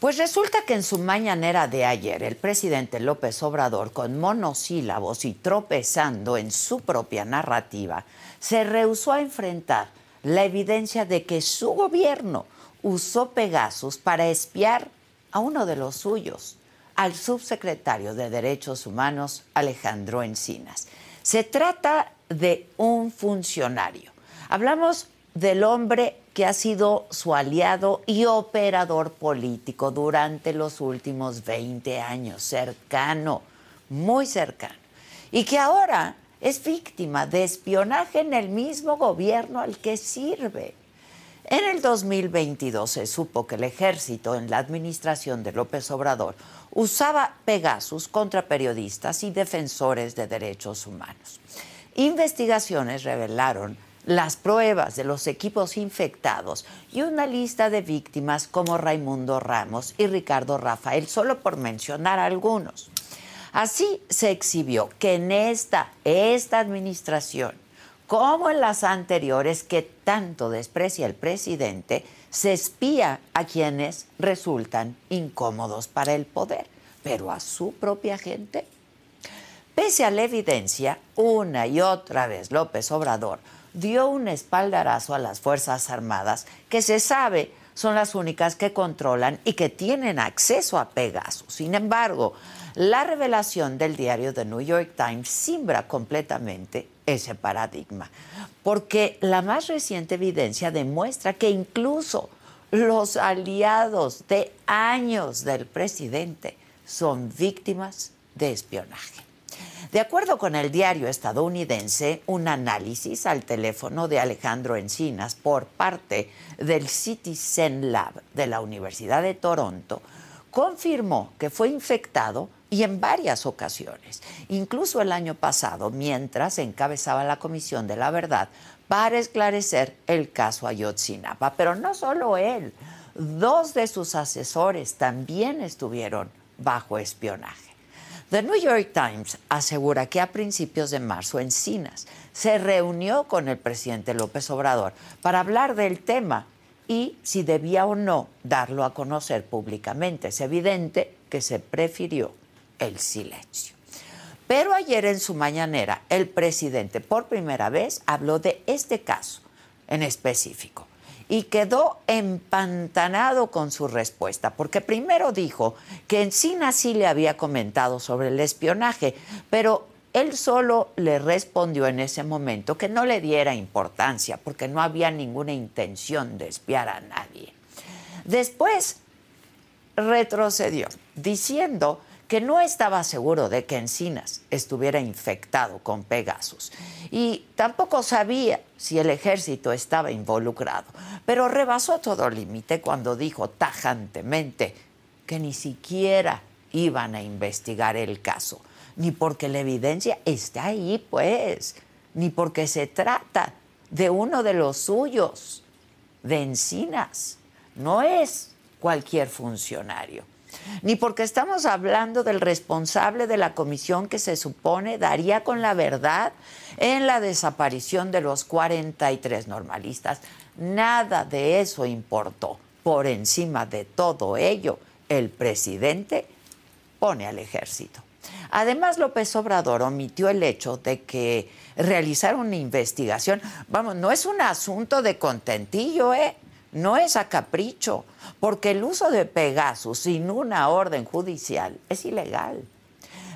Pues resulta que en su mañanera de ayer, el presidente López Obrador, con monosílabos y tropezando en su propia narrativa, se rehusó a enfrentar la evidencia de que su gobierno usó Pegasus para espiar a uno de los suyos, al subsecretario de Derechos Humanos, Alejandro Encinas. Se trata de un funcionario. Hablamos del hombre que ha sido su aliado y operador político durante los últimos 20 años, cercano, muy cercano, y que ahora es víctima de espionaje en el mismo gobierno al que sirve. En el 2022 se supo que el ejército en la administración de López Obrador usaba Pegasus contra periodistas y defensores de derechos humanos. Investigaciones revelaron las pruebas de los equipos infectados y una lista de víctimas como Raimundo Ramos y Ricardo Rafael, solo por mencionar algunos. Así se exhibió que en esta, esta administración, como en las anteriores que tanto desprecia el presidente, se espía a quienes resultan incómodos para el poder, pero a su propia gente. Pese a la evidencia, una y otra vez López Obrador dio un espaldarazo a las Fuerzas Armadas, que se sabe son las únicas que controlan y que tienen acceso a Pegasus. Sin embargo, la revelación del diario The New York Times simbra completamente ese paradigma, porque la más reciente evidencia demuestra que incluso los aliados de años del presidente son víctimas de espionaje. De acuerdo con el diario estadounidense, un análisis al teléfono de Alejandro Encinas por parte del Citizen Lab de la Universidad de Toronto confirmó que fue infectado y en varias ocasiones, incluso el año pasado, mientras encabezaba la Comisión de la Verdad para esclarecer el caso Ayotzinapa. Pero no solo él, dos de sus asesores también estuvieron bajo espionaje. The New York Times asegura que a principios de marzo Encinas se reunió con el presidente López Obrador para hablar del tema y si debía o no darlo a conocer públicamente. Es evidente que se prefirió el silencio. Pero ayer en su mañanera el presidente por primera vez habló de este caso en específico y quedó empantanado con su respuesta, porque primero dijo que Encina sí le había comentado sobre el espionaje, pero él solo le respondió en ese momento que no le diera importancia, porque no había ninguna intención de espiar a nadie. Después retrocedió, diciendo que no estaba seguro de que Encinas estuviera infectado con Pegasus. Y tampoco sabía si el ejército estaba involucrado, pero rebasó todo límite cuando dijo tajantemente que ni siquiera iban a investigar el caso, ni porque la evidencia está ahí, pues, ni porque se trata de uno de los suyos, de Encinas, no es cualquier funcionario ni porque estamos hablando del responsable de la comisión que se supone daría con la verdad en la desaparición de los 43 normalistas. Nada de eso importó. Por encima de todo ello, el presidente pone al ejército. Además, López Obrador omitió el hecho de que realizar una investigación, vamos, no es un asunto de contentillo, ¿eh? No es a capricho, porque el uso de Pegasus sin una orden judicial es ilegal.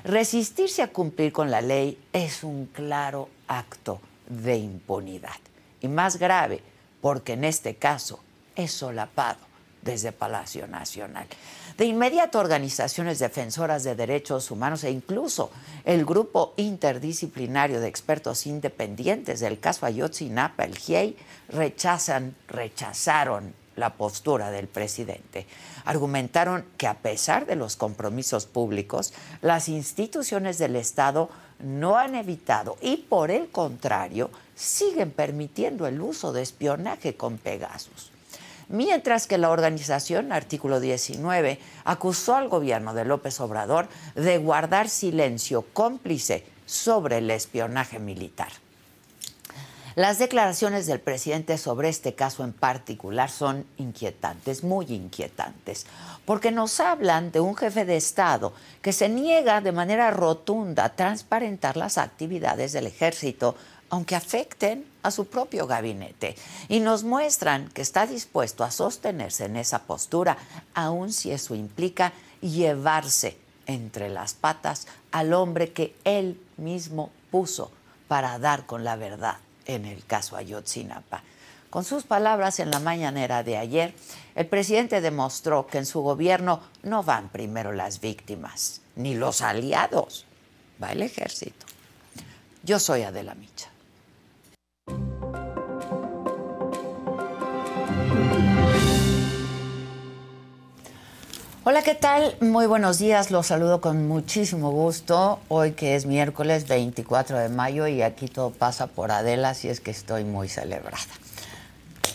Resistirse a cumplir con la ley es un claro acto de impunidad. Y más grave, porque en este caso es solapado desde Palacio Nacional. De inmediato, organizaciones defensoras de derechos humanos e incluso el grupo interdisciplinario de expertos independientes del caso Ayotzinapa, el GIEI, rechazan, rechazaron la postura del presidente. Argumentaron que a pesar de los compromisos públicos, las instituciones del Estado no han evitado y por el contrario siguen permitiendo el uso de espionaje con Pegasus mientras que la organización, artículo 19, acusó al gobierno de López Obrador de guardar silencio cómplice sobre el espionaje militar. Las declaraciones del presidente sobre este caso en particular son inquietantes, muy inquietantes, porque nos hablan de un jefe de Estado que se niega de manera rotunda a transparentar las actividades del ejército aunque afecten a su propio gabinete, y nos muestran que está dispuesto a sostenerse en esa postura, aun si eso implica llevarse entre las patas al hombre que él mismo puso para dar con la verdad en el caso Ayotzinapa. Con sus palabras en la mañanera de ayer, el presidente demostró que en su gobierno no van primero las víctimas, ni los aliados, va el ejército. Yo soy Adela Micha. Hola, ¿qué tal? Muy buenos días, los saludo con muchísimo gusto. Hoy que es miércoles 24 de mayo y aquí todo pasa por Adela, así es que estoy muy celebrada.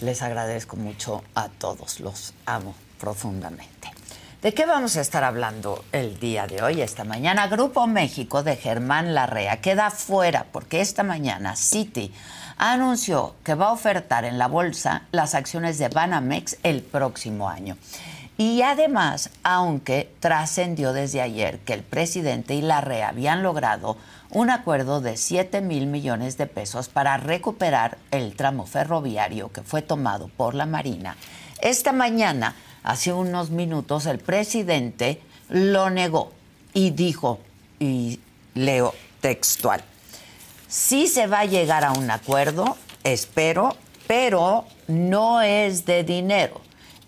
Les agradezco mucho a todos, los amo profundamente. ¿De qué vamos a estar hablando el día de hoy, esta mañana? Grupo México de Germán Larrea queda fuera porque esta mañana Citi anunció que va a ofertar en la bolsa las acciones de Banamex el próximo año. Y además, aunque trascendió desde ayer que el presidente y la RE habían logrado un acuerdo de 7 mil millones de pesos para recuperar el tramo ferroviario que fue tomado por la Marina, esta mañana, hace unos minutos, el presidente lo negó y dijo, y leo textual, sí se va a llegar a un acuerdo, espero, pero no es de dinero,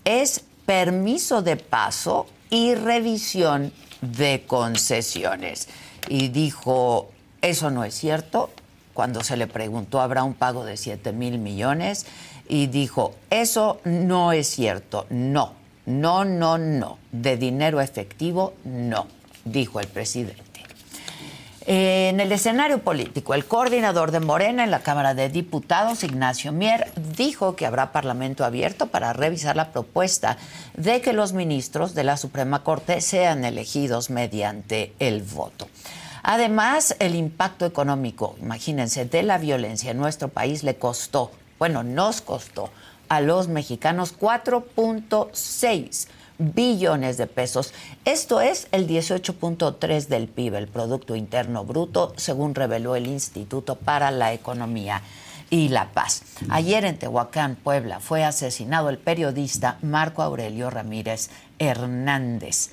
es permiso de paso y revisión de concesiones. Y dijo, eso no es cierto. Cuando se le preguntó, ¿habrá un pago de 7 mil millones? Y dijo, eso no es cierto. No, no, no, no. De dinero efectivo, no, dijo el presidente. En el escenario político, el coordinador de Morena en la Cámara de Diputados, Ignacio Mier, dijo que habrá parlamento abierto para revisar la propuesta de que los ministros de la Suprema Corte sean elegidos mediante el voto. Además, el impacto económico, imagínense, de la violencia en nuestro país le costó, bueno, nos costó a los mexicanos 4.6 billones de pesos. Esto es el 18.3 del PIB, el Producto Interno Bruto, según reveló el Instituto para la Economía y la Paz. Ayer en Tehuacán, Puebla, fue asesinado el periodista Marco Aurelio Ramírez Hernández.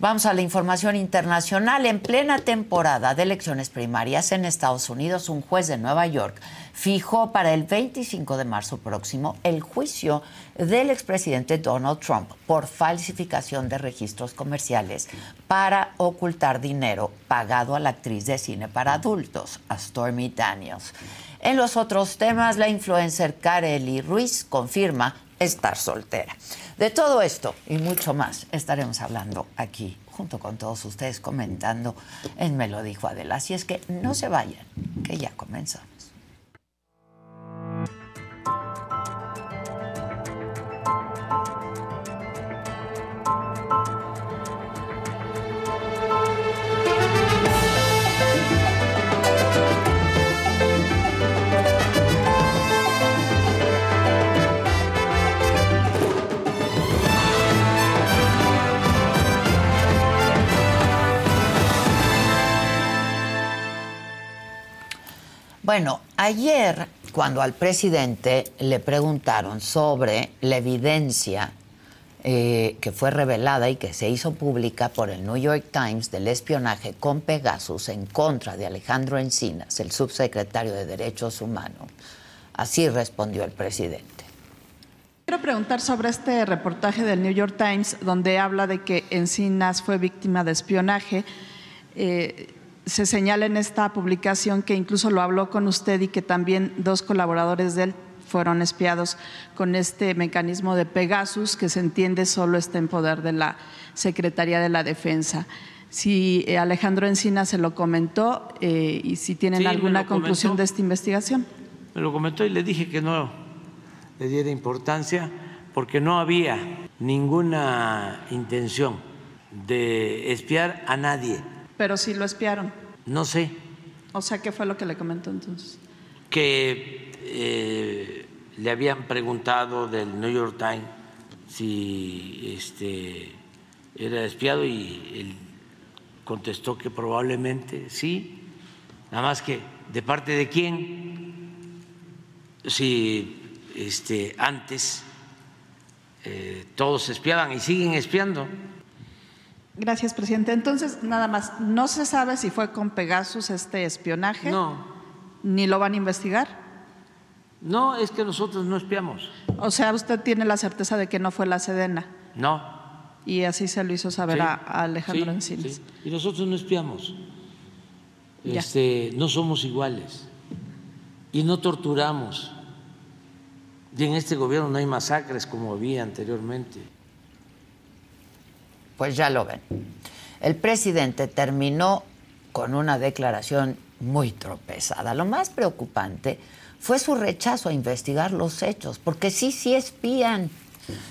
Vamos a la información internacional. En plena temporada de elecciones primarias en Estados Unidos, un juez de Nueva York fijó para el 25 de marzo próximo el juicio del expresidente Donald Trump por falsificación de registros comerciales para ocultar dinero pagado a la actriz de cine para adultos, a Stormy Daniels. En los otros temas, la influencer Kareli Ruiz confirma estar soltera. De todo esto y mucho más estaremos hablando aquí junto con todos ustedes comentando en Me lo dijo Adela. Así es que no se vayan, que ya comenzamos. Bueno, ayer cuando al presidente le preguntaron sobre la evidencia eh, que fue revelada y que se hizo pública por el New York Times del espionaje con Pegasus en contra de Alejandro Encinas, el subsecretario de Derechos Humanos, así respondió el presidente. Quiero preguntar sobre este reportaje del New York Times donde habla de que Encinas fue víctima de espionaje. Eh, se señala en esta publicación que incluso lo habló con usted y que también dos colaboradores de él fueron espiados con este mecanismo de Pegasus que se entiende solo está en poder de la Secretaría de la Defensa. Si eh, Alejandro Encina se lo comentó eh, y si tienen alguna conclusión de esta investigación. Me lo comentó y le dije que no le diera importancia porque no había ninguna intención de espiar a nadie. Pero sí lo espiaron. No sé. O sea, ¿qué fue lo que le comentó entonces? Que eh, le habían preguntado del New York Times si este, era espiado y él contestó que probablemente sí, nada más que de parte de quién, si este, antes eh, todos espiaban y siguen espiando. Gracias, presidente. Entonces, nada más, ¿no se sabe si fue con Pegasus este espionaje? No. ¿Ni lo van a investigar? No, es que nosotros no espiamos. O sea, usted tiene la certeza de que no fue la Sedena. No. Y así se lo hizo saber a, Alejandro Encinas. Y nosotros no espiamos. Este, no somos iguales. Y no torturamos. Y en este gobierno no hay masacres como había anteriormente. Pues ya lo ven. El presidente terminó con una declaración muy tropezada. Lo más preocupante fue su rechazo a investigar los hechos, porque sí, sí espían.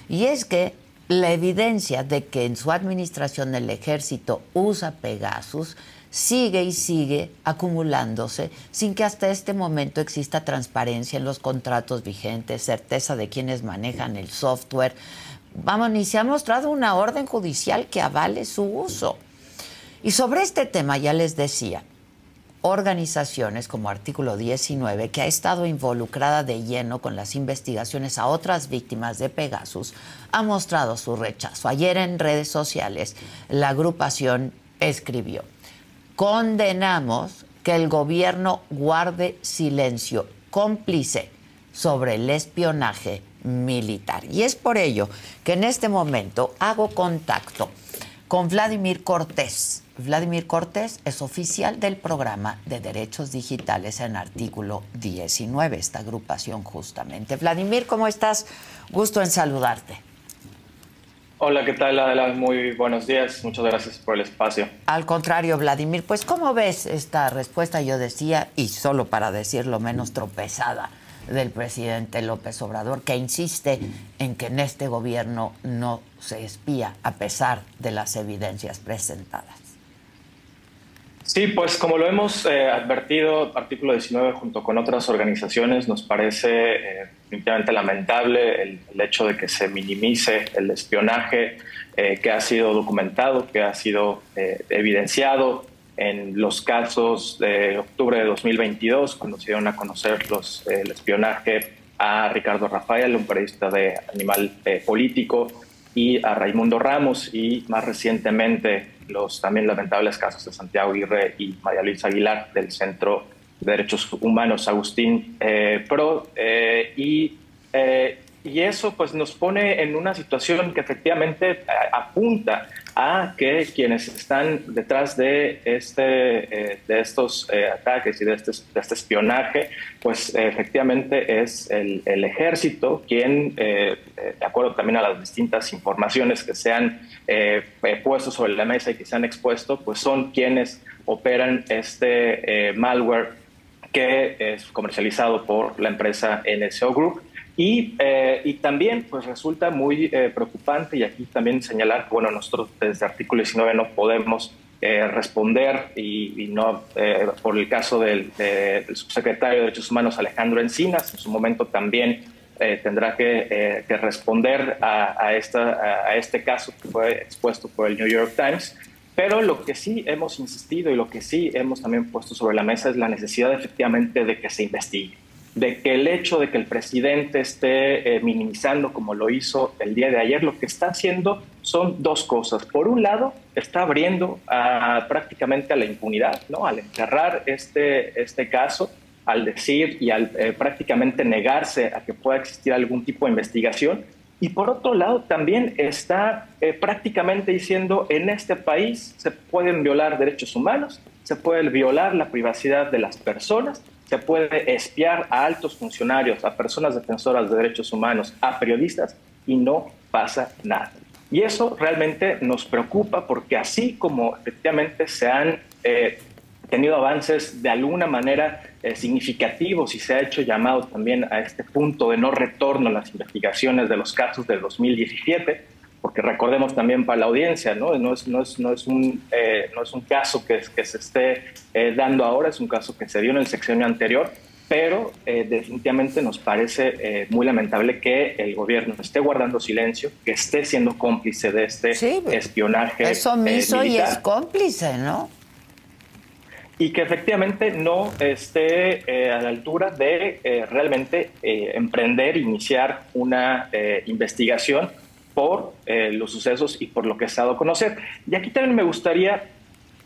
Y es que la evidencia de que en su administración el ejército usa Pegasus sigue y sigue acumulándose sin que hasta este momento exista transparencia en los contratos vigentes, certeza de quienes manejan el software. Vamos, ni se ha mostrado una orden judicial que avale su uso. Y sobre este tema ya les decía, organizaciones como Artículo 19, que ha estado involucrada de lleno con las investigaciones a otras víctimas de Pegasus, ha mostrado su rechazo. Ayer en redes sociales la agrupación escribió, condenamos que el gobierno guarde silencio cómplice sobre el espionaje militar. Y es por ello que en este momento hago contacto con Vladimir Cortés. Vladimir Cortés es oficial del programa de derechos digitales en artículo 19, esta agrupación justamente. Vladimir, ¿cómo estás? Gusto en saludarte. Hola, ¿qué tal Adela? Muy buenos días, muchas gracias por el espacio. Al contrario, Vladimir, pues ¿cómo ves esta respuesta? Yo decía, y solo para decirlo menos tropezada, del presidente López Obrador, que insiste en que en este gobierno no se espía a pesar de las evidencias presentadas. Sí, pues como lo hemos eh, advertido, artículo 19 junto con otras organizaciones, nos parece eh, lamentable el, hecho de que se minimice el espionaje eh, que ha sido documentado, que ha sido evidenciado en los casos de octubre de 2022, cuando se dieron a conocer los, el espionaje a Ricardo Rafael, un periodista de Animal Político, y a Raimundo Ramos, y más recientemente los también lamentables casos de Santiago Aguirre y María Luisa Aguilar del Centro de Derechos Humanos Agustín eh, Pro. Eh, y, eh, y eso pues nos pone en una situación que efectivamente apunta a que quienes están detrás de, este, eh, de estos eh, ataques y de este, de este, espionaje, pues efectivamente es el, el ejército quien, eh, de acuerdo también a las distintas informaciones que se han puesto sobre la mesa y que se han expuesto, pues son quienes operan este malware que es comercializado por la empresa NSO Group y, eh, y, también pues resulta muy eh, preocupante y aquí también señalar que bueno, nosotros desde artículo 19 no podemos eh, responder y, no por el caso del, subsecretario de Derechos Humanos Alejandro Encinas, en su momento también tendrá que, que responder a, a, esta, a este caso que fue expuesto por el New York Times. Pero lo que sí hemos insistido y lo que sí hemos también puesto sobre la mesa es la necesidad efectivamente de que se investigue de que el hecho de que el presidente esté eh, minimizando como lo hizo el día de ayer, lo que está haciendo son dos cosas. Por un lado, está abriendo prácticamente a la impunidad, ¿no? al encerrar este, este caso, al decir y al eh, prácticamente negarse a que pueda existir algún tipo de investigación. Y por otro lado, también está eh, prácticamente diciendo, en este país se pueden violar derechos humanos, se puede violar la privacidad de las personas, se puede espiar a altos funcionarios, a personas defensoras de derechos humanos, a periodistas, y no pasa nada. Y eso realmente nos preocupa porque así como efectivamente se han eh, tenido avances de alguna manera eh, significativos y se ha hecho llamado también a este punto de no retorno a las investigaciones de los casos del 2017, porque recordemos también para la audiencia, no, no, es, no, es, no, es, un, eh, no es un caso que, que se esté eh, dando ahora, es un caso que se dio en el sexenio anterior, pero definitivamente nos parece muy lamentable que el gobierno esté guardando silencio, que esté siendo cómplice de este espionaje. Es omiso y es cómplice, ¿no? y que efectivamente no esté eh, a la altura de eh, realmente eh, emprender, iniciar una investigación por los sucesos y por lo que se ha dado a conocer. Y aquí también me gustaría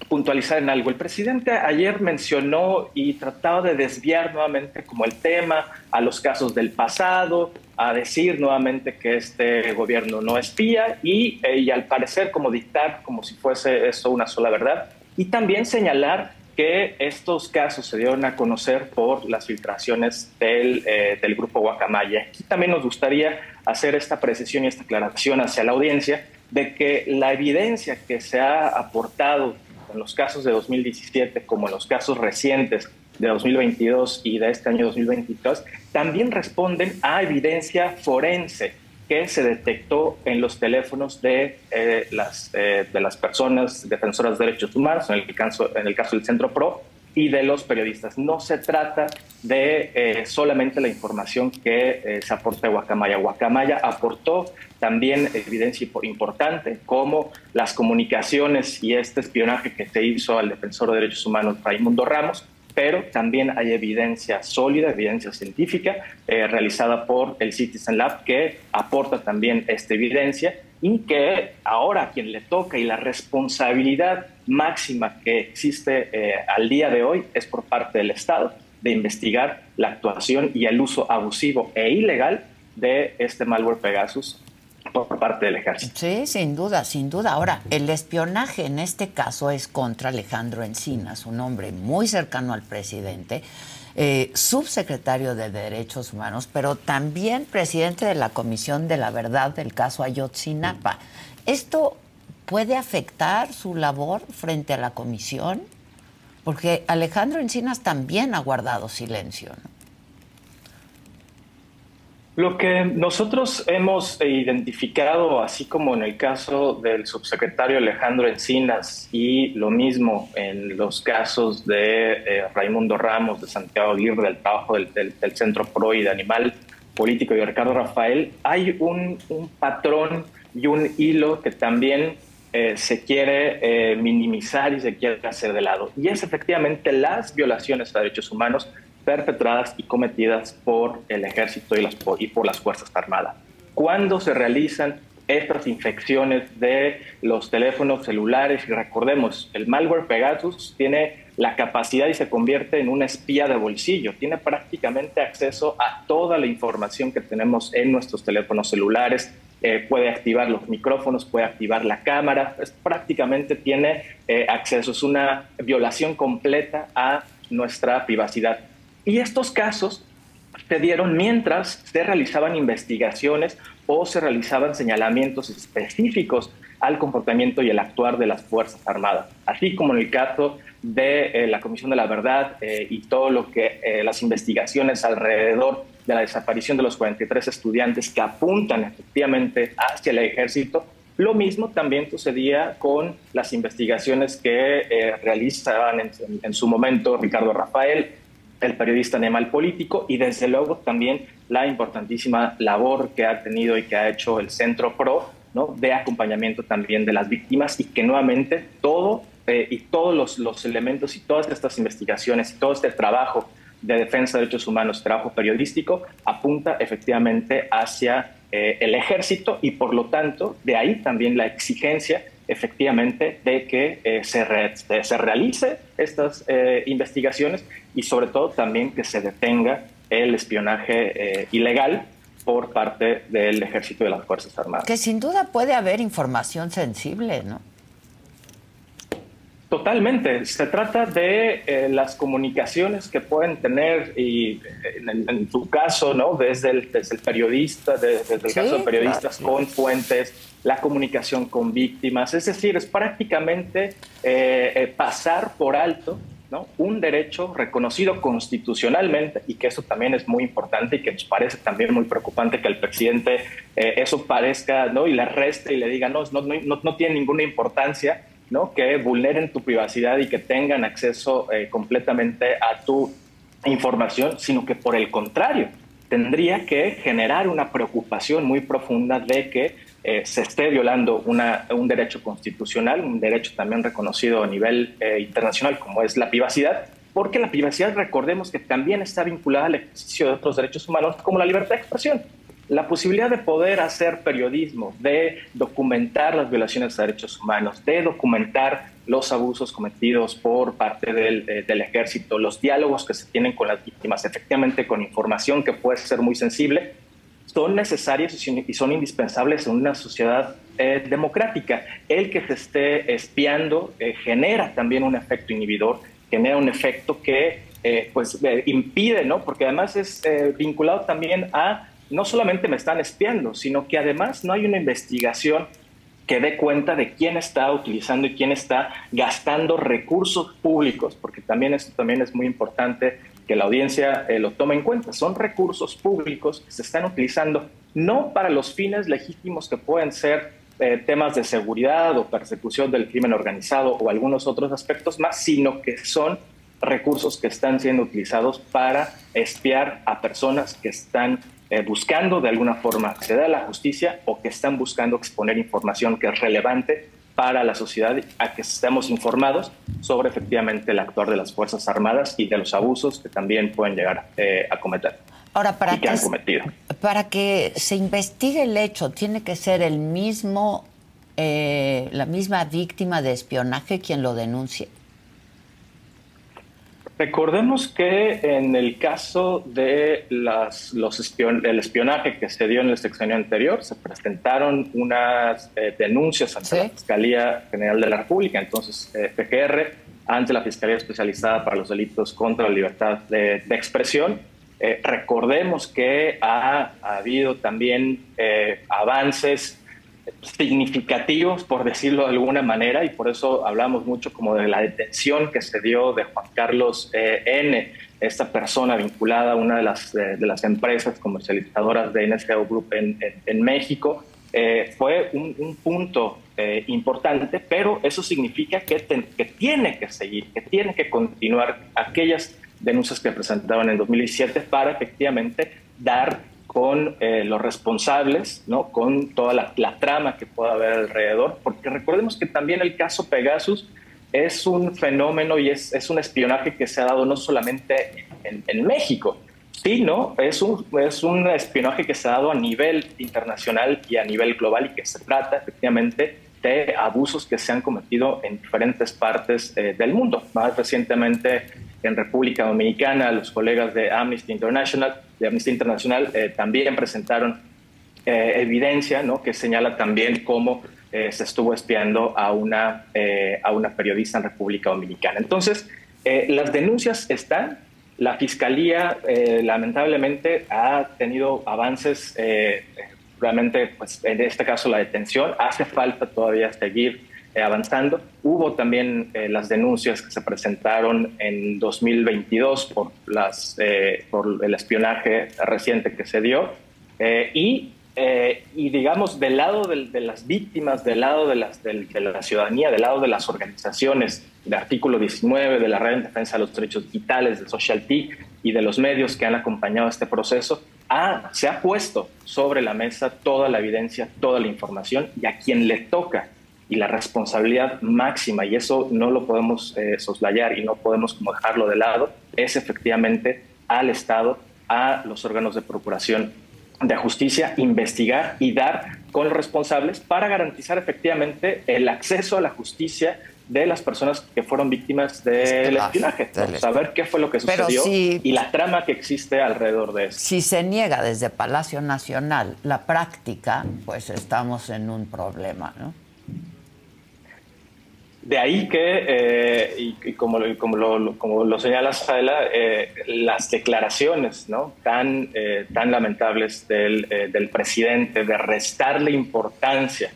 puntualizar en algo. El presidente ayer mencionó y trataba de desviar nuevamente como el tema a los casos del pasado, a decir nuevamente que este gobierno no espía y, y al parecer como dictar como si fuese eso una sola verdad. Y también señalar que estos casos se dieron a conocer por las filtraciones del, eh, del grupo Guacamaya. Aquí también nos gustaría hacer esta precisión y esta aclaración hacia la audiencia de que la evidencia que se ha aportado en los casos de 2017 como en los casos recientes de 2022 y de este año 2022 también responden a evidencia forense que se detectó en los teléfonos de, eh, las, eh, de las personas defensoras de derechos humanos, en el, caso, en el caso del Centro PRO, y de los periodistas. No se trata de eh, solamente la información que se aporta de Guacamaya. Guacamaya aportó también evidencia importante, como las comunicaciones y este espionaje que se hizo al defensor de derechos humanos Raimundo Ramos, pero también hay evidencia sólida, evidencia científica eh, realizada por el Citizen Lab que aporta también esta evidencia y que ahora a quien le toca y la responsabilidad máxima que existe eh, al día de hoy es por parte del Estado de investigar la actuación y el uso abusivo e ilegal de este malware Pegasus por parte del ejército. Sí, sin duda, sin duda. Ahora, el espionaje en este caso es contra Alejandro Encinas, un hombre muy cercano al presidente, eh, subsecretario de Derechos Humanos, pero también presidente de la Comisión de la Verdad del caso Ayotzinapa. ¿Esto puede afectar su labor frente a la comisión? Porque Alejandro Encinas también ha guardado silencio. ¿no? Lo que nosotros hemos identificado, así como en el caso del subsecretario Alejandro Encinas y lo mismo en los casos de eh, Raimundo Ramos, de Santiago Aguirre, del trabajo del, Centro PRO y de Animal Político y de Ricardo Rafael, hay un, patrón y un hilo que también eh, se quiere eh, minimizar y se quiere hacer de lado. Y es efectivamente las violaciones a derechos humanos perpetradas y cometidas por el ejército y, las, y por las Fuerzas Armadas. Cuando se realizan estas infecciones de los teléfonos celulares, y recordemos, el malware Pegasus tiene la capacidad y se convierte en una espía de bolsillo, tiene prácticamente acceso a toda la información que tenemos en nuestros teléfonos celulares, eh, puede activar los micrófonos, puede activar la cámara, es, prácticamente tiene eh, acceso, es una violación completa a nuestra privacidad. Y estos casos se dieron mientras se realizaban investigaciones o se realizaban señalamientos específicos al comportamiento y el actuar de las Fuerzas Armadas, así como en el caso de eh, la Comisión de la Verdad eh, y todo lo que eh, las investigaciones alrededor de la desaparición de los 43 estudiantes que apuntan efectivamente hacia el ejército. Lo mismo también sucedía con las investigaciones que realizaban en, en su momento Ricardo Rafael, el periodista Animal Político y desde luego también la importantísima labor que ha tenido y que ha hecho el Centro PRO ¿no? de acompañamiento también de las víctimas y que nuevamente todo eh, y todos los, elementos y todas estas investigaciones y todo este trabajo de defensa de derechos humanos, trabajo periodístico, apunta efectivamente hacia eh, el ejército y por lo tanto de ahí también la exigencia efectivamente de que eh, se, se realice estas eh, investigaciones y sobre todo también que se detenga el espionaje eh, ilegal por parte del ejército y de las Fuerzas Armadas. Que sin duda puede haber información sensible, ¿no? Totalmente. Se trata de eh, las comunicaciones que pueden tener, y en, tu caso, ¿no? Desde el, desde el periodista, desde el caso de periodistas con fuentes, la comunicación con víctimas. Es decir, es prácticamente eh, eh, pasar por alto ¿no? un derecho reconocido constitucionalmente y que eso también es muy importante y que nos parece también muy preocupante que el presidente eso parezca ¿no? y le reste y le diga no, no, no, no tiene ninguna importancia ¿no? que vulneren tu privacidad y que tengan acceso eh, completamente a tu información, sino que por el contrario, tendría que generar una preocupación muy profunda de que eh, se esté violando una, un derecho constitucional, un derecho también reconocido a nivel eh, internacional como es la privacidad, porque la privacidad, recordemos que también está vinculada al ejercicio de otros derechos humanos como la libertad de expresión la posibilidad de poder hacer periodismo, de documentar las violaciones de derechos humanos, de documentar los abusos cometidos por parte del, eh, ejército, los diálogos que se tienen con las víctimas, efectivamente con información que puede ser muy sensible, son necesarios y son indispensables en una sociedad eh, democrática. El que se esté espiando eh, genera también un efecto inhibidor, genera un efecto que pues impide, ¿no? Porque además es vinculado también a no solamente me están espiando, sino que además no hay una investigación que dé cuenta de quién está utilizando y quién está gastando recursos públicos, porque también esto también es muy importante que la audiencia eh, lo tome en cuenta. Son recursos públicos que se están utilizando no para los fines legítimos que pueden ser eh, temas de seguridad o persecución del crimen organizado o algunos otros aspectos más, sino que son recursos que están siendo utilizados para espiar a personas que están eh, buscando de alguna forma acceder a la justicia o que están buscando exponer información que es relevante para la sociedad a que estemos informados sobre efectivamente el actuar de las Fuerzas Armadas y de los abusos que también pueden llegar eh, a cometer. Ahora, para que, han cometido. para que se investigue el hecho, tiene que ser el mismo, eh, la misma víctima de espionaje quien lo denuncie. Recordemos que en el caso de las, los el espionaje que se dio en el sexenio anterior, se presentaron unas eh, denuncias ante la Fiscalía General de la República, entonces eh, PGR, ante la Fiscalía Especializada para los Delitos contra la Libertad de, Expresión. Eh, recordemos que ha, ha habido también avances significativos, por decirlo de alguna manera, y por eso hablamos mucho como de la detención que se dio de Juan Carlos eh, N., esta persona vinculada a una de las, eh, de las empresas comercializadoras de NSGO Group en, en, México. Eh, fue un, punto importante, pero eso significa que, que tiene que seguir, que tiene que continuar aquellas denuncias que presentaron en 2017 para efectivamente dar con eh, los responsables, ¿no? con toda la, trama que pueda haber alrededor, porque recordemos que también el caso Pegasus es un fenómeno y es, es un espionaje que se ha dado no solamente en, México, sino es un, es un espionaje que se ha dado a nivel internacional y a nivel global y que se trata efectivamente de abusos que se han cometido en diferentes partes eh, del mundo. Más recientemente en República Dominicana, los colegas de Amnesty International, de Amnistía Internacional eh, también presentaron eh, evidencia ¿no? que señala también cómo eh, se estuvo espiando a una, a una periodista en República Dominicana. Entonces, las denuncias están, la Fiscalía lamentablemente ha tenido avances, realmente pues, en este caso la detención, hace falta todavía seguir eh, avanzando. Hubo también eh, las denuncias que se presentaron en 2022 por, las, eh, por el espionaje reciente que se dio. y, y, digamos, del lado de, las víctimas, del lado de, las, de, la ciudadanía, del lado de las organizaciones del artículo 19 de la Red en Defensa de los Derechos Digitales, de Social TIC y de los medios que han acompañado este proceso, se ha puesto sobre la mesa toda la evidencia, toda la información y a quien le toca y la responsabilidad máxima, y eso no lo podemos eh, soslayar y no podemos como dejarlo de lado, es efectivamente al Estado, a los órganos de procuración de justicia, investigar y dar con los responsables para garantizar efectivamente el acceso a la justicia de las personas que fueron víctimas del espionaje, saber qué fue lo que sucedió y la trama que existe alrededor de eso. Si se niega desde Palacio Nacional la práctica, pues estamos en un problema, ¿no? De ahí que, eh, y, como, como, lo, como lo señala eh, las declaraciones ¿no? tan, eh, tan lamentables del, del, presidente de restarle importancia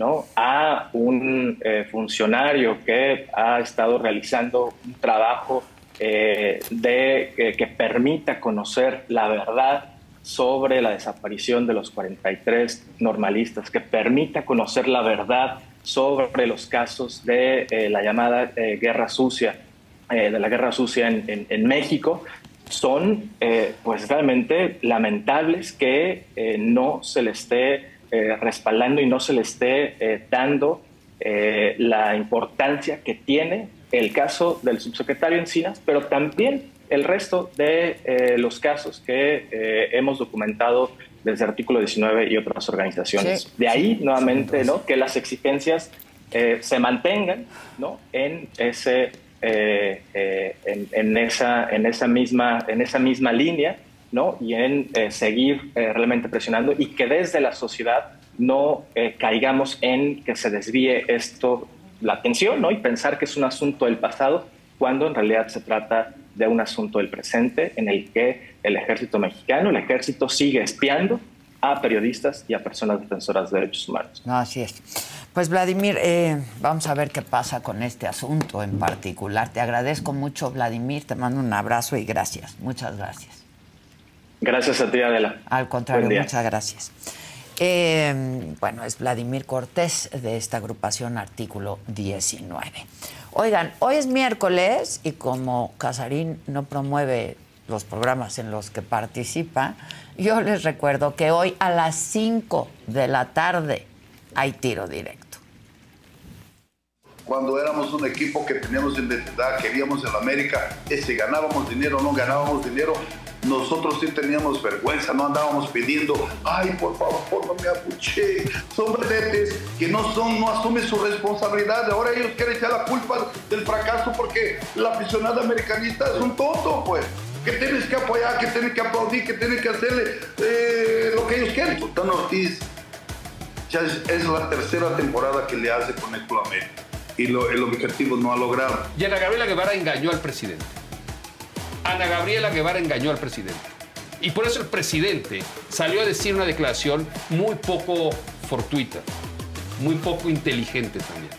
¿no? a un funcionario que ha estado realizando un trabajo de, que permita conocer la verdad sobre la desaparición de los 43 normalistas, que permita conocer la verdad sobre los casos de eh, la llamada eh, guerra sucia, eh, de la guerra sucia en, México, son pues realmente lamentables que no se le esté respaldando y no se le esté dando la importancia que tiene el caso del subsecretario Encinas, pero también el resto de los casos que hemos documentado desde artículo 19 y otras organizaciones. de ahí, nuevamente, ¿no? que las exigencias eh, se mantengan ¿no? en, ese, eh, eh, en, esa, en, esa misma, en esa misma línea ¿no? y en seguir realmente presionando y que desde la sociedad no caigamos en que se desvíe esto, la atención ¿no? y pensar que es un asunto del pasado cuando en realidad se trata de un asunto del presente en el que el ejército mexicano, el ejército sigue espiando a periodistas y a personas defensoras de derechos humanos. así es. Pues Vladimir, eh, vamos a ver qué pasa con este asunto en particular. Te agradezco mucho, Vladimir, te mando un abrazo y gracias. Muchas gracias. Gracias a ti, Adela. Al contrario, muchas gracias. Eh, bueno, es Vladimir Cortés de esta agrupación Artículo 19. Oigan, hoy es miércoles y como Casarín no promueve los programas en los que participa, yo les recuerdo que hoy a las 5 de la tarde hay tiro directo. Cuando éramos un equipo que teníamos identidad, queríamos el América, si ganábamos dinero o no ganábamos dinero, nosotros sí teníamos vergüenza, no andábamos pidiendo, ay, por favor, no me apuché. Son vedetes que no son, no asumen su responsabilidad. Ahora ellos quieren echar la culpa del fracaso porque la aficionada americanista es un tonto, pues. Que tienes que apoyar, que tienes que aplaudir, que tienes que hacerle eh, lo que ellos quieren. Sultán Ortiz ya es, la tercera temporada que le hace con el Club América y el objetivo no ha logrado. Y Ana Gabriela Guevara engañó al presidente. Ana Gabriela Guevara engañó al presidente. Y por eso el presidente salió a decir una declaración muy poco fortuita, muy poco inteligente también.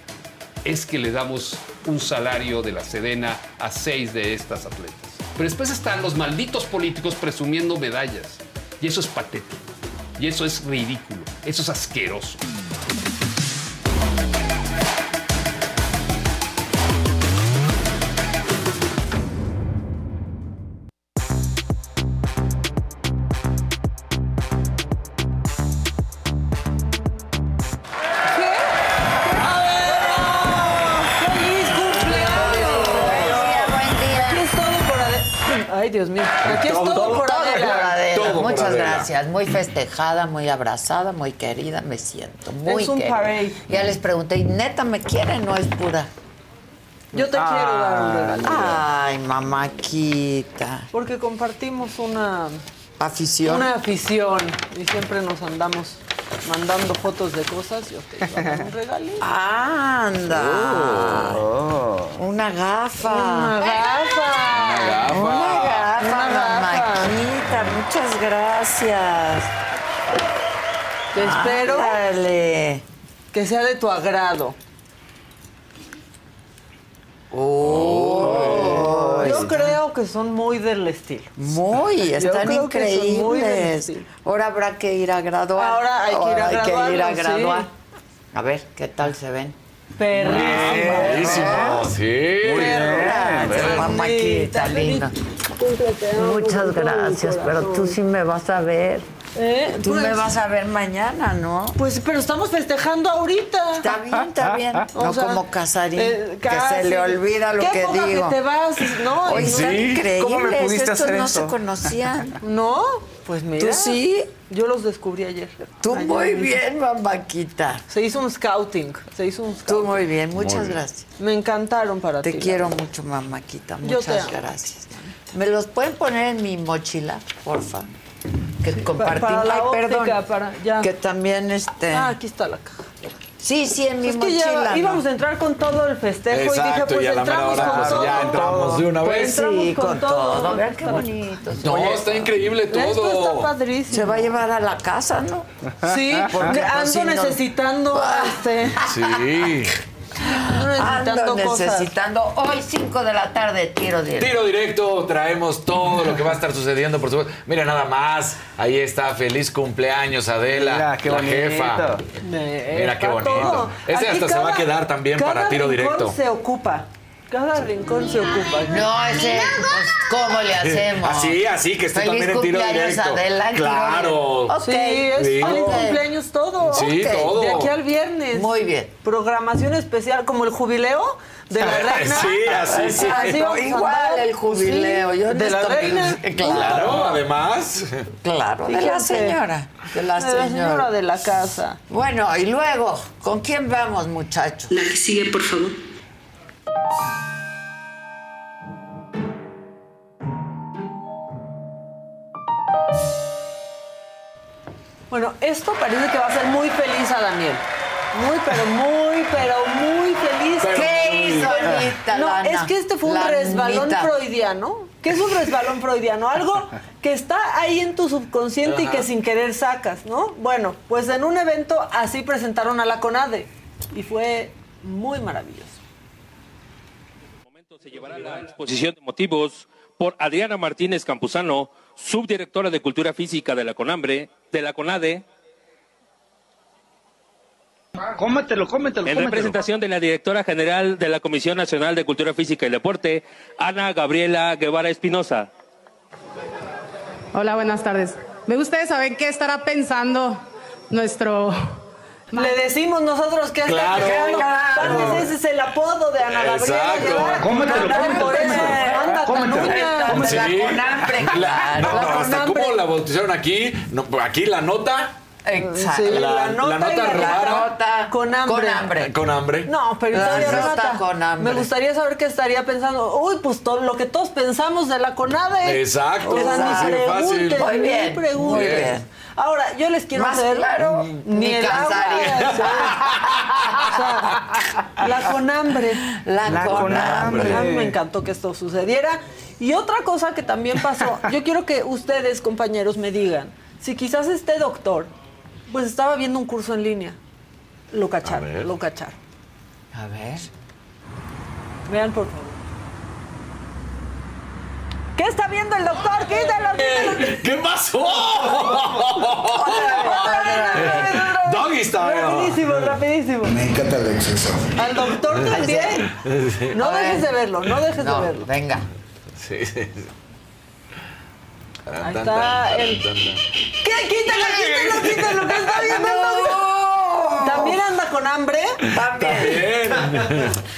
Es que le damos un salario de la Sedena a seis de estas atletas. Pero después están los malditos políticos presumiendo medallas. Y eso es patético. Y eso es ridículo. Eso es asqueroso. Gracias. Muy festejada, muy abrazada, muy querida. Me siento muy Es un parade. Ya les pregunté, ¿y neta me quieren no es pura? Yo te quiero dar un regalo. Ay, mamaquita. Porque compartimos una afición. Una afición. Y siempre nos andamos mandando fotos de cosas. Yo te iba a dar un regalito. ¡Anda! Oh. Una gafa. Una gafa. Una gafa. Una gafa, mamaquita. Muchas gracias. Te espero. Que sea de tu agrado. Oh, Yo creo que son muy del estilo. Muy, están increíbles. Ahora habrá que ir a graduar. Ahora hay que ir a, graduar, ir a graduar. A ver, ¿qué tal se ven? Perrísimo. Sí. Muy bien. Mamáquita linda. Muchas gracias, pero tú sí me vas a ver. ¿Eh? Tú me vas a ver mañana, ¿no? Pues, pero estamos festejando ahorita. Está bien, está bien. O No sea, como Casarín, eh, que se casi. le olvida lo que digo. que te vas, ¿no? Hoy Y- están increíbles. ¿Cómo me pudiste Estos hacer no eso? se conocían. ¿No? Pues mira. ¿Tú sí? Yo los descubrí ayer. Tú Ayer muy bien, mamáquita. Se hizo un scouting. Se hizo un Tú scouting. muy bien, muchas gracias. Me encantaron para ti. Te quiero mucho, mamáquita. Yo te Muchas amo. ¿Me los pueden poner en mi mochila, porfa? Que compartimos. para la Ay, óptica, perdón. para- ya. Que también este. Ah, aquí está la caja. sí, sí, en mi Es que mochila. ya ¿no? íbamos a entrar con todo el festejo y dije, pues y a la mera entramos hora con pues, todo. ya entramos de una Pues vez. Entramos sí, con con todo. todo. Vean qué bonito. No, Oye, está increíble Esto está todo. padrísimo. Se va a llevar a la casa, ¿no? Sí, Porque, pues, ando si no- necesitando este, Sí. ando necesitando Ando cosas. necesitando. Hoy 5 de la tarde, tiro directo. Tiro directo, traemos todo lo que va a estar sucediendo, por supuesto. Mira nada más, ahí está, feliz cumpleaños Adela, Mira, qué la bonito. jefa. Mira qué bonito. todo. Ese Aquí hasta se va a quedar también para tiro directo. se ocupa. Cada rincón se ocupa. No, ese, pues, ¿cómo le hacemos? Así, así, que esté Feliz también en tiro cumpleaños, directo. Adela, en tiro Claro. directo. Sí, Ok. es Sí. feliz cumpleaños todo. Sí, Ok, todo. De aquí al viernes. Muy bien. Programación especial, como el jubileo de la reina. Sí, así, sí. Así vamos a Igual andar. el jubileo. Sí, Yo de la reina. Claro, además. claro. De la Fíjense. señora. De la De la señora señora. de la casa. Bueno, y luego, ¿con quién vamos, muchachos? La que sigue, por favor. Bueno, esto parece que va a hacer muy feliz a Daniel. Muy, pero muy, pero muy feliz. Pero ¿Qué hizo. Anita, No, Lana? es que este fue un resbalón freudiano. ¿Qué es un resbalón freudiano? Algo que está ahí en tu subconsciente y que sin querer sacas, ¿no? Bueno, pues en un evento así presentaron a la CONADE y fue muy maravilloso. Se llevará la exposición de motivos por Adriana Martínez Campuzano, subdirectora de Cultura Física de la CONAMBRE, de la CONADE, Cómetelo, cómetelo, en cómetelo. representación de la directora general de la Comisión Nacional de Cultura Física y Deporte, Ana Gabriela Guevara Espinosa. Hola, buenas tardes. Me gustaría saber qué estará pensando nuestro... Le decimos nosotros que Claro, está claro. Vez ese es el apodo de Ana Gabriela. Exacto. Cómetelo, por eso. cómetelo. Anda, la Sí. CONAMBRE, La- claro. no, La hasta cómo la bautizaron aquí. No, aquí la nota Exacto. Sí, La- la, nota, la nota y la rara. Nota Con hambre. Con hambre. con hambre. No, pero La nota con hambre. me gustaría saber qué estaría pensando. Uy, pues todo lo que todos pensamos de la CONADE. Exacto, O sea, sí, ni pregunten, fácil. Muy bien, muy bien. Ahora, yo les quiero Más hacer... claro, ni el agua, cansaría. sí. O sea, la CONAMBRE. La, La CONAMBRE. CONAMBRE. A mí me encantó que esto sucediera. Y otra cosa que también pasó, yo quiero que ustedes, compañeros, me digan, si quizás este doctor, pues estaba viendo un curso en línea. Lo cacharon, lo cacharon. A ver. Vean, por favor. ¿Qué está viendo el doctor? Quítalo, quítalo. ¿Qué pasó? Doggy style. Rapidísimo, rapidísimo. Me encanta el exceso. Al doctor también. No dejes de verlo, no dejes de verlo. venga. Sí, sí, sí. Ahí está el- ¿Qué? Quítalo, quítalo, quítalo. ¿Qué está viendo el doctor? ¿También anda con hambre? También.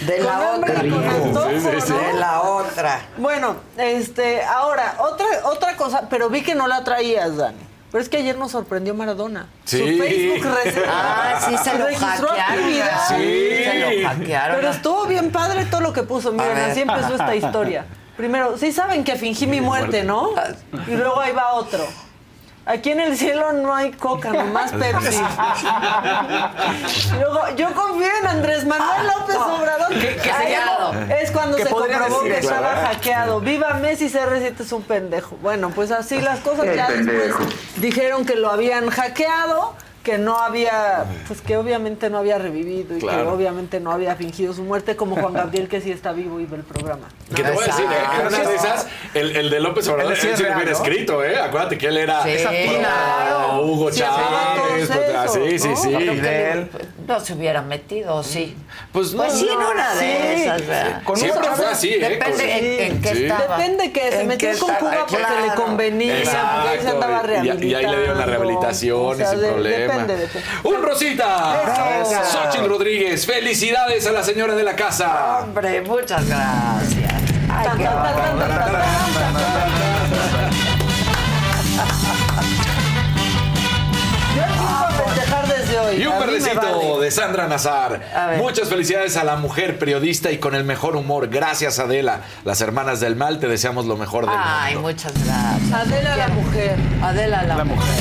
De la Con hambre otra. y con antojo, Sí, sí, sí. ¿no? De la otra. Bueno, este, ahora, otra, otra cosa, pero vi que no la traías, Dani. Pero es que ayer nos sorprendió Maradona. Sí. Su Facebook Ah, sí, se lo registró hackearon. actividad. Sí. Se lo hackearon. Pero estuvo bien padre todo lo que puso. Miren, así empezó esta historia. Primero, sí saben que fingí mi muerte, ¿no? Y luego ahí va otro. Aquí en el cielo no hay coca, nomás Pepsi. Luego, yo confío en Andrés Manuel López Obrador. que hackeado. Es cuando Que se comprobó decir que estaba ¿verdad? hackeado. Viva Messi, CR7 es un pendejo. Bueno, pues así las cosas ya pendejo. después dijeron que lo habían hackeado, que no había, pues que obviamente no había revivido y que obviamente no había fingido su muerte, como Juan Gabriel que sí está vivo y ve el programa. Que te voy a decir, ¿eh? que en una de esas, el, el de López Obrador, sí él sí lo hubiera escrito, ¿eh? Acuérdate que él era Sí, claro. Hugo Sí, Chávez. todos pues, ah, sí, sí, sí. No se hubiera metido, sí. Pues no, Pues sí, en no, una de sí. esas, ¿verdad? Con Siempre fue así, ¿eh? Depende Con- en, en qué Sí. estaba. Depende que se ¿En metió con? Cuba porque Claro. le convenía, Exacto, porque se andaba y- y- y ahí le dieron la rehabilitando. rehabilitación O sea, y sin de- problema. Depende, depende. ¡Un Rosita! Eso. Xochitl Rodríguez, felicidades a la señora de la casa. Hombre, muchas gracias. Ay, sobrecito vale. de Sandra Nazar. Muchas felicidades a la mujer periodista y con el mejor humor. Gracias, Adela. Las hermanas del mal, te deseamos lo mejor del Ay, mundo. muchas gracias. Adela la mujer. Adela la, mujer.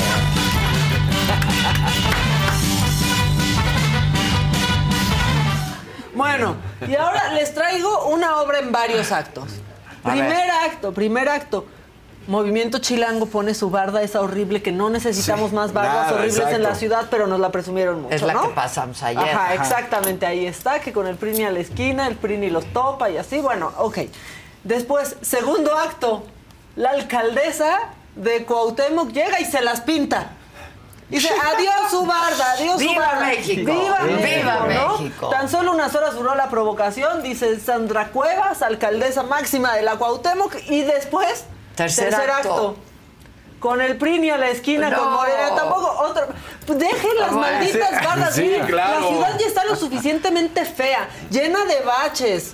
Bueno, y ahora les traigo una obra en varios actos. A primer ver. acto, primer acto. Movimiento Chilango pone su barda esa horrible que no necesitamos Sí, más bardas nada, horribles en la ciudad, pero nos la presumieron mucho, Es la ¿no? que pasamos ayer. Ajá, Ajá. exactamente, ahí está, que con el PRI ni a la esquina, el PRI ni los topa y así, bueno, ok. Después, segundo acto, la alcaldesa de Cuauhtémoc llega y se las pinta. Dice, adiós su barda, adiós su ¡Viva barda. México! ¡Viva, ¡Viva México! ¿no? México! Tan solo unas horas duró la provocación, dice Sandra Cuevas, alcaldesa máxima de la Cuauhtémoc, y después, Tercer acto. Con el PRI ni a la esquina, No. con Morena, tampoco otro. Pues Dejen las malditas bardas. sí, miren, claro. La ciudad ya está lo suficientemente fea, llena de baches.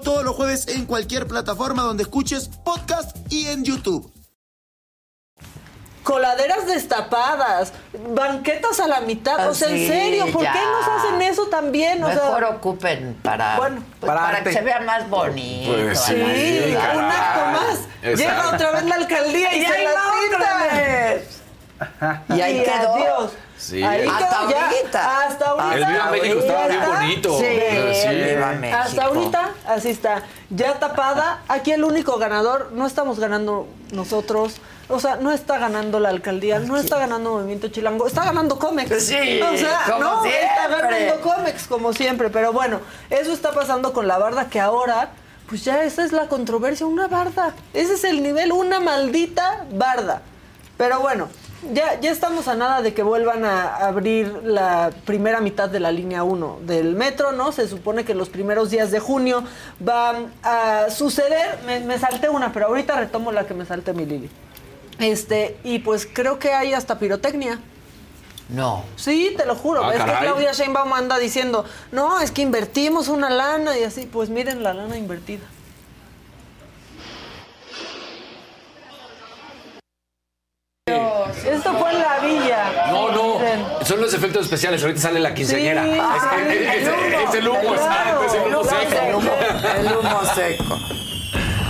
todos los jueves en cualquier plataforma donde escuches podcast y en YouTube. Coladeras destapadas, banquetas a la mitad. o sea, Sí, en serio, ¿por ya. qué nos hacen eso también? O Mejor sea, ocupen para, Bueno, pues, para que se vea más bonito. Pues sí, la un acto más. Exacto. Llega otra vez la alcaldía y, Y se la otra vez. Y ahí Y quedó. adiós. Sí. Ahí Hasta quedó ya. ahorita. Hasta ahorita. El Viva México Ya estaba bien está. bonito. Sí, Sí. el Viva México. Hasta ahorita, así está. Ya tapada. Aquí el único ganador, no estamos ganando nosotros. O sea, no está ganando la alcaldía, no está ganando Movimiento Chilango, está ganando Comex. Sí, o sea, como no, está siempre. ganando Comex, como siempre. Pero bueno, eso está pasando con la barda que ahora, pues ya esa es la controversia, una barda. Ese es el nivel, una maldita barda. Pero bueno, ya, ya estamos a nada de que vuelvan a abrir la primera mitad de la línea 1 del metro, ¿no? Se supone que los primeros días de junio van a suceder. Me, me salté una, pero ahorita retomo la que me salté mi Lili. Este, y pues creo que hay hasta pirotecnia. No. Sí, te lo juro. Ah, es que caray. Claudia Sheinbaum anda diciendo, no, es que invertimos una lana y así. Pues miren la lana invertida. Esto fue en la villa. No, no, son los efectos especiales. Ahorita sale la quinceañera. Sí, es, sí, es- es- el es el humo, es el claro. humo seco. El humo, el humo seco.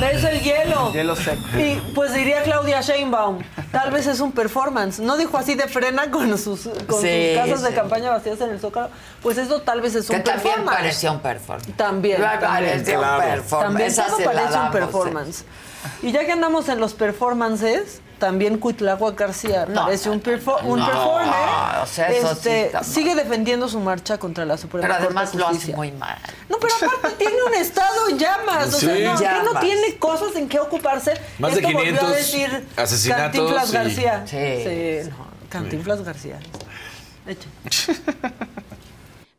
Es el hielo. Hielo seco. Y pues diría Claudia Sheinbaum, tal vez es un performance. No dijo así de frena con sus, con Sí, sus casas de sí. campaña vacías en el Zócalo. Pues eso tal vez es Que un también performance. parecía un performance. También. Me también. parecía un Claro. performance. También todo parece un damos, ¿eh? performance. Y ya que andamos en los performances, también Cuitlagua García No, parece un, perfo- un no, performer. o sea, eso sí Este, sigue defendiendo su marcha contra la Suprema Pero Corte además de lo hace muy mal. No, pero aparte tiene un estado en llamas. O Sí. sea, no, ¿qué no Llamas. tiene cosas en qué ocuparse. Más de Esto volvió 500 a decir asesinatos Cantinflas y- García. Sí. no, Cantinflas García. Eche.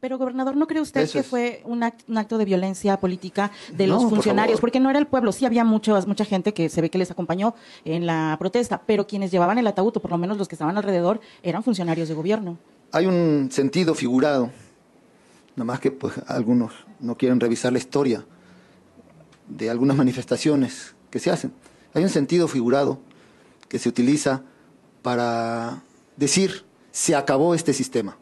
Pero, gobernador, ¿no cree usted Eso que es. fue un act- un acto, de violencia política de No, los funcionarios? Porque no era el pueblo, sí había muchos, mucha gente que se ve que les acompañó en la protesta, pero quienes llevaban el ataúd, o por lo menos los que estaban alrededor, eran funcionarios de gobierno. Hay un sentido figurado, nada más que pues algunos no quieren revisar la historia de algunas manifestaciones que se hacen. Hay un sentido figurado que se utiliza para decir se acabó este sistema.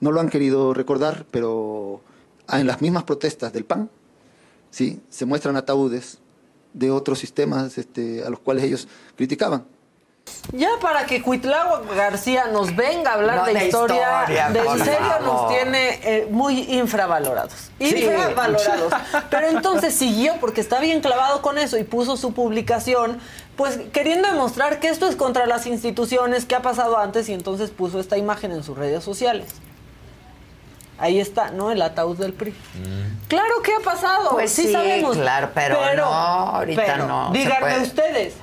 No lo han querido recordar, pero en las mismas protestas del PAN, sí, se muestran ataúdes de otros sistemas este, a los cuales ellos criticaban. Ya para que Cuitlagua García nos venga a hablar No, de, de historia, historia, de por serio favor. nos tiene eh, muy infravalorados. Sí. Infravalorados. Pero entonces siguió porque está bien clavado con eso y puso su publicación, pues queriendo demostrar que esto es contra las instituciones que ha pasado antes y entonces puso esta imagen en sus redes sociales. Ahí está, ¿no? El ataúd del PRI. Claro que ha pasado. Pues sí, sabemos. claro, pero no, ahorita pero, no Díganme ustedes.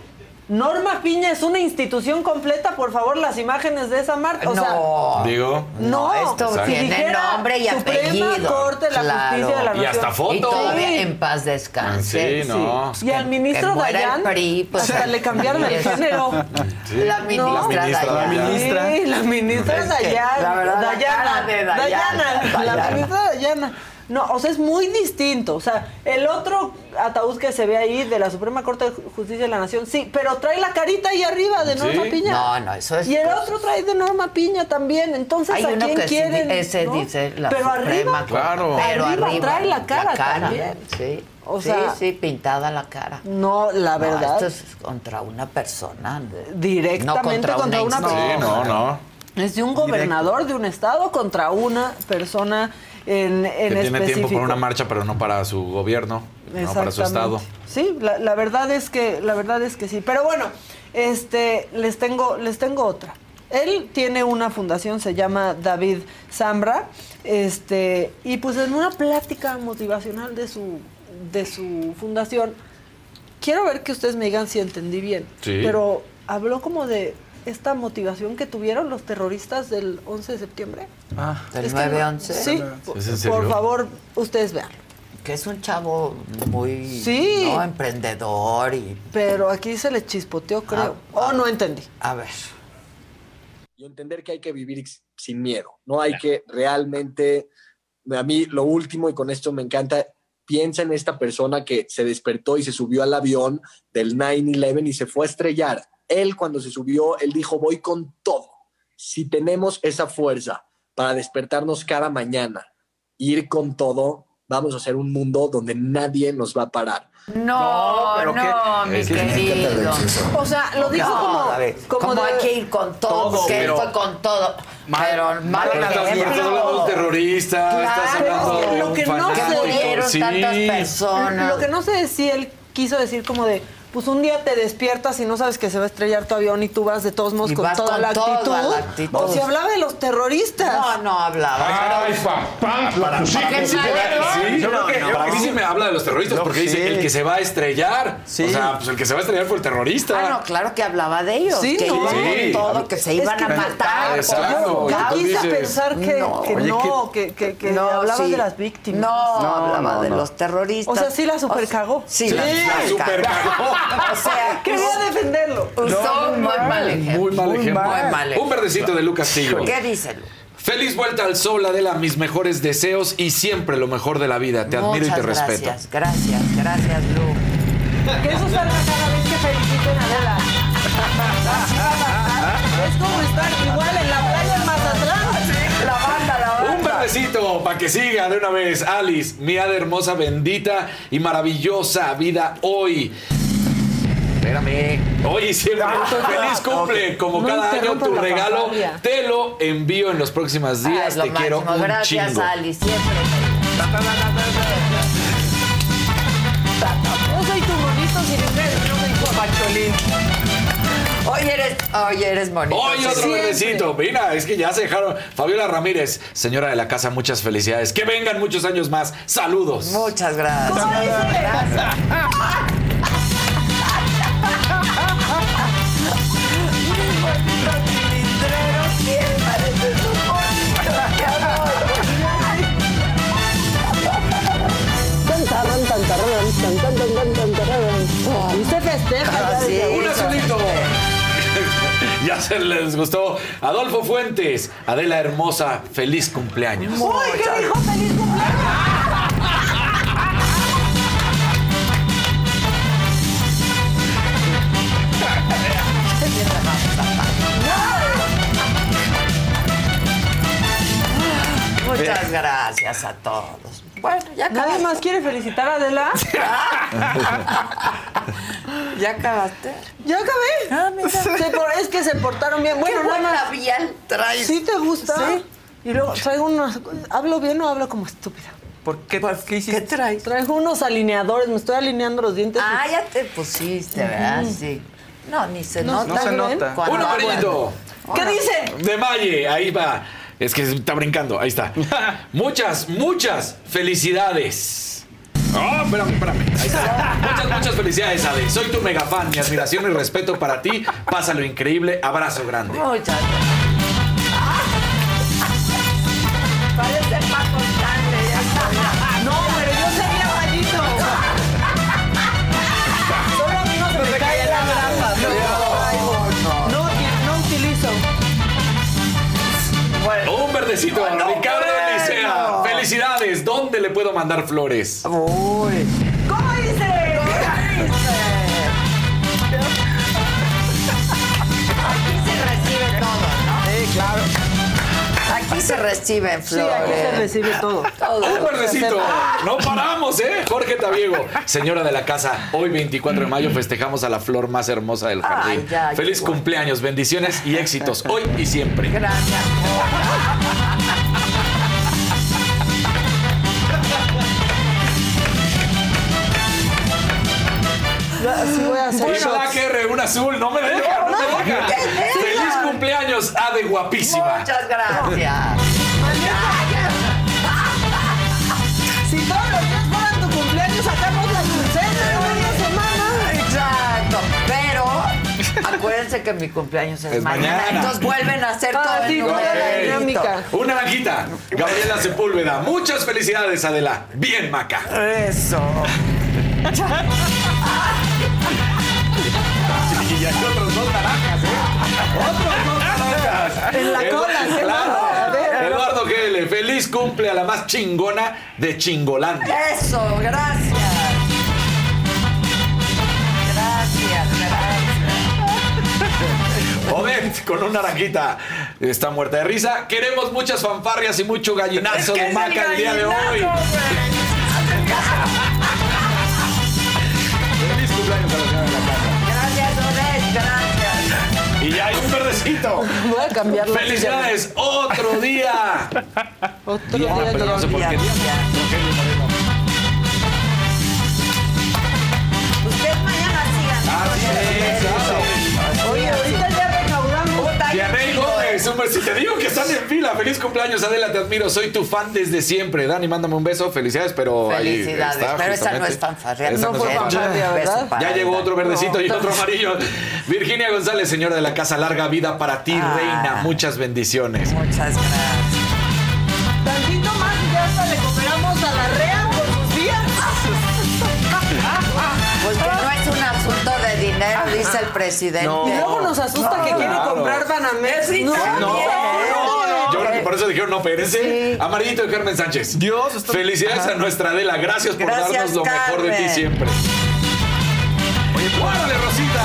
Norma Piña es una institución completa, por favor, las imágenes de esa marca. O sea, No. Digo. no, esto si tiene dijera nombre y Suprema apellido. Corte de la Claro. Justicia de la Y Nación. hasta foto. Y todavía Sí. en paz descanse. Sí, no. Y al ministro Dayan, PRI, pues, hasta le cambiaron el género. Sí. La ministra. La ministra. Sí, la ministra Es que, Dayan. la verdad, la Dayana, cara de Dayana, Dayana, La Dayana. ministra Dayana. No, o sea, es muy distinto. O sea, el otro ataúd que se ve ahí de la Suprema Corte de Justicia de la Nación, sí, pero trae la carita ahí arriba de Norma Sí. Piña. No, no, eso es- Y el pues- otro trae de Norma Piña también. Entonces, Hay ¿a uno quién que sí, quieren? ese no? dice la Pero Suprema arriba. Claro. Pero Arriba arriba, trae la cara también. Sí. O sí, sea- sí, pintada la cara. no, la No, verdad. esto es contra una persona. Directamente no contra una institución. Sí, no, no. Es de un gobernador de un estado contra una persona en, en Que tiene tiempo para una marcha, pero no para su gobierno, no para su estado. Sí, la, la verdad es que la verdad es que sí. Pero bueno, este les tengo les tengo otra. Él tiene una fundación, se llama David Zambra, este y pues en una plática motivacional de su de su fundación quiero ver que ustedes me digan si entendí bien. Sí. Pero habló como de esta motivación que tuvieron los terroristas del 11 de septiembre. Ah, Del Es que no- 9-11. Sí, ¿Es en por favor, ustedes vean. Que es un chavo muy Sí. ¿no? emprendedor y. Pero aquí se le chispoteó, creo. Ah, oh, no entendí. A ver. y entender que hay que vivir sin miedo. No hay que realmente, a mí lo último, y con esto me encanta, piensa en esta persona que se despertó y se subió al avión del 9-11 y se fue a estrellar. Él cuando se subió, él dijo, voy con todo. Si tenemos esa fuerza para despertarnos cada mañana, ir con todo, vamos a hacer un mundo donde nadie nos va a parar. No, pero no, qué- mi es que- querido. O sea, lo dijo No, como, como como de- hay que ir con todo, Todo, pero- fue con todo. pero mal Pero estás hablando de un terrorista, estás Claro, hablando que lo que no se murieron Sí. tantas personas. Lo que no sé es si él quiso decir como de, pues un día te despiertas y no sabes que se va a estrellar tu avión y tú vas de todos modos Y con, vas toda, con la toda actitud. la actitud. O si hablaba de los terroristas. No, no hablaba. Ay, papá, lo pusiste. ¿Qué Sí, mal sí, ejemplo, yo creo que- ¿no? para mí sí me habla de los terroristas, porque dice el que se va a estrellar. O sea, pues el que se va a estrellar fue el terrorista. Ah, no, claro que hablaba de ellos. Sí, que no. iban Sí. con todo, que se Es iban que a matar. Exacto. Quise pensar que no, que, hablaba de las víctimas. No, No, hablaba de los terroristas. O sea, sí la supercagó. Sí, Sí, la, la supercagó. O sea, Quería defenderlo. usó un muy mal ejemplo. Muy mal ejemplo. Muy mal Un verdecito de Lucas Castillo. ¿Qué dice Lu? Feliz vuelta al sol, Adela. Mis mejores deseos y siempre lo mejor de la vida. Te admiro y te Muchas respeto. gracias, gracias, gracias, Lu. Que eso salga cada vez que feliciten a Adela. es como estar igual en la playa en Mazatlán. La banda, la banda. Un verdecito para que siga de una vez. Alice, mi hada hermosa, bendita y maravillosa vida hoy. Espérame. Hoy y siempre. Feliz cumple. Como No cada año, tu regalo te lo envío en los próximos Ah, días. te quiero máximo. un Gracias, chingo. Ali, siempre. Yo soy tu bonito sin no soy tu Pacholín. Hoy eres, hoy eres bonito. Hoy otro Siempre. verdecito. Mira, es que ya se dejaron. Fabiola Ramírez, señora de la casa, muchas felicidades. Que vengan muchos años más. Saludos. Muchas gracias. ¿Cómo dice? Gracias. Y se festeja. Sí. Un azulito. ya se les gustó. Adolfo Fuentes, Adela Hermosa, feliz cumpleaños. ¡Uy, qué dijo! ¡Feliz cumpleaños! Muchas gracias a todos. Bueno, ya ¿Nadie acabamos. más quiere felicitar a Adela? ¿Ya acabaste? Ya acabé. Ah, mira. Se por- es que se portaron bien. Bueno, Qué nada buen más. labial traes. ¿Sí te gusta? Sí. Y luego traigo unos. ¿Hablo bien o hablo como estúpida? ¿Por qué? ¿Qué hiciste? ¿Qué traes? Traigo unos alineadores, me estoy alineando los dientes. Ah, ya te pusiste, ¿verdad? Sí. No, ni se No, nota. no se ¿ven? nota. Cuando- Un amarillito. ¿Qué dice? De Valle, ahí va. Es que está brincando, ahí está. Muchas, muchas felicidades. Oh, espérame, espérame. Ahí está. Muchas, muchas felicidades, Ade. Soy tu mega fan. Mi admiración y respeto para ti. Pásalo increíble. Abrazo grande. Muchas Parece Un verdecito. Ricardo Elisea. Felicidades. ¿Dónde le puedo mandar flores? Uy. ¿Cómo dice? Aquí se recibe todo, ¿no? Sí, claro. Aquí se reciben Sí, flores. aquí se recibe todo. Un verdecito. No paramos, ¿eh? Jorge Tabiego, señora de la casa. Hoy, 24 de mayo, festejamos a la flor más hermosa del jardín. Ay, ya, Feliz igual. cumpleaños, bendiciones y éxitos hoy y siempre. Gracias. Así voy a hacer. Bueno, R, un azul, no me deja, no me deja. Cumpleaños, Ade guapísima. Muchas gracias. Si todos los días fueran tu cumpleaños, sacamos la quincena en una semana. Exacto. Pero acuérdense que mi cumpleaños es, Es mañana. mañana. Entonces vuelven a hacer todo el toda la dinámica. Una naranjita, Gabriela Sepúlveda. Muchas felicidades, Adela. Bien, Maca. Eso. Y hay otros dos naranjas, ¿eh? Naranjas. En la cola, qué claro. Eduardo Gele, feliz cumple a la más chingona de Chingolandia. Eso, gracias. Gracias, gracias. Odette con una naranjita está muerta de risa. Queremos muchas fanfarrias y mucho gallinazo de Maca el día de hoy. Feliz cumpleaños a Y ya hay un verdecito. Voy a cambiar la ¡Felicidades! ¡Otro día! Otro Día, día no sé por qué. día. Ustedes mañana sigan. Ah, sí, Un Si te digo que están en fila, feliz cumpleaños, Adela, te admiro. Soy tu fan desde siempre. Dani, mándame un beso. Felicidades, pero ahí Felicidades. está, Pero esa no es fanfarria. Esa No fue fanfarria, ¿verdad? para Ya llegó otro verdecito y No. otro amarillo. Virginia González, señora de la casa, larga vida para ti, Ah. reina. Muchas bendiciones. Muchas gracias. Tantito más y ya hasta le cooperamos a la REA por sus días. dinero, dice el presidente. Y luego nos asusta que quiere claro. comprar Banamex. No, no, no. Yo creo que por eso dijeron, no, espérense. Sí. Amarillito de Carmen Sánchez. Dios, esto- Felicidades Ajá. a nuestra Adela. Gracias por Gracias, darnos lo mejor de ti siempre. ¡Órale, Rosita!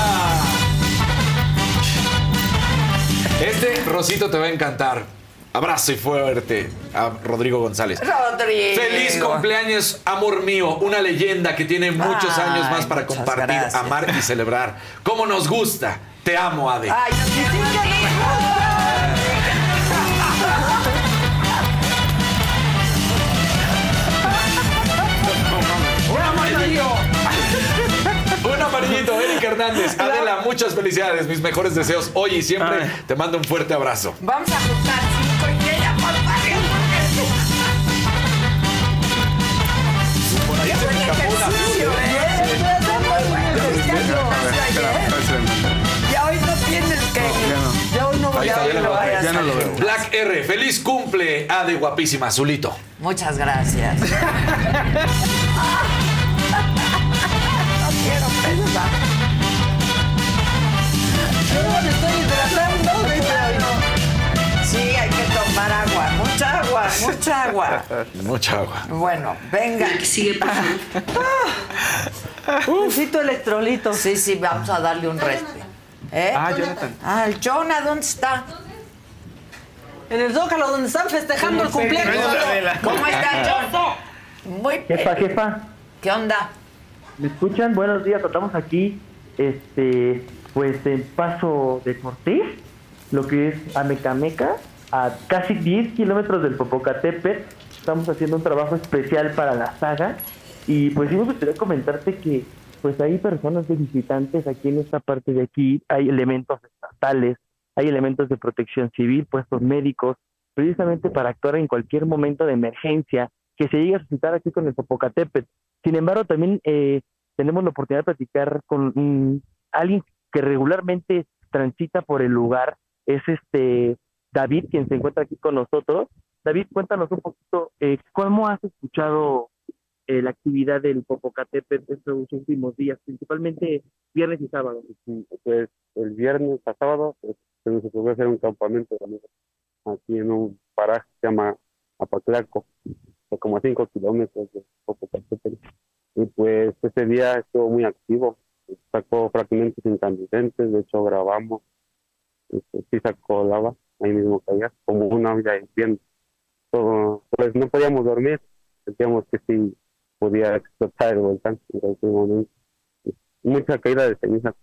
Este Rosito te va a encantar. Abrazo y fuerte a Rodrigo González. Rodrigo. Feliz cumpleaños, amor mío, una leyenda que tiene muchos Ay, años más para compartir, gracias. amar y celebrar. Como nos gusta. Te amo, Ade. Ay, Un amarillito, Eric Hernández. Adela, muchas felicidades, mis mejores deseos hoy y siempre. Ay. Te mando un fuerte abrazo. Vamos a juntar cinco y que ella por Por ahí se me escapó una ejercicio, ¿eh? Ya hoy no tienes que. Ya hoy no voy a ya lo lo vayas ya a no lo veo. Black R, feliz cumple, Ade guapísima, Azulito. Muchas gracias. quiero pensar. Yo me estoy hidratando. Sí, hay que tomar agua. Mucha agua, mucha agua. Mucha agua. Bueno, venga. Sigue, por favor. Necesito electrolitos. Sí, sí, vamos a darle un respeto. ¿Eh? Ah, Jonathan. Ah, el Jonah, ¿dónde está? En el Zócalo, donde están festejando el cumpleaños. ¿Cómo está, John? Muy Jefa, jefa, ¿Qué onda? ¿Me escuchan? Buenos días, estamos aquí, este, pues en Paso de Cortés, lo que es Amecameca, a casi 10 kilómetros del Popocatépetl. Estamos haciendo un trabajo especial para la saga y pues sí me gustaría comentarte que pues hay personas de visitantes aquí en esta parte de aquí, hay elementos estatales, hay elementos de protección civil, puestos médicos, precisamente para actuar en cualquier momento de emergencia que se llegue a suscitar aquí con el Popocatépetl. Sin embargo, también eh, tenemos la oportunidad de platicar con mm, alguien que regularmente transita por el lugar, es este David, quien se encuentra aquí con nosotros. David, cuéntanos un poquito, eh, ¿cómo has escuchado eh, la actividad del Popocatépetl estos últimos días, principalmente viernes y sábado? Pues el viernes a sábado pues, se nos ocurrió hacer un campamento amigos aquí en un paraje que se llama Apaclaco, como a 5 kilómetros de Popocatépetl. Y pues ese día estuvo muy activo, sacó fragmentos incandescentes, de hecho grabamos, este, sí sacó lava, ahí mismo caía, como una olla hirviendo. Pues no podíamos dormir, sentíamos que sí podía explotar el volcán en cualquier momento. Mucha caída de ceniza.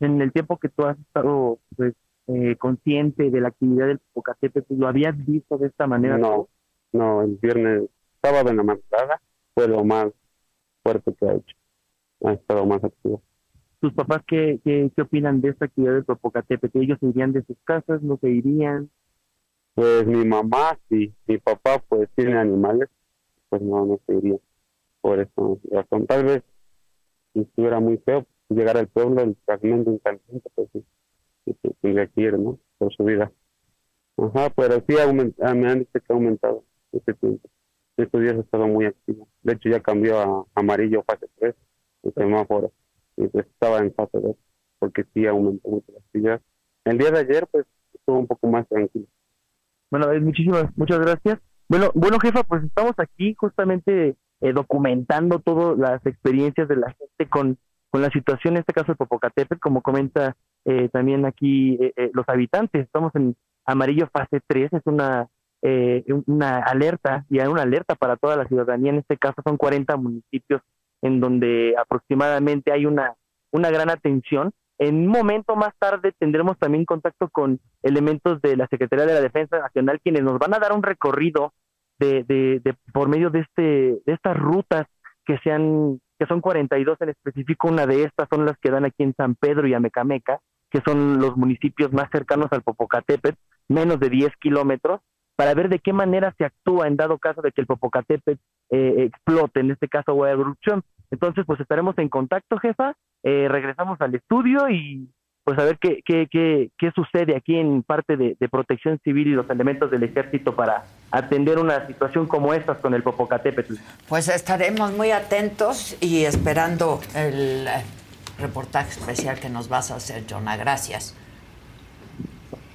En el tiempo que tú has estado pues, eh, consciente de la actividad del Popocatépetl, ¿lo habías visto de esta manera? No, no, el viernes, sábado en la madrugada fue lo más fuerte que ha hecho. Ha estado más activo. ¿Tus papás qué, qué, qué opinan de esta actividad del Popocatépetl? ¿Ellos se irían de sus casas? ¿No se irían? Pues mi mamá sí, mi papá pues tiene animales, pues no, no se iría. Por eso razón, tal vez si estuviera muy feo, llegar al pueblo, el fragmento incandescente, pues sí, tendría que ir, ¿no? Por su vida. Ajá, pero sí aument- ah, me han dicho que ha aumentado este tiempo. Estos días ha estado muy activo. De hecho, ya cambió a amarillo fase 3, el semáforo. Y pues estaba en fase 2, porque sí aumentó mucho la actividad. El día de ayer, pues, estuvo un poco más tranquilo. Bueno, muchísimas, muchas gracias. Bueno, bueno, jefa, pues estamos aquí justamente eh, documentando todas las experiencias de la gente con, con la situación, en este caso de Popocatépetl, como comenta eh, también aquí eh, eh, los habitantes. Estamos en amarillo fase 3, es una eh, una alerta, y hay una alerta para toda la ciudadanía, en este caso son 40 municipios en donde aproximadamente hay una, una gran atención. En un momento más tarde tendremos también contacto con elementos de la Secretaría de la Defensa Nacional, quienes nos van a dar un recorrido de, de, de por medio de este de estas rutas que sean que son 42 en específico, una de estas son las que dan aquí en San Pedro y Amecameca, que son los municipios más cercanos al Popocatépetl, menos de 10 kilómetros, para ver de qué manera se actúa en dado caso de que el Popocatépetl eh, explote, en este caso o erupción. Entonces, pues estaremos en contacto, jefa, eh, regresamos al estudio y pues a ver qué, qué, qué, qué sucede aquí en parte de, protección civil y los elementos del ejército para atender una situación como esta con el Popocatépetl. Pues estaremos muy atentos y esperando el eh, reportaje especial que nos vas a hacer, Jonah. Gracias.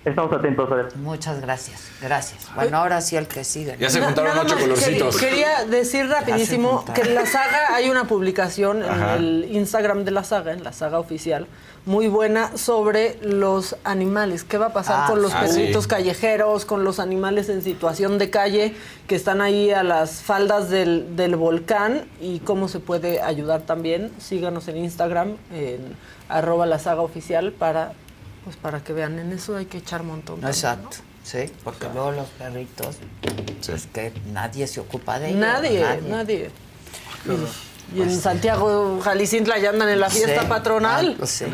Estamos atentos, a ver. Muchas gracias, gracias. Bueno, ahora sí el que sigue. Ya se juntaron ocho colorcitos. Quería, quería decir rapidísimo que en la saga hay una publicación Ajá. en el Instagram de la saga, en la saga oficial, muy buena sobre los animales. ¿Qué va a pasar Ah, con los ah, perritos sí. callejeros, con los animales en situación de calle que están ahí a las faldas del, del volcán y cómo se puede ayudar también? Síganos en Instagram, en arroba la saga oficial para, pues para que vean. En eso hay que echar montón. también, ¿no? Exacto, sí, porque luego los perritos, es que nadie se ocupa de ellos. Nadie, nadie. Y, y en Santiago, Jalicintla ya andan en la fiesta Sí. patronal. Ah, pues sí.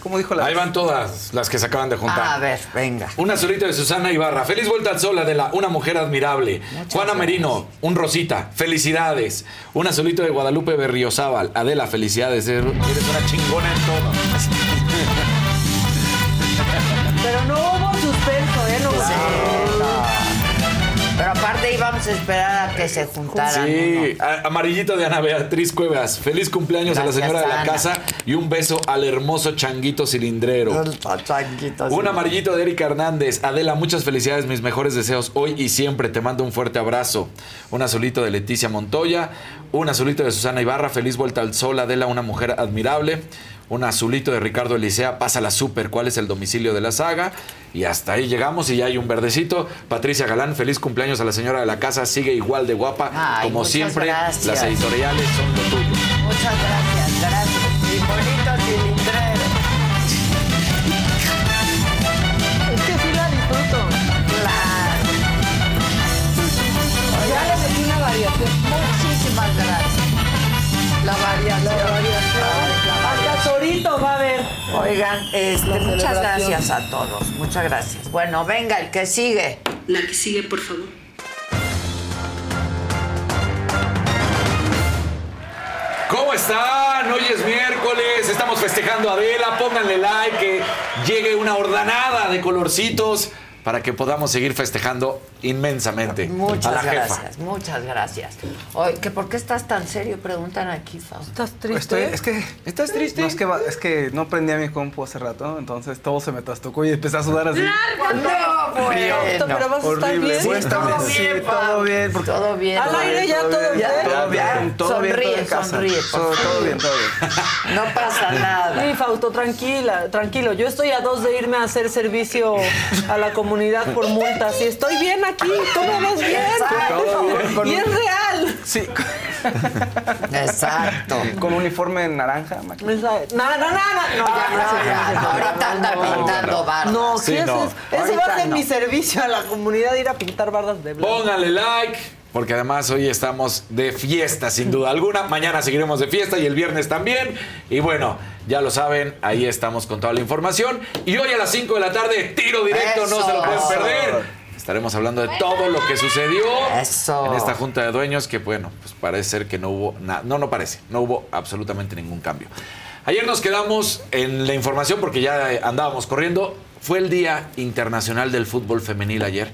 ¿Cómo dijo la Ahí van todas las que se acaban de juntar. A ver, venga. Un azulito de Susana Ibarra. Feliz vuelta al sol, Adela. Una mujer admirable. Juana Merino, un rosita. Felicidades. Un azulito de Guadalupe Berriozábal. Adela, felicidades. Eres una chingona en todo. Pero no hubo suspenso, ¿eh? No hubo- Pero aparte íbamos a esperar a que se juntaran. Sí, amarillito de Ana Beatriz Cuevas. Feliz cumpleaños a la señora de la Ana. casa y un beso al hermoso changuito cilindrero. Un amarillito de Erika Hernández. Adela, muchas felicidades, mis mejores deseos hoy y siempre. Te mando un fuerte abrazo. Un azulito de Leticia Montoya. Un azulito de Susana Ibarra. Feliz vuelta al sol, Adela, una mujer admirable. Un azulito de Ricardo Elisea, pasa la super, ¿cuál es el domicilio de la saga? Y hasta ahí llegamos y ya hay un verdecito. Patricia Galán, feliz cumpleaños a la señora de la casa, sigue igual de guapa. Ay, Como siempre, gracias. las editoriales son lo tuyo. Muchas gracias, gracias. Este, muchas gracias a todos. Muchas gracias. Bueno, venga, el que sigue. La que sigue, por favor. ¿Cómo están? Hoy es miércoles, estamos festejando a Adela, pónganle like, que llegue una ordanada de colorcitos para que podamos seguir festejando inmensamente a Muchas la jefa. gracias, muchas gracias. Oye, ¿que ¿por qué estás tan serio? Preguntan aquí, Fausto. ¿Estás Estoy, es que. ¿Estás triste? No, es que, va- es que no prendía mi compu hace rato, entonces todo se me trastocó y empecé a sudar así. No, Frío. bueno. Pero vas a estar bien. A estar Todo bien, sí, todo bien. porque- Todo bien. Al aire ya todo bien. Todo bien, todo bien, todo Sonríe, sonríe, Todo, bien, todo bien. No pasa nada. Sí, Fausto, tranquila, tranquilo. Yo estoy a dos de irme a hacer servicio a la comunidad por multas y estoy bien aquí. Tú me ves bien. Y es real. Sí. Exacto. Con uniforme naranja. No, no, no, no, no, ahorita anda pintando bardas. No, Sí, ¿qué no. haces? Ese va a ser no. mi servicio a la comunidad, ir a pintar bardas de blanco. Pónganle like, porque además hoy estamos de fiesta, sin duda alguna. Mañana seguiremos de fiesta y el viernes también. Y bueno, ya lo saben, ahí estamos con toda la información. Y hoy a las 5 de la tarde, tiro directo, no se lo pueden perder. Estaremos hablando de todo lo que sucedió Eso. en esta junta de dueños, que bueno, pues parece ser que no hubo nada. No, no parece, no hubo absolutamente ningún cambio. Ayer nos quedamos en la información porque ya andábamos corriendo. Fue el Día Internacional del Fútbol Femenil ayer.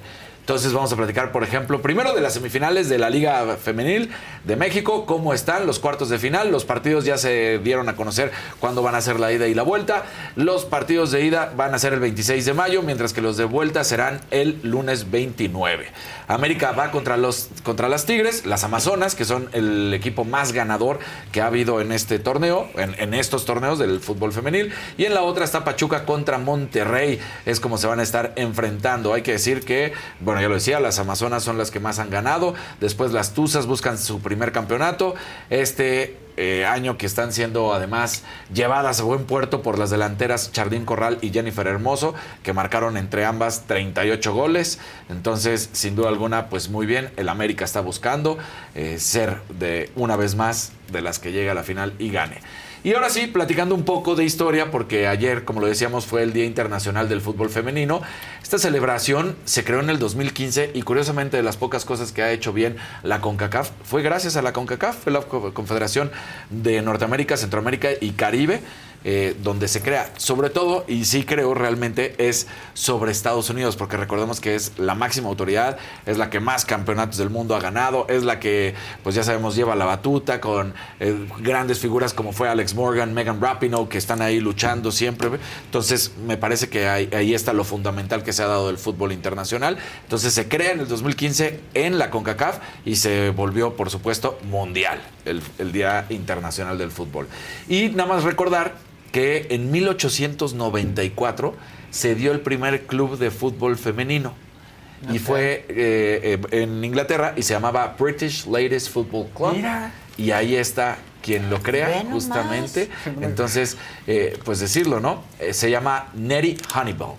Entonces vamos a platicar, por ejemplo, primero de las semifinales de la Liga Femenil de México, cómo están los cuartos de final. Los partidos ya se dieron a conocer cuándo van a ser la ida y la vuelta. Los partidos de ida van a ser el 26 de mayo, mientras que los de vuelta serán el lunes 29. América va contra, los, contra las Tigres, las Amazonas, que son el equipo más ganador que ha habido en este torneo, en, en estos torneos del fútbol femenil. Y en la otra está Pachuca contra Monterrey. Es como se van a estar enfrentando. Hay que decir que, bueno, ya lo decía, las Amazonas son las que más han ganado. Después las Tuzas buscan su primer campeonato. Este eh, año que están siendo además llevadas a buen puerto por las delanteras Chardín Corral y Jennifer Hermoso, que marcaron entre ambas 38 goles. Entonces, sin duda alguna, pues muy bien, el América está buscando eh, ser de una vez más de las que llega a la final y gane. Y ahora sí, platicando un poco de historia, porque ayer, como lo decíamos, fue el Día Internacional del Fútbol Femenino. Esta celebración se creó en el 2015 y curiosamente de las pocas cosas que ha hecho bien la CONCACAF fue gracias a la CONCACAF, fue la Co- Confederación de Norteamérica, Centroamérica y Caribe, eh, donde se crea, sobre todo, y sí creo realmente, es sobre Estados Unidos, porque recordemos que es la máxima autoridad, es la que más campeonatos del mundo ha ganado, es la que, pues ya sabemos, lleva la batuta con eh, grandes figuras como fue Alex Morgan, Megan Rapinoe, que están ahí luchando siempre. Entonces, me parece que ahí, está lo fundamental que se ha dado del fútbol internacional. Entonces, se crea en el 2015 en la CONCACAF y se volvió, por supuesto, mundial, el Día Internacional del Fútbol. Y nada más recordar que en 1894 se dio el primer club de fútbol femenino. Y fue eh, eh, en Inglaterra y se llamaba British Ladies Football Club. Mira. Y ahí está quien lo crea, justamente. Entonces, eh, pues decirlo, ¿no? Eh, se llama Nettie Honeyball.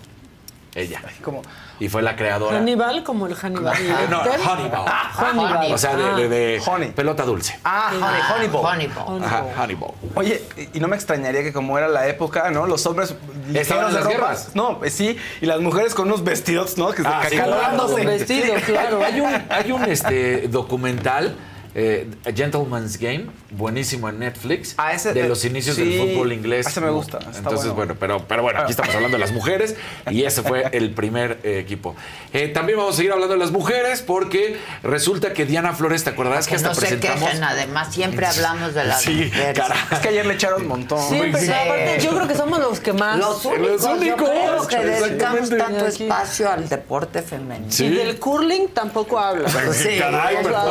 Ella. Como, Y fue la creadora. Hannibal como el Hannibal. No, Lecter. Honeyball. Hannibal. O sea, de, Ah. de- de Honey. pelota dulce. ah, honey, honeyball. Honeyball. Ajá, Honeyball. Oye, y- no me extrañaría que como era la época, ¿no? Los hombres en de las ropa. guerras. No, pues sí, y las mujeres con unos vestidos, ¿no? Que se Ah, sí, cacalorándose. Con vestido, claro. Hay un, hay un este, documental, eh, A Gentleman's Game, buenísimo en Netflix, Ah, ese, de eh, los inicios sí, del fútbol inglés. ese me gusta, está Entonces, bueno. bueno, pero, pero bueno, aquí estamos hablando de las mujeres y ese fue el primer eh, equipo. Eh, también vamos a seguir hablando de las mujeres porque resulta que Diana Flores, ¿te acordarás que Que hasta no se presentamos? quejen, además, siempre hablamos de las Sí, mujeres. Es que ayer le echaron un montón. Sí. aparte, yo creo que somos los que más. Los únicos, Los únicos, yo creo que dedicamos tanto Aquí. espacio al deporte femenino. Sí. Y del curling tampoco habla. Sí, Caray, verdad,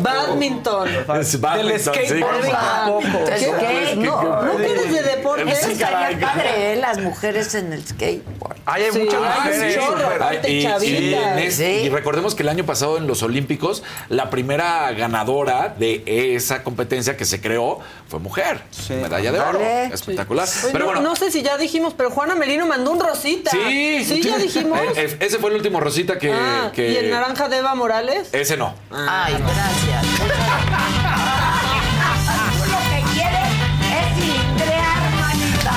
Badminton. Es badminton, Del sí. skateboard tampoco. ¿Qué? ¿Qué? No, ¿no eres de deporte? Eso estaría padre, ¿eh? Las mujeres en el skateboard. Ay, hay Sí, muchas mujeres. y, chavitas. recordemos que el año pasado en los Olímpicos, la primera ganadora de esa competencia que se creó fue mujer. Medalla de oro. Espectacular. Oye, Pero no, bueno. no sé si ya dijimos, pero Juana Merino mandó un rosita. Sí, Sí, ya dijimos. Eh, eh, ese fue el último rosita que. Ah, que- ¿Y el naranja de Eva Morales? Ese no. Ay, gracias. Tú lo que quieres es cilindrear, manita.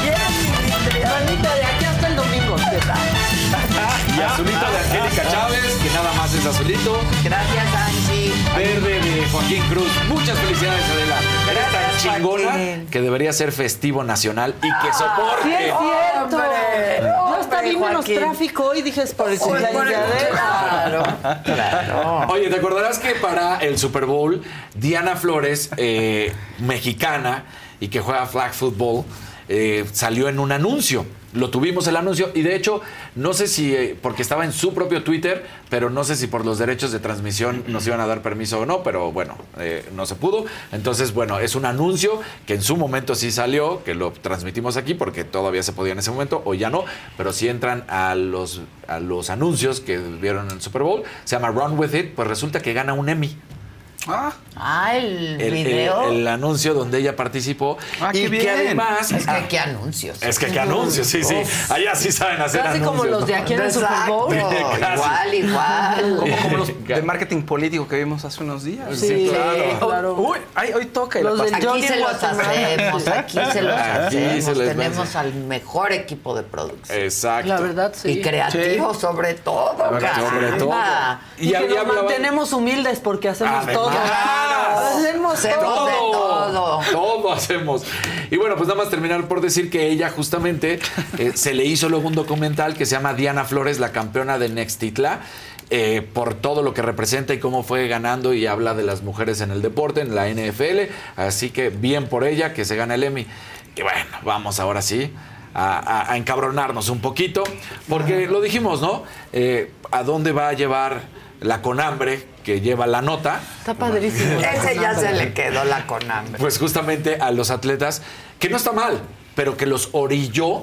Quieres cilindrear. Manita, de aquí hasta el domingo. ¿qué tal? Y azulito de Angélica Chávez, que nada más es azulito. Gracias, Angie. Verde de Joaquín Cruz. Muchas felicidades, Adela. Eres tan Gracias, chingona que debería ser festivo nacional y que soporte. Sí, es cierto. Tráfico hoy, dije, es por el cumpleaños de Adela. Claro, claro. Oye, ¿te acordarás que para el Super Bowl, Diana Flores, eh, mexicana y que juega flag football, eh, salió en un anuncio? Lo tuvimos el anuncio y de hecho, no sé si, eh, porque estaba en su propio Twitter, pero no sé si por los derechos de transmisión nos iban a dar permiso o no, pero bueno, eh, no se pudo. Entonces, bueno, es un anuncio que en su momento sí salió, que lo transmitimos aquí porque todavía se podía en ese momento, o ya no, pero si entran a los, a los anuncios que vieron en el Super Bowl, se llama Run With It, pues resulta que gana un Emmy. Ah, Ah, el, El, video. el- el anuncio donde ella participó Ah, y qué que bien. además es que qué anuncios. es que qué anuncios, sí, sí. Allá sí saben hacer Casi anuncios. como los de ¿no? aquí en el Super Bowl. Igual, igual. como, como los de marketing político que vimos hace unos días. Sí, claro. Uy, ay, hoy toca. y Los del. Aquí se los hacemos, aquí se los Aquí hacemos. Tenemos al mejor equipo de producción. Exacto. La verdad, sí. Y creativo sobre todo, Sobre todo. caramba. Y, que nos mantenemos humildes porque hacemos todo. Hacemos Hacemos todo. de todo. Todo hacemos. Y bueno, pues nada más terminar por decir que ella justamente eh, se le hizo luego un documental que se llama Diana Flores, la campeona de Nextitla. eh, por todo lo que representa y cómo fue ganando y habla de las mujeres en el deporte, en la NFL. Así que bien por ella que se gana el Emmy. Y bueno, vamos ahora sí a, a- a encabronarnos un poquito, porque lo dijimos, ¿no? Eh, ¿A dónde va a llevar la conambre que lleva la nota? Está padrísimo. Ese ya se le quedó la con hambre. Pues justamente a los atletas, que no está mal, pero que los orilló,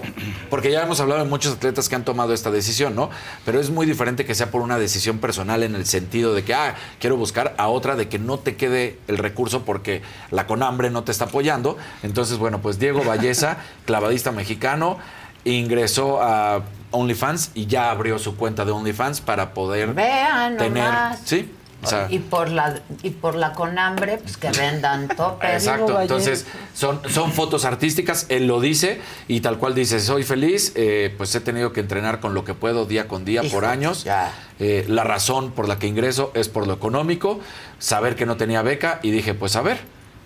porque ya hemos hablado de muchos atletas que han tomado esta decisión, ¿no? Pero es muy diferente que sea por una decisión personal en el sentido de que, ah, quiero buscar a otra, de que no te quede el recurso porque la conambre no te está apoyando. Entonces, bueno, pues Diego Valleza, clavadista mexicano, ingresó a OnlyFans y ya abrió su cuenta de OnlyFans para poder Vean tener, nomás. sí, o sea, y por la y por la con hambre, pues que vendan topes. Exacto, entonces son, son fotos artísticas, él lo dice y tal cual dice, soy feliz, eh, pues he tenido que entrenar con lo que puedo día con día por años. ya. Eh, la razón por la que ingreso es por lo económico, saber que no tenía beca y dije, pues a ver.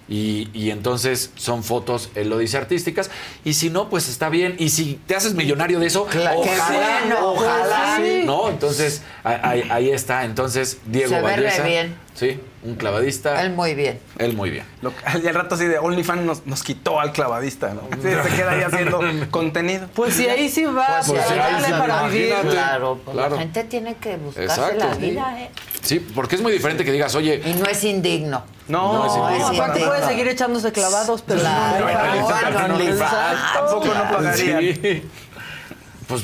Y, y entonces son fotos, él lo dice artísticas, y si no, pues está bien. Y si te haces millonario de eso, Claro, ojalá, bueno, ojalá, sí. ¿no? Entonces ahí, ahí- está. Entonces Diego Se Valleza, bien. Sí, un clavadista. Él muy bien. Él muy bien. Lo- y al rato así de OnlyFans nos, nos quitó al clavadista, ¿no? Sí, se queda ahí haciendo contenido. Pues si ahí sí va, Pues pues, ahí sí, para vivir. Claro, pues Claro. la gente tiene que buscarse Exacto. la vida, ¿eh? Sí, porque es muy diferente que digas, oye, Y no es indigno. No, No, es No, indigno. aparte puede seguir echándose clavados, pero Claro, no, no, no, no, no. Pues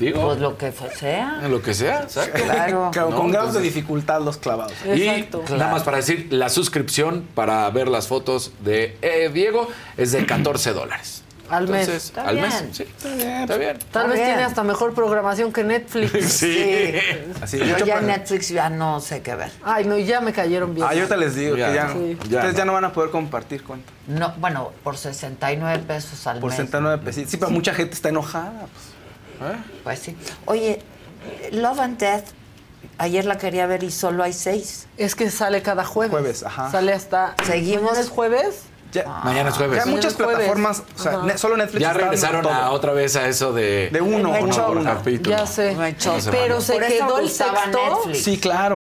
digo, Pues lo que sea. lo que sea, exacto. Claro. No, con grados de dificultad los clavados. Y Exacto. nada más para decir, la suscripción para ver las fotos de eh, Diego es de 14 dólares. Al mes. Entonces, Está al bien. mes, sí, está bien. Tal vez bien. tiene hasta mejor programación que Netflix. Sí. Así, Yo ya para- en Netflix ya no sé qué ver. Ay, no, ya me cayeron bien. Ah, yo te les digo Ya, que ya, no. Ustedes Ya ya no. van a poder compartir cuenta. No, bueno, por 69 pesos al Por mes. 69 pesitos. Sí, pero mucha gente está enojada. Pues. Pues sí. Oye, Love and Death, ayer la quería ver y solo hay seis. Es que sale cada jueves. Jueves, ajá. Sale hasta. Seguimos. ¿Mañana es jueves? Ya, Mañana es jueves. ya muchas es jueves. plataformas, o sea, ne- solo Netflix Ya regresaron a otra vez a eso de, De uno, uno por capítulo. Ya sé. Pero se Por quedó el sexto. Netflix. Sí, claro.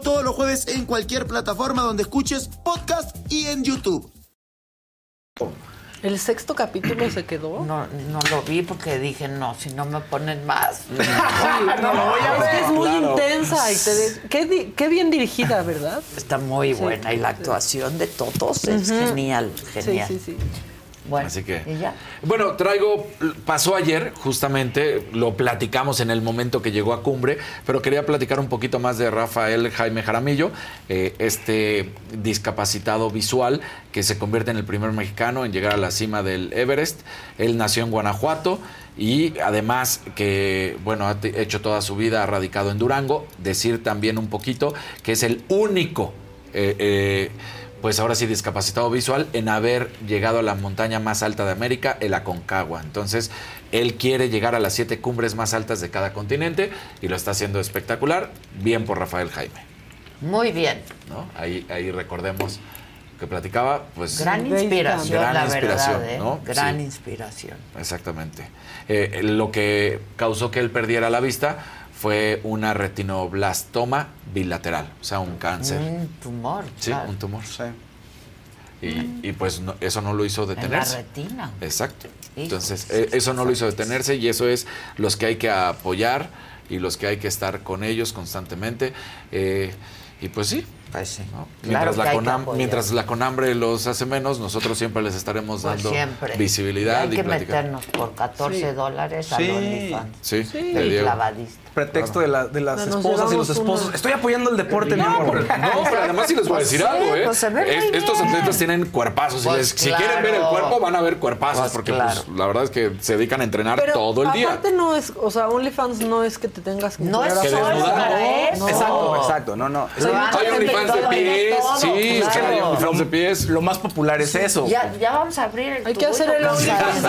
todos los jueves en cualquier plataforma donde escuches podcast y en YouTube. ¿El sexto capítulo se quedó? No, no lo vi porque dije, no, si no me ponen más. no lo voy a ver. Es que es muy Claro. intensa y te de- qué, di- qué bien dirigida, ¿verdad? Está muy Sí. buena y la actuación de todos es genial, genial. Sí, sí, sí. Bueno, Así que. ¿y ya? Bueno, traigo, pasó ayer, justamente, lo platicamos en el momento que llegó a cumbre, pero quería platicar un poquito más de Rafael Jaime Jaramillo, eh, este discapacitado visual que se convierte en el primer mexicano en llegar a la cima del Everest. Él nació en Guanajuato y además que, bueno, ha hecho toda su vida, ha radicado en Durango. Decir también un poquito que es el único eh, eh, pues ahora sí discapacitado visual en haber llegado a la montaña más alta de América, el Aconcagua. Entonces, él quiere llegar a las siete cumbres más altas de cada continente y lo está haciendo espectacular. Bien por Rafael Jaime. Muy bien. ¿no? Ahí, ahí recordemos que platicaba, pues... Gran inspiración, gran la inspiración, verdad, ¿eh? ¿no? Gran Sí. inspiración. Exactamente. Eh, lo que causó que él perdiera la vista fue una retinoblastoma bilateral, o sea, un cáncer. Un tumor. Sí, claro. un tumor. Y, y, pues no- eso no lo hizo En la detenerse. retina. Exacto. Entonces, eh, eso no lo hizo detenerse y eso es los que hay que apoyar y los que hay que estar con ellos constantemente. Eh, y pues sí. Claro Mientras, que la hay que Conam- mientras la Conambre los hace menos, nosotros siempre les estaremos Pues dando siempre. visibilidad Hay y que platicar. meternos por 14 Sí. dólares Sí. al OnlyFans. Sí, Sí. de El Diego. clavadista. Pretexto de, la- de las Nos esposas y los esposos. una- Estoy apoyando el deporte, mi amor. No, pero además sí les voy a Pues decir sí, algo, ¿eh? pues Es- estos atletas tienen cuerpazos. y Pues les- Si claro. quieren ver el cuerpo, van a ver cuerpazos, Pues porque claro. pues, la verdad es que se dedican a entrenar Pero todo el día. aparte no es, o sea, OnlyFans no es que te tengas que No es Que solo para eso. Exacto, exacto. No, no. Hay OnlyFans que de pies, sí, es que hay claro. OnlyFans de pies. Lo más popular es eso. Ya, ya vamos a abrir el Hay que hacer el OnlyFans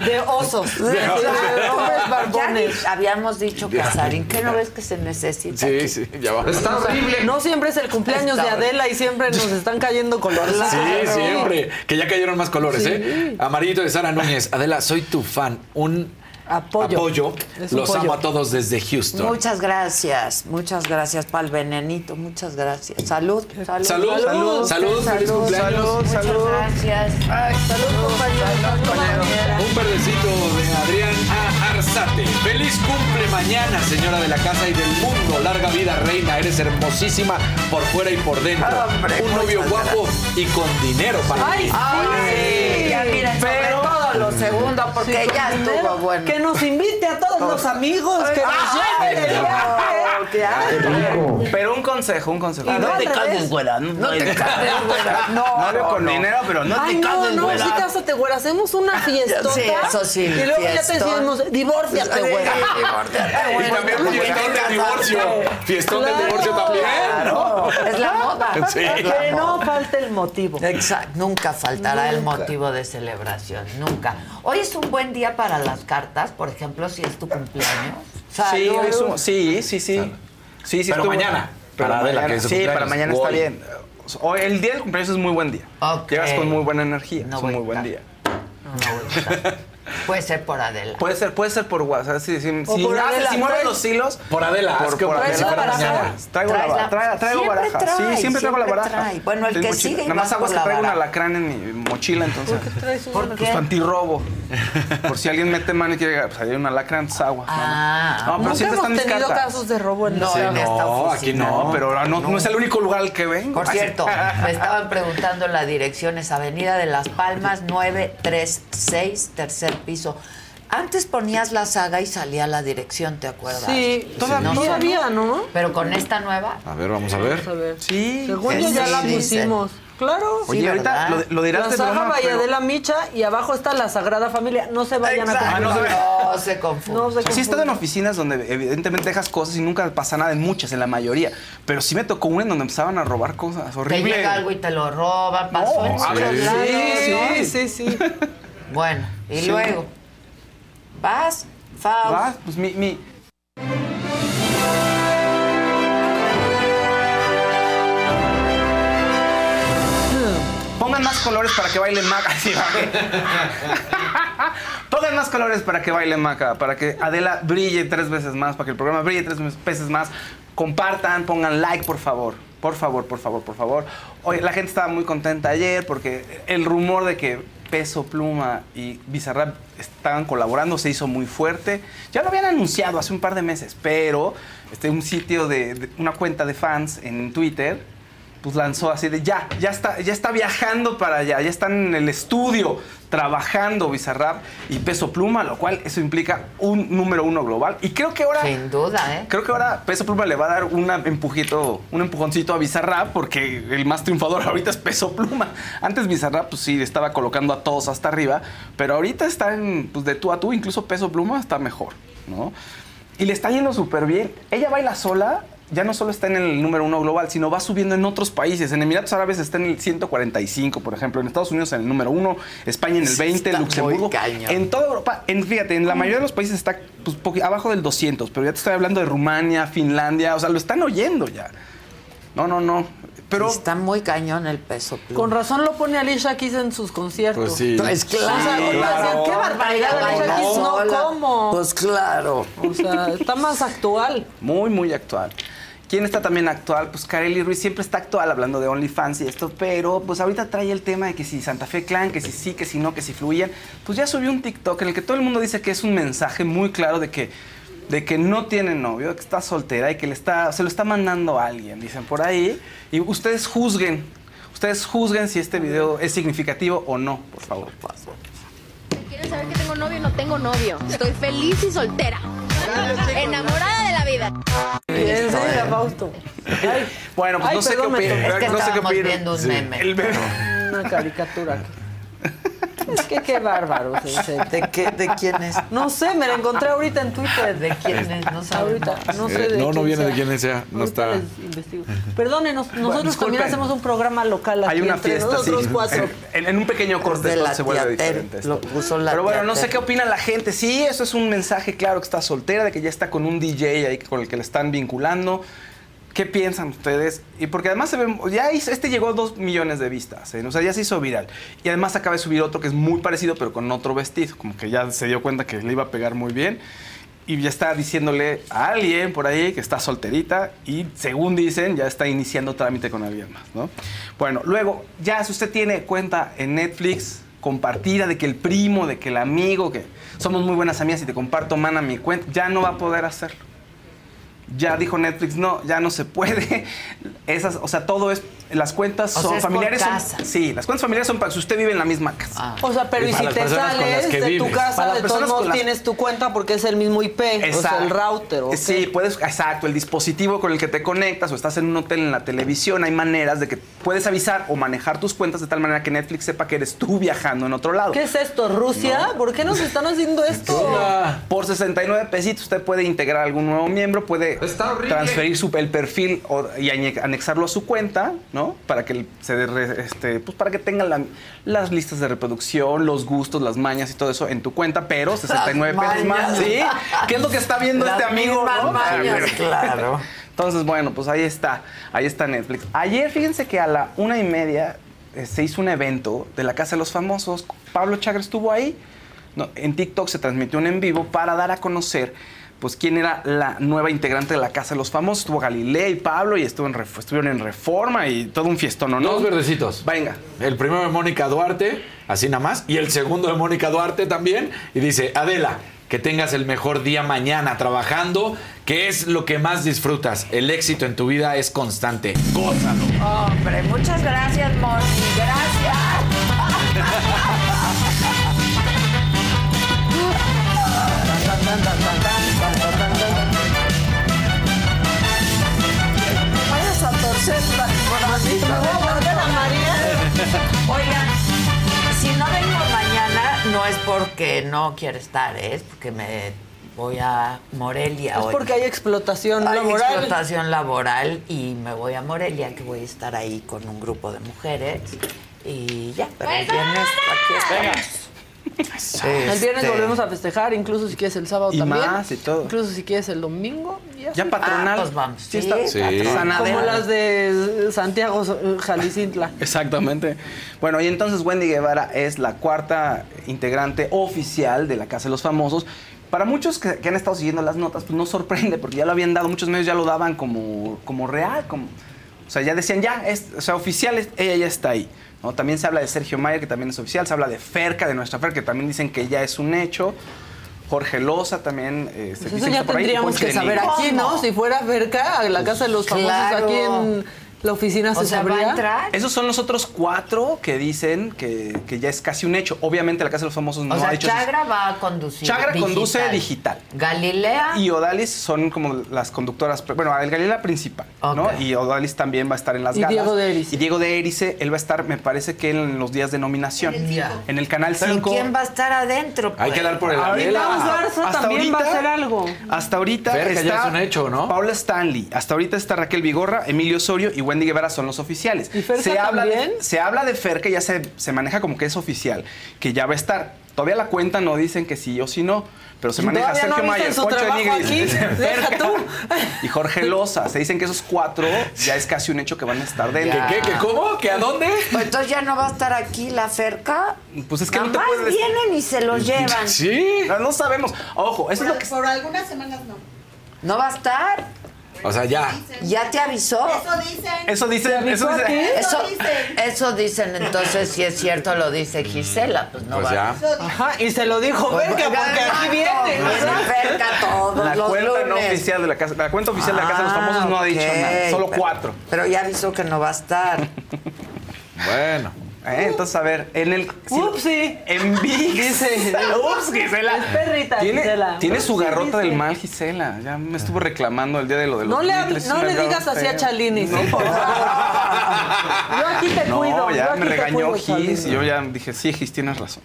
de, osos. Sí, De, claro. hombres barbones. habíamos dicho, Casarín, ¿qué no ves que se necesita? Sí, aquí? sí, ya va. Está horrible. No siempre es el cumpleaños de Adela y siempre nos están cayendo colores. Sí, siempre. Que ya cayeron más colores, ¿eh? Amarillito de Sara Núñez. Adela, soy tu fan. Un Apoyo. apoyo. Los pollo. amo a todos desde Houston. Muchas gracias, muchas gracias para el venenito, muchas gracias. Salud, salud. Salud, salud, salud, feliz cumpleaños. Salud, Muchas salud. gracias. salud, compañero. Un verdecito de Adrián A. Arzate. Feliz cumple mañana, señora de la casa y del mundo. Larga vida, reina. Eres hermosísima por fuera y por dentro. Hombre, Un novio guapo y con dinero para Ay, ti. sí. Ay, ya miren, sobre Pero- segundo, porque Sí, ya primero, estuvo bueno. Que nos invite a todos los amigos, que nos no, qué asco. Pero un consejo, un consejo. Y no al revés. güera. No te cases, güera. No, Novio con no. dinero, pero no Ay, te no, cases, no, güera. sí, cásate, güera. Hacemos una fiestota. Sí, eso sí, Y luego ya te decimos, divórciate, güera. Y también fiestón del divorcio. Fiestón del divorcio también. Claro, es la moda. Sí. Que no falte el motivo. Exacto, nunca faltará el motivo de celebración, nunca. Hoy es un buen día para las cartas, por ejemplo, si es tu cumpleaños. Sí, Salud. hoy es un- sí, sí, sí. Sí, sí, Pero estuvo- mañana, Pero para Adela, mañana, que es su sí, cumpleaños. para mañana está hoy. bien. Hoy, el día del cumpleaños es muy buen día. Ok. Llegas con muy buena energía. No es voy un a muy buen estar. día. No voy a estar. Puede ser por Adela. Puede ser, puede ser por WhatsApp. Si, si, O si, por haces- Adela, si mueves trae- los hilos. Por Adela, Por, Adela. Traigo, la, traigo baraja. trae, sí, siempre traigo la baraja. trae. Bueno, el que sigue Nada más por que traigo una baraja. alacrán en mi mochila, entonces. ¿Por qué traes qué? Pues antirrobo. Por si alguien mete mano y quiere, pues hay una lacra en agua. Ah, no, pero Nunca siempre hemos están mis tenido cartas. casos de robo en No, la en esta oficina. aquí no, pero no, es el único lugar al que vengo. Por cierto, me estaban preguntando la dirección, es Avenida de las Palmas 936, tercer piso. Antes ponías la saga y salía la dirección, ¿te acuerdas? Sí, toda- No sé, todavía, ¿no? Pero con esta nueva. A ver, vamos a ver. Vamos a ver. Sí. Según sí, yo ya sí, la sí, pusimos. Claro. Oye, Sí, ahorita lo, lo dirás La de saga broma, pero- Valladela Micha y abajo está la Sagrada Familia. No se vayan a confundir. No se confunde. No se O sea, sí he estado en oficinas donde evidentemente dejas cosas y nunca pasa nada en muchas, en la mayoría. Pero sí me tocó una en donde empezaban a robar cosas. Te Horrible. llega algo y te lo roban, pasó en No, lados, Sí, ¿no? sí, sí, sí. Bueno, y Sí. luego, vas, Faust. Va, Pues mi, mi- Pongan más colores para que baile Maca. Sí. Pongan más colores para que baile Maca, para que Adela brille tres veces más, para que el programa brille tres veces más. Compartan, pongan like, por favor. Por favor, por favor, por favor. Oye, la gente estaba muy contenta ayer porque el rumor de que Peso Pluma y Bizarrap estaban colaborando se hizo muy fuerte. Ya lo habían anunciado hace un par de meses, pero este, un sitio de, de- una cuenta de fans en Twitter pues lanzó así de ya, ya está, ya está viajando para allá, ya están en el estudio trabajando Bizarrap y Peso Pluma, lo cual eso implica un número uno global. Y creo que ahora Sin duda, ¿eh? Creo que ahora Peso Pluma le va a dar un empujito, un empujoncito a Bizarrap porque el más triunfador ahorita es Peso Pluma. Antes Bizarrap pues sí estaba colocando a todos hasta arriba, pero ahorita está en, pues, de tú a tú, incluso Peso Pluma está mejor, ¿no? Y le está yendo súper bien. Ella baila sola, ya no solo está en el número uno global, sino va subiendo en otros países. En Emiratos Árabes está en el 145, por ejemplo. En Estados Unidos en el número uno, España en el Sí, 20, está Luxemburgo. muy cañón. En toda Europa, en, fíjate, en la mayoría de los países está pues, abajo del 200, pero ya te estoy hablando de Rumania, Finlandia, o sea, lo están oyendo ya. No, no, no. Pero Está muy cañón el peso pluma. Con razón lo pone Alicia Keys en sus conciertos. Pues sí. Pues claro, O sea, claro. decían, qué barbaridad, Alicia Keys, no. ¿cómo? Pues claro. O sea, está más actual. muy, muy actual. ¿Quién está también actual? Pues Kareli Ruiz siempre está actual hablando de OnlyFans y esto, pero pues ahorita trae el tema de que si Santa Fe Clan, que si sí, que si no, que si fluían. Pues ya subió un TikTok en el que todo el mundo dice que es un mensaje muy claro de que, de que no tiene novio, que está soltera y que le está, se lo está mandando a alguien, dicen por ahí. Y ustedes juzguen, ustedes juzguen si este video es significativo o no, por favor. ¿Quieren saber que tengo novio? No tengo novio. Estoy feliz y soltera. Enamorada vida. Fausto. Ay, Bueno, pues Ay, no sé qué perdón, opinan. Es que no sé qué opinan. viendo un Sí. meme. El meme. una caricatura. Es que qué bárbaro, Sensei. ¿De, qué, ¿De quién es? No sé, me la encontré ahorita en Twitter. ¿De quién es? No sabemos. Ahorita, no sé Eh, de no, no quién viene sea. de quién sea. No Ahorita está. Perdónenos, nosotros también hacemos un programa local aquí Hay una entre fiesta, sí. nosotros cuatro. En, en un pequeño corte de esto la se vuelve diferente. esto. lo puso la Pero bueno, no sé qué opina la gente. Sí, eso es un mensaje claro que está soltera, de que ya está con un DJ ahí con el que le están vinculando. ¿Qué piensan ustedes? Y porque además se ve, ya este llegó a dos millones de vistas, ¿eh? o sea, ya se hizo viral. Y además acaba de subir otro que es muy parecido, pero con otro vestido, como que ya se dio cuenta que le iba a pegar muy bien. Y ya está diciéndole a alguien por ahí que está solterita y según dicen ya está iniciando trámite con alguien más, ¿no? Bueno, luego, ya si usted tiene cuenta en Netflix compartida de que el primo, de que el amigo, que somos muy buenas amigas y te comparto, mana, mi cuenta, ya no va a poder hacerlo. Ya dijo Netflix, no, ya no se puede. Esas, o sea, todo es, las cuentas O sea, son familiares. son- sí, las cuentas familiares son para si usted vive en la misma casa. O sea, pero Y si te sales de tu casa, Para las de todos personas modos las- tienes tu cuenta porque es el mismo IP, o sea, Exacto. el router. ¿ok? Sí, puedes, exacto, el dispositivo con el que te conectas o estás en un hotel en la televisión, hay maneras de que puedes avisar o manejar tus cuentas de tal manera que Netflix sepa que eres tú viajando en otro lado. ¿Qué es esto, Rusia? ¿Por qué nos están haciendo esto? Por 69 pesitos usted puede integrar algún nuevo miembro, puede Está transferir su, el perfil o- y anexarlo a su cuenta, ¿no? Para que se este, pues para que tenga la- las listas de reproducción, los gustos, las mañas y todo eso en tu cuenta, pero 69 pesos más. ¿sí? ¿Qué es lo que está viendo Las este amigo? mañas, claro. Entonces, bueno, pues ahí está, ahí está Netflix. Ayer, fíjense que a la una y media eh, se hizo un evento de la Casa de los Famosos. Pablo Chagra estuvo ahí. No, en TikTok se transmitió un en vivo para dar a conocer pues quién era la nueva integrante de la Casa de los Famosos. Estuvo Galilea y Pablo y estuvo en estuvieron en Reforma y todo un fiestón, ¿no? Dos verdecitos. Venga. El primero de Mónica Duarte, así nada más. Y el segundo de Mónica Duarte también. Y dice, Adela, que tengas el mejor día mañana trabajando, que es lo que más disfrutas. El éxito en tu vida es constante. Gózalo. Hombre, muchas gracias, Moni. Gracias. Vayas a torcer la Oigan, si no vengo mañana, no es porque no quiero estar, ¿eh? es porque me voy a Morelia Es hoy. porque hay explotación Hay laboral. explotación laboral y me voy a Morelia, que voy a estar ahí con un grupo de mujeres. Y ya, pero el viernes aquí estamos. El viernes Este, volvemos a festejar, incluso si quieres el sábado Y también. más y todo. Incluso si quieres el domingo. Ya, Ya sí. patronal. Ah, pues vamos. Sí, está- Sí, patronal. Como las de Santiago eh, Jalicintla. Exactamente. Bueno, y entonces Wendy Guevara es la cuarta integrante oficial de la Casa de los Famosos. Para muchos que, que han estado siguiendo las notas, pues no sorprende, porque ya lo habían dado, muchos medios ya lo daban como, como real, como, o sea, ya decían, ya, es, o sea, oficial, es- ella ya está ahí. ¿no? También se habla de Sergio Mayer, que también es oficial, se habla de Ferca, de nuestra Ferca, que también dicen que ya es un hecho. Jorge Loza también eh, se Pues dice eso ya por ahí, tendríamos Ponche que saber aquí, ¿no? Si fuera cerca, a la casa de los famosos Claro. aquí en la oficina se O sea, ¿va a sabría. entrar? Esos son los otros cuatro que dicen que, que ya es casi un hecho. Obviamente la Casa de los Famosos no o sea, ha hecho... sus- Chagra va a conducir. Chagra conduce digital. Galilea. Y Odalis son como las conductoras, bueno, el Galilea principal. Y Odalis también va a estar en las Y galas. Diego de Erice. Y Diego de Erice, él va a estar, me parece que en los días de nominación. En el canal Pero 5. ¿quién va a estar adentro? Hay que pues? dar por el Ahorita Adela. vamos a ver, Garza hasta también va a ahorita- hacer algo. Hasta ahorita Ferca está ya es un hecho, ¿no? Paula Stanley. Hasta ahorita está Raquel Vigorra, Emilio Osorio y Wendy Guevara son los oficiales. ¿Y Ferca se habla también? De, se habla de Ferca, ya se, se maneja como que es oficial, que ya va a estar. Todavía la cuenta no dicen que sí o sí no, pero se maneja Todavía no Sergio viste Mayer, su Poncho Nigris, y Jorge Loza. Se dicen que esos cuatro ya es casi un hecho que van a estar dentro. ¿Qué, qué, qué, cómo? ¿Que a dónde? Pues entonces ya no va a estar aquí la cerca. Pues es que Nada no te puedes... vienen y se los llevan. Sí. No, no sabemos. Ojo, eso es lo que... Por algunas semanas no. ¿No va a estar? O sea, ya. ¿Ya te avisó? Eso dicen. Eso dice... Eso dicen. eso dicen, entonces si es cierto lo dice Gisela, pues no Pues va ya. Dicen. Ajá, y se lo dijo Pues, Verga, porque aquí viene. Viene Ferca todos La los cuenta no oficial de la casa, la cuenta oficial de la casa de los Ah, famosos no ha dicho nada, solo pero- cuatro. Pero ya avisó que no va a estar. Bueno. Eh, entonces, a ver, en el. si- Upsi. En VIX. Dice. Ups, Gisela. Es perrita, Tiene, Gisela. tiene su garrota del mal, Gisela. Ya me estuvo reclamando el día de lo de los No le, no digas así a. Chalini, sí, por favor. Yo aquí te No, cuido. yo ya aquí me te regañó cuido, Gis Chalini. y yo ya dije, sí, Gis, tienes razón.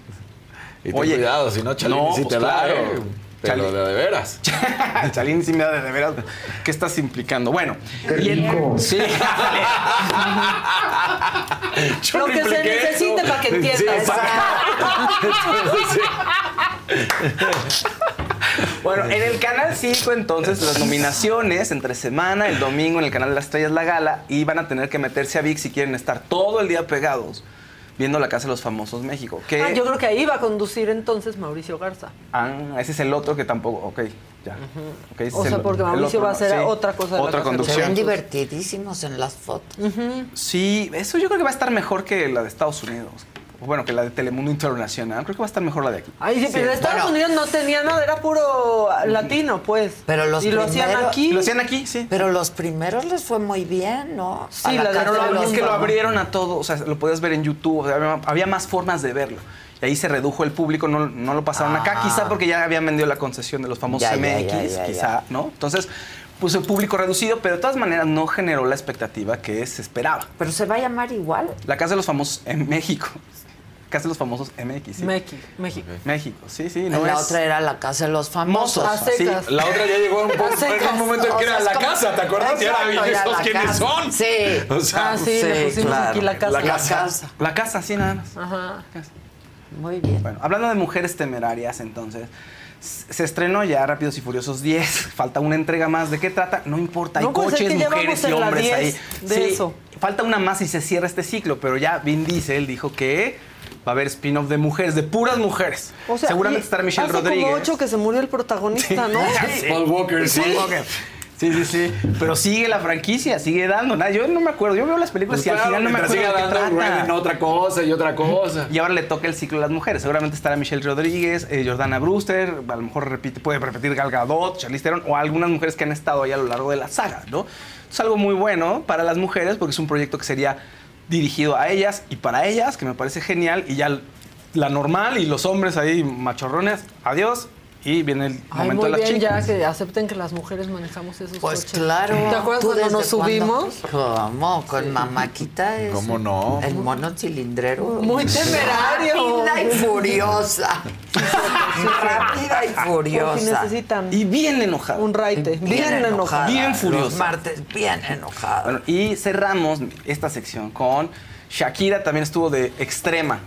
Y ten Oye, cuidado, si no, Chalini no, sí pues te da, claro. ¿eh? Pero de, de veras. Chalini sí me da de, de veras. ¿Qué estás implicando? Bueno. y el- sí. Yo Lo que se eso. necesite para que entiendas. Sí, Bueno, en el canal 5 entonces las nominaciones entre semana, el domingo en el canal de las estrellas la gala y van a tener que meterse a VIX si quieren estar todo el día pegados viendo la casa de los famosos México. Que, Ah, yo creo que ahí va a conducir entonces Mauricio Garza. Ah, ese es el otro que tampoco, ok, ya. Ok, ese O sea, el- porque Mauricio otro, va a hacer Sí, otra cosa de la Otra ven conducción. divertidísimos en las fotos. Sí, eso yo creo que va a estar mejor que la de Estados Unidos. O Bueno, que la de Telemundo Internacional. Creo que va a estar mejor la de aquí. Ay, sí, pero en Estados Bueno. Unidos no tenía nada, era puro latino, pues. Pero los y lo hacían aquí. Lo hacían aquí, sí. Pero los primeros les fue muy bien, ¿no? Sí, A la de lo, los es que lo abrieron a todo, o sea, lo podías ver en YouTube, o sea, había, había más formas de verlo. Y ahí se redujo el público, no, no lo pasaron acá, Ah. quizá porque ya habían vendido la concesión de los famosos Ya, MX, ya, ya, quizá, ya. ¿no? Entonces, pues el público reducido, pero de todas maneras no generó la expectativa que se esperaba. Pero se va a llamar igual. La Casa de los Famosos en México. Casa de los Famosos MX, sí. México, México. México, sí, sí. No la es- otra era la casa de los famosos. Sí. La otra ya llegó a un, secas. en un momento en O que sea, era la como- casa, ¿te acuerdas? Y ahora Exacto, ¿y ya esos la quiénes casa. son? Sí. O sea, Ah, sí, le pusimos aquí la casa. La La casa. casa. La casa, sí, nada más. Ajá. Muy bien. Bueno, hablando de mujeres temerarias, entonces, se estrenó ya Rápidos y Furiosos 10. Falta una entrega más. ¿De qué trata? No importa, hay No, pues es coches, que mujeres y hombres 10 ahí. de eso. Falta una más y se cierra este ciclo, pero ya Vin Diesel dijo que Va a haber spin-off de mujeres, de puras mujeres. O sea, Seguramente estará Michelle hace Rodríguez. como ocho que se murió el protagonista, ¿no? Sí. Paul Walker, sí. Paul Walker. Sí, sí, sí. Pero sigue la franquicia, sigue dando. Nada, yo no me acuerdo. Yo veo las películas Pues y al final no me acuerdo siga de qué dando trata. Raven otra cosa y otra cosa. Y ahora le toca el ciclo a las mujeres. Seguramente estará Michelle Rodríguez, eh, Jordana Brewster, a lo mejor repite, puede repetir Gal Gadot, Charlize Theron o algunas mujeres que han estado ahí a lo largo de la saga, ¿no? Es algo muy bueno para las mujeres porque es un proyecto que sería dirigido a ellas y para ellas, que me parece genial. Y ya la normal y los hombres ahí machorrones, adiós. Y viene el Ay, momento muy de las bien chicas. ya que acepten que las mujeres manejamos esos Pues coches. claro. ¿Te acuerdas ¿Tú cuando desde nos subimos? ¿Cómo? Con mamáquita es. ¿Cómo no? El mono cilindrero. Muy temerario. Rápida y furiosa. Y Porque furiosa. necesitan Y bien enojada. un raite. Bien, enojado. Bien Los furiosa. martes bien enojada. Bueno, y cerramos esta sección con Shakira también estuvo de extrema,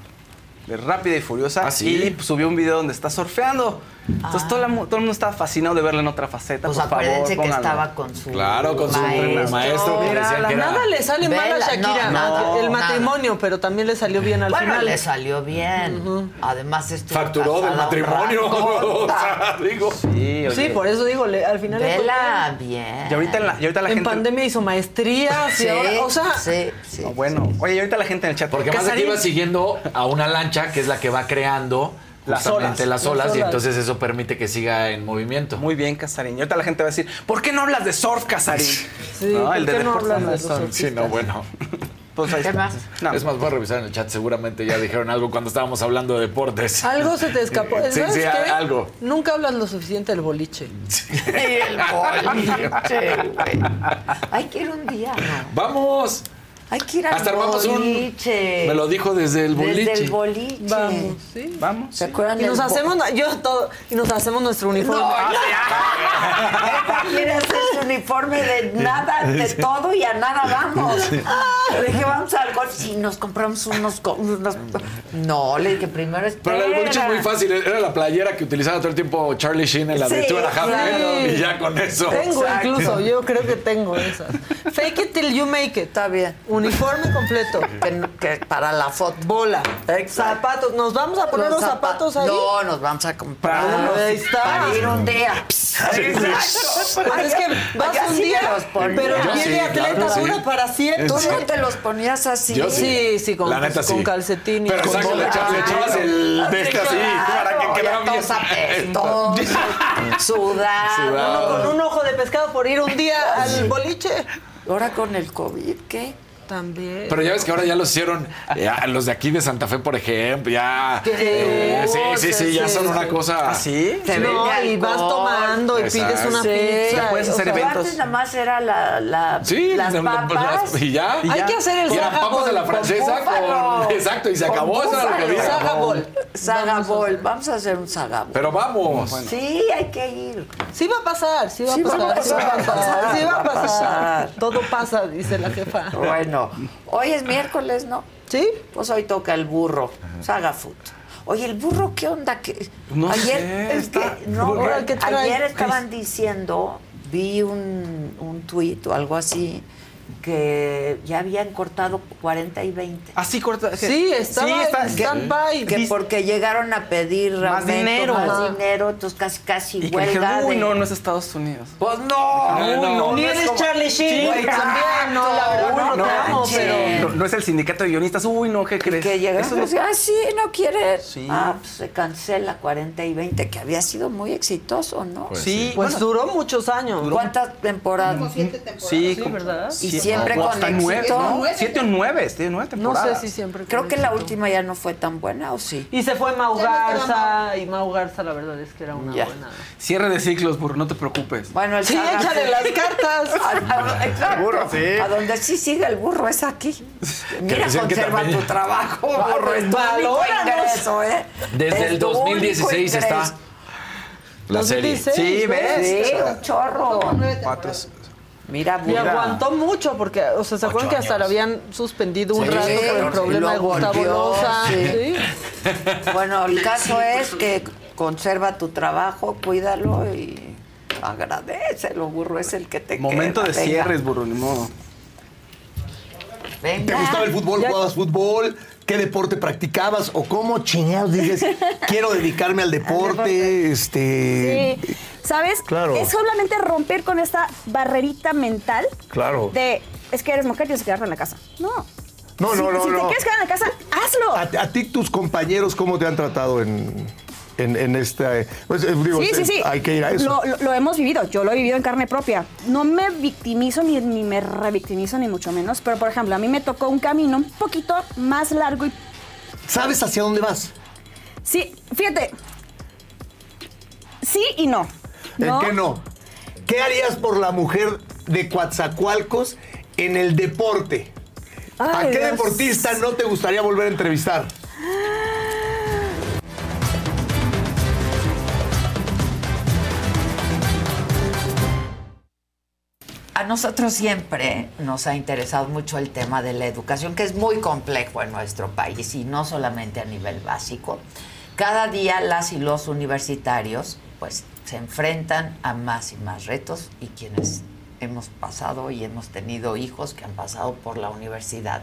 de rápida y furiosa. ¿Ah, sí? Y subió un video donde está surfeando. Entonces todo, la mu- todo el mundo estaba fascinado de verla en otra faceta. Pues por favor, acuérdense que pónganlo. estaba con su Claro, con su maestro. maestro que Mira, que era... nada le sale mal a Shakira. no, no, el nada. matrimonio, pero también le salió bien al Bueno, final. le salió bien. Además estuvo Facturó del matrimonio. o sea, digo. Sí, oye. Sí, por eso digo, le- al final Vela bien. bien. Y ahorita, en la, y ahorita la En gente... pandemia hizo maestrías Sí, y ahora, o sea, sí, sí. No, bueno, oye, y ahorita la gente en el chat... Porque más aquí Casarín, va siguiendo a una lancha que es la que va creando Las olas. las olas, Las y olas. entonces eso permite que siga en movimiento. Muy bien, Casarín. Y ahorita la gente va a decir, ¿por qué no hablas de surf, Casarín? Sí, ¿por qué no hablas no de es los surf. Sí, no, bueno. Pues ahí ¿Qué está. más? No. Es más, voy a revisar en el chat. Seguramente ya dijeron algo cuando esdábamos hablando de deportes. algo se te escapó. Sí, ¿Sabes sí, qué? algo. Nunca hablas lo suficiente del boliche. Y el boliche, güey. Hay que ir un día, ¿no? ¡Vamos! Hay que ir al Hasta armamos un- boliche. Me lo dijo desde el boliche. Desde el boliche. Vamos, ¿sí? Vamos. ¿Se acuerdan Y nos hacemos, yo todo, y nos hacemos nuestro uniforme. No, ya. Ella quiere hacer su uniforme de nada, de todo y a nada vamos. Le dije, vamos al golf. Sí, nos compramos unos, No, le dije, primero espera. Pero el boliche es muy fácil. Era la playera que utilizaba todo el tiempo Charlie Sheen en la de Sí, claro. Y ya con eso. Tengo Exacto. incluso, yo creo que tengo esas. Fake it till you make it. Está bien. Uniforme completo. Que, no- que para la foto. Bola. Exacto. Zapatos. ¿Nos vamos a poner los, zapa- zapatos ahí? No, nos vamos a comprar Ah, ahí está. para ir un día. Exacto. Pues es que vas un sí día, los pero Yo sí, atleta claro sí. para siempre. Tú no te los ponías así. Yo Sí, sí, con, La neta, con sí. calcetín y Pero con le echabas, le echabas el de este así para que quedara bien. Todos sudar. Sudado. Uno con un ojo de pescado por ir un día al boliche. Ahora con el COVID, ¿qué? También. Pero ya ves que ahora ya los hicieron, ya, los de aquí de Santa Fe, por ejemplo, ya. ¿Qué? eh, sí, sí, sí, ya son una cosa. ¿Ah, sí? Te no, vende y vas tomando y Exacto. pides una Sí. pizza. puedes o hacer sea, Pero eventos. antes nada más era la, la, Sí, las la- la- papas. las- y ya. Hay que hacer el Y eran papas de la francesa con. Exacto, y se Con acabó, eso lo que búfalo. había. Saga Bowl. Sagabol. Vamos a hacer un sagabol. Pero vamos. Sí, hay que ir. Sí va a pasar, sí va a pasar, sí va a pasar. Todo pasa, dice la jefa. Bueno, hoy es miércoles, ¿no? ¿Sí? Pues hoy toca el burro, Saga Food. Oye, el burro, ¿qué onda? ¿Qué? No ayer, sé, está- que, no, ayer estaban diciendo, vi un, un tuit o algo así, que ya habían cortado 40 y 20. Así corta. Sí, estaba en está- stand-by. Que porque llegaron a pedir Más aumento, dinero. más dinero, entonces casi casi Y que huelga dijeron, uy, de- no, no es Estados Unidos. Pues no, Uy, no, Ni no es eres como- Charlie Sheen, güey, exacto. también, no, la verdad, Uy, no, no pero... No, no es el sindicato de guionistas. Uy, no, ¿qué crees? que llegaron Eso y no- decían, ah, sí, no quiere. Sí. Ah, pues se cancela 40 y 20, que había sido muy exitoso, ¿no? Pues sí, Pues bueno, duró muchos años. ¿Cuántas temporadas? sí, como- ¿verdad? Y sí, siempre o con hasta nueve. ¿no? Siete o nueve, tiene nueve No sé si siempre. Creo que la última ya no fue tan buena, ¿o sí? Y se fue Mau Garza, y Mau Garza la verdad es que era una Ya. buena. Cierre de ciclos, burro, no te preocupes. Bueno, el Sí, échale las cartas. A- a- exacto. Burro, sí. A donde sí sigue el burro es aquí. Mira, conserva tu trabajo, burro. Es tu ingreso, ¿eh? Desde Es el tu único 2016 está la serie. 2016, Sí, ¿ves? Sí, un chorro. Cuatro. Mira, Y aguantó mucho porque, o sea, ¿se acuerdan que hasta lo habían suspendido un Sí, rato por el problema de Gustavo Loza? Sí. Bueno, el caso es que conserva tu trabajo, cuídalo y agradecelo, burro, es el que te Momento queda. de Venga, cierres, burro, ni modo. Venga. ¿Te gustaba el fútbol? Ya- ¿Jugabas fútbol? qué deporte practicabas o cómo chingados dices, quiero dedicarme al deporte, este... Sí. ¿Sabes? Claro. Es solamente romper con esta barrerita mental Claro. de es que eres mujer, tienes que quedarte en la casa. No. No, Si- no, no, Si no. te quieres quedar en la casa, hazlo. A, a ti tus compañeros, ¿cómo te han tratado en, en, pues, digo, sí, sí, eh, sí. Hay que ir a eso. Lo, lo- lo hemos vivido, yo lo he vivido en carne propia. No me victimizo ni, ni me revictimizo, ni mucho menos. Pero, por ejemplo, a mí me tocó un camino un poquito más largo y. ¿Sabes hacia dónde vas? Sí, fíjate. Sí y no. ¿En qué no? ¿Qué harías por la mujer de Coatzacoalcos en el deporte? ¿A qué Dios. deportista no te gustaría volver a entrevistar? A nosotros siempre nos ha interesado mucho el tema de la educación, que es muy complejo en nuestro país y no solamente a nivel básico. Cada día las y los universitarios pues se enfrentan a más y más retos y quienes hemos pasado y hemos tenido hijos que han pasado por la universidad,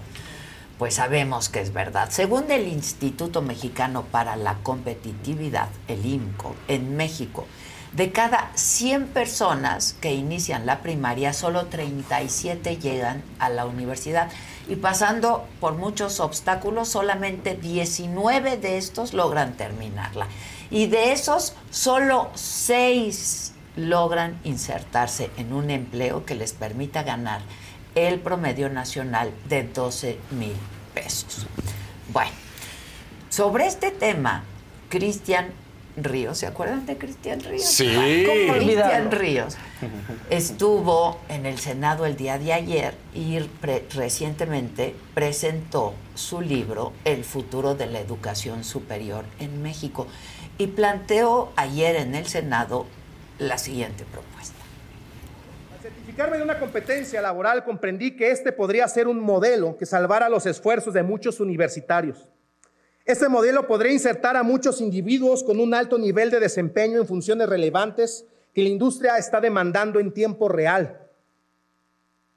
pues sabemos que es verdad. Según el Instituto Mexicano para la Competitividad, el IMCO, en México, de cada 100 personas que inician la primaria, solo 37 llegan a la universidad. Y pasando por muchos obstáculos, solamente 19 de estos logran terminarla. Y de esos, solo 6 logran insertarse en un empleo que les permita ganar el promedio nacional de 12 mil pesos. Bueno, sobre este tema, Cristian Ríos, ¿se acuerdan de Cristian Ríos? Sí. ¿Cómo Cristian. Ríos estuvo en el Senado el día de ayer y pre- recientemente presentó su libro El futuro de la educación superior en México y planteó ayer en el Senado la siguiente propuesta. certificarme de una competencia laboral comprendí que este podría ser un modelo que salvara los esfuerzos de muchos universitarios. Este modelo podría insertar a muchos individuos con un alto nivel de desempeño en funciones relevantes que la industria está demandando en tiempo real.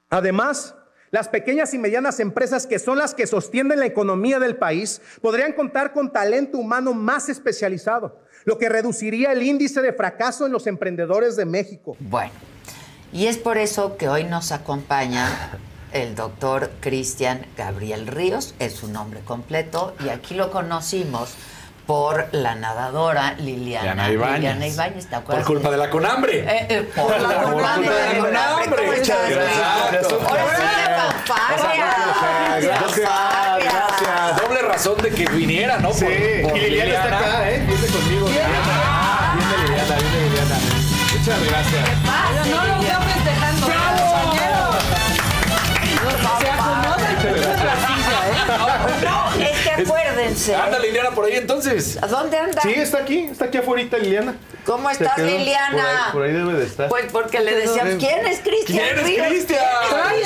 Además, las pequeñas y medianas empresas que son las que sostienen la economía del país podrían contar con talento humano más especializado, lo que reduciría el índice de fracaso en los emprendedores de México. Bueno, y es por eso que hoy nos acompaña el doctor Cristian Gabriel Ríos, es su nombre completo, y aquí lo conocimos por la nadadora Liliana, Liliana Ibáñez. ¿te Por acuerdas? culpa de la conambre. Eh, eh, por la Por conambre. culpa de la conambre. ¿Cómo estás, Exacto. Ahora sí la fanfarria. Gracias, gracias. Doble razón de que viniera, ¿no? Sí, y Liliana está acá, ¿eh? Viene conmigo. Liliana. Viene Liliana, viene Liliana. Muchas gracias. Acuérdense. Anda Liliana por ahí entonces. ¿A dónde anda? Sí, está aquí, está aquí afuera Liliana. ¿Cómo estás, quedó. Liliana? Por ahí, por ahí debe de estar. Pues porque le decíamos, ¿quién es Cristian ¿Quién es? Cristian?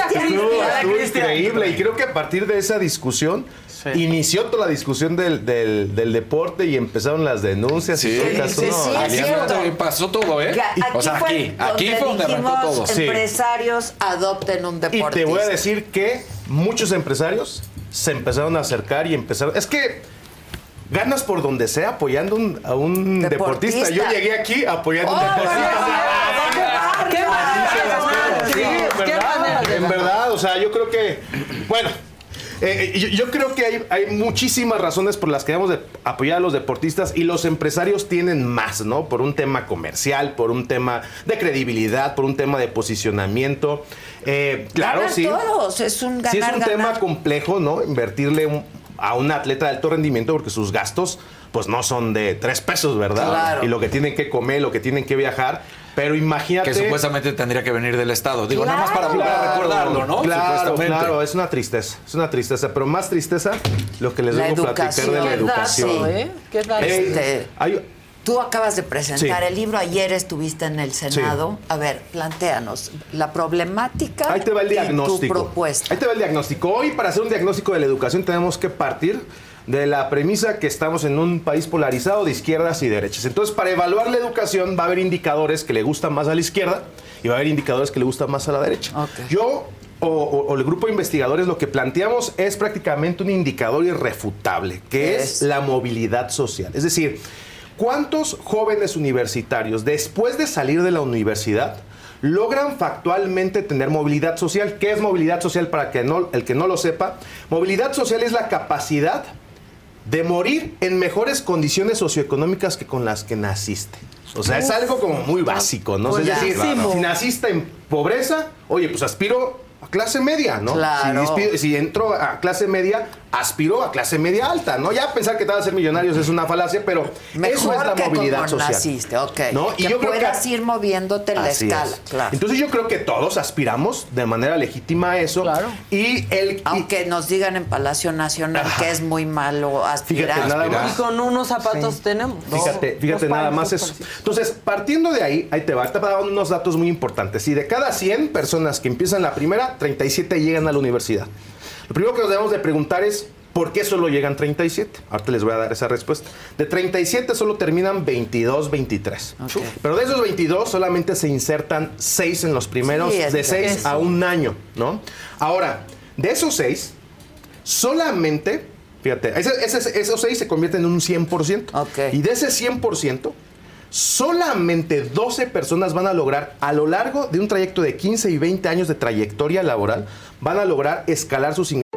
Estuvo, increíble y creo que a partir de esa discusión inició toda la discusión del, del- del deporte y empezaron las denuncias y todo el caso. sí, sí, es. Pasó todo, ¿eh? Ya, O sea, aquí, aquí fue donde arrancó todo. Sí. Empresarios adopten un Y deportista. te voy a decir que muchos empresarios se empezaron a acercar y empezaron. Es que ganas por donde sea apoyando un- a un deportista. Deportista. Yo llegué aquí apoyando a un Oh, deportista. ¡Qué Sí, en ¡Qué de en verdad, o sea, yo creo que, bueno, eh, yo, yo creo que hay, hay muchísimas razones por las que debemos de apoyar a los deportistas y los empresarios tienen más, ¿no? Por un tema comercial, por un tema de credibilidad, por un tema de posicionamiento. Eh, claro, Ganan sí. todos, es un ganar, Sí, es un ganar. tema complejo, ¿no? Invertirle un- a un atleta de alto rendimiento porque sus gastos, pues no son de tres pesos, ¿verdad? Claro. Y lo que tienen que comer, lo que tienen que viajar. Pero imagínate. Que supuestamente tendría que venir del Estado. Digo, nada más para Claro, recordarlo, ¿no? Claro, claro, es una tristeza, es una tristeza, pero más tristeza lo que les a platicar de la Qué educación. ¿eh? Qué dato. Eh, hay- Tú acabas de presentar Sí. el libro, ayer estuviste en el Senado. A ver, planteanos la problemática Ahí te va el y tu propuesta. Ahí te va el diagnóstico. Hoy, para hacer un diagnóstico de la educación, tenemos que partir de la premisa que estamos en un país polarizado de izquierdas y derechas. Entonces, para evaluar la educación, va a haber indicadores que le gustan más a la izquierda y va a haber indicadores que le gustan más a la derecha. Yo o, o- o el grupo de investigadores lo que planteamos es prácticamente un indicador irrefutable, que es la movilidad social. Es decir, ¿cuántos jóvenes universitarios después de salir de la universidad logran factualmente tener movilidad social? ¿Qué es movilidad social para que no, el que no lo sepa? Movilidad social es la capacidad de morir en mejores condiciones socioeconómicas que con las que naciste. O sea, es algo como muy básico, ¿no? Pues es decir, si naciste en pobreza, oye, pues aspiro a clase media, ¿no? Claro. Si, si entro a clase media, aspiro a clase media alta, ¿no? Ya pensar que te vas a ser millonarios es una falacia, pero Mejor eso es la que movilidad como social. naciste, ok. ¿no? que puedas ir moviéndote en la Así escala, es. claro. Entonces yo creo que todos aspiramos de manera legítima a eso. Y el Aunque nos digan en Palacio Nacional que es muy malo aspirar. Fíjate, nada más. Y con unos zapatos tenemos. Fíjate, fíjate nada más eso. Entonces, partiendo de ahí, ahí te va, te va a dar unos datos muy importantes. Si de cada 100 personas que empiezan la primera, 37 llegan a la universidad. Lo primero que nos debemos de preguntar es, ¿por qué solo llegan 37? Ahorita les voy a dar esa respuesta. De 37 solo terminan 22, 23. Pero de esos 22 solamente se insertan 6 en los primeros, Sí, de que 6 eso. a un año, ¿no? Ahora, de esos 6, solamente, fíjate, esos 6 se convierten en un 100%. Y de ese 100%, solamente 12 personas van a lograr, a lo largo de un trayecto de 15 y 20 años de trayectoria laboral, van a lograr escalar sus ingresos.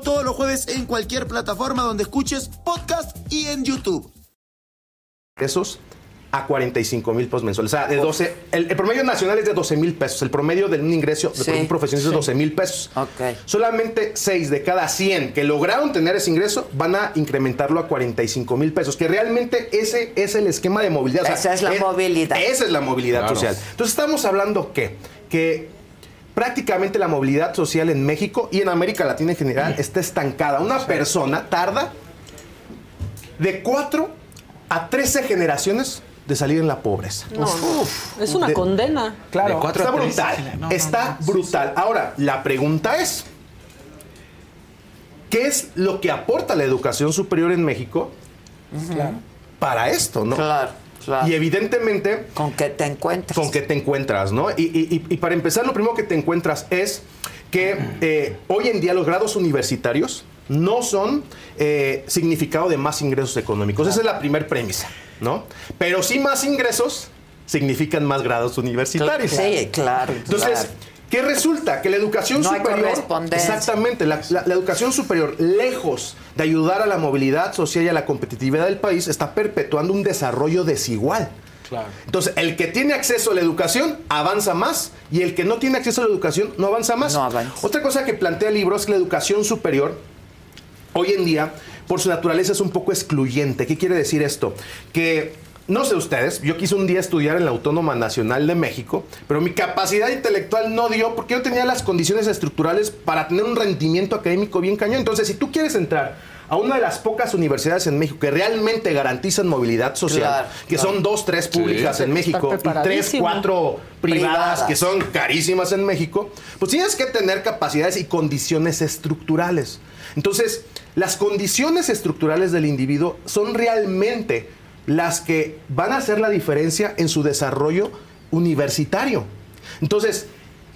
todos los jueves en cualquier plataforma donde escuches podcast y en YouTube. pesos a 45 mil pesos mensuales. O sea, de 12, el, el promedio nacional es de 12 mil pesos. El promedio de un ingreso de Sí, un profesionista sí. es 12 mil pesos. Solamente 6 de cada 100 que lograron tener ese ingreso van a incrementarlo a 45 mil pesos. Que realmente ese es el esquema de movilidad. O sea, Esa es la movilidad. Esa es la movilidad Claro. social. Entonces estamos hablando que, que prácticamente la movilidad social en México y en América Latina en general está estancada. Una persona tarda de 4 a 13 generaciones de salir en la pobreza. No, es una De- condena. Claro, está brutal. está brutal. Ahora, la pregunta es, ¿qué es lo que aporta la educación superior en México para esto, no? Claro, claro. Y evidentemente... ¿Con qué te encuentras? Con qué te encuentras, ¿no? Y, y- y- para empezar, lo primero que te encuentras es que eh, hoy en día los grados universitarios no son eh, significado de más ingresos económicos. Esa es la primera premisa, ¿no? Pero sí más ingresos significan más grados universitarios. Sí, claro. Entonces, claro. ¿Qué resulta? Que la educación No superior. Exactamente, la, la- la educación superior, lejos de ayudar a la movilidad social y a la competitividad del país, está perpetuando un desarrollo desigual. Claro. Entonces, el que tiene acceso a la educación avanza más y el que no tiene acceso a la educación no avanza más. Otra cosa que plantea el libro es que la educación superior hoy en día, por su naturaleza, es un poco excluyente. ¿Qué quiere decir esto? Que, no sé ustedes, yo quise un día estudiar en la Autónoma Nacional de México, pero mi capacidad intelectual no dio porque yo tenía las condiciones estructurales para tener un rendimiento académico bien cañón. Entonces, si tú quieres entrar a una de las pocas universidades en México que realmente garantizan movilidad social, Claro, que claro. son dos, tres Sí. públicas en México y tres, cuatro privadas, Privadas. que son carísimas en México, pues tienes que tener capacidades y condiciones estructurales. Entonces, las condiciones estructurales del individuo son realmente las que van a hacer la diferencia en su desarrollo universitario. Entonces,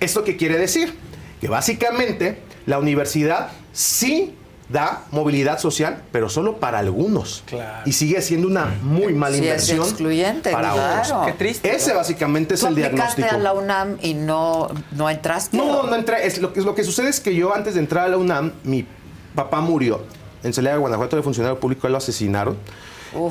¿esto qué quiere decir? Que básicamente la universidad sí da movilidad social, pero solo para algunos. Claro. Y sigue siendo una muy mala Sí, es inversión excluyente, para claro. otros. Qué triste, Ese básicamente es el diagnóstico. a la UNAM y no, no entraste. No, no entré. Es lo, que, lo que sucede es que yo antes de entrar a la UNAM, mi papá murió. En Celaya, Guanajuato, de funcionario público, lo asesinaron.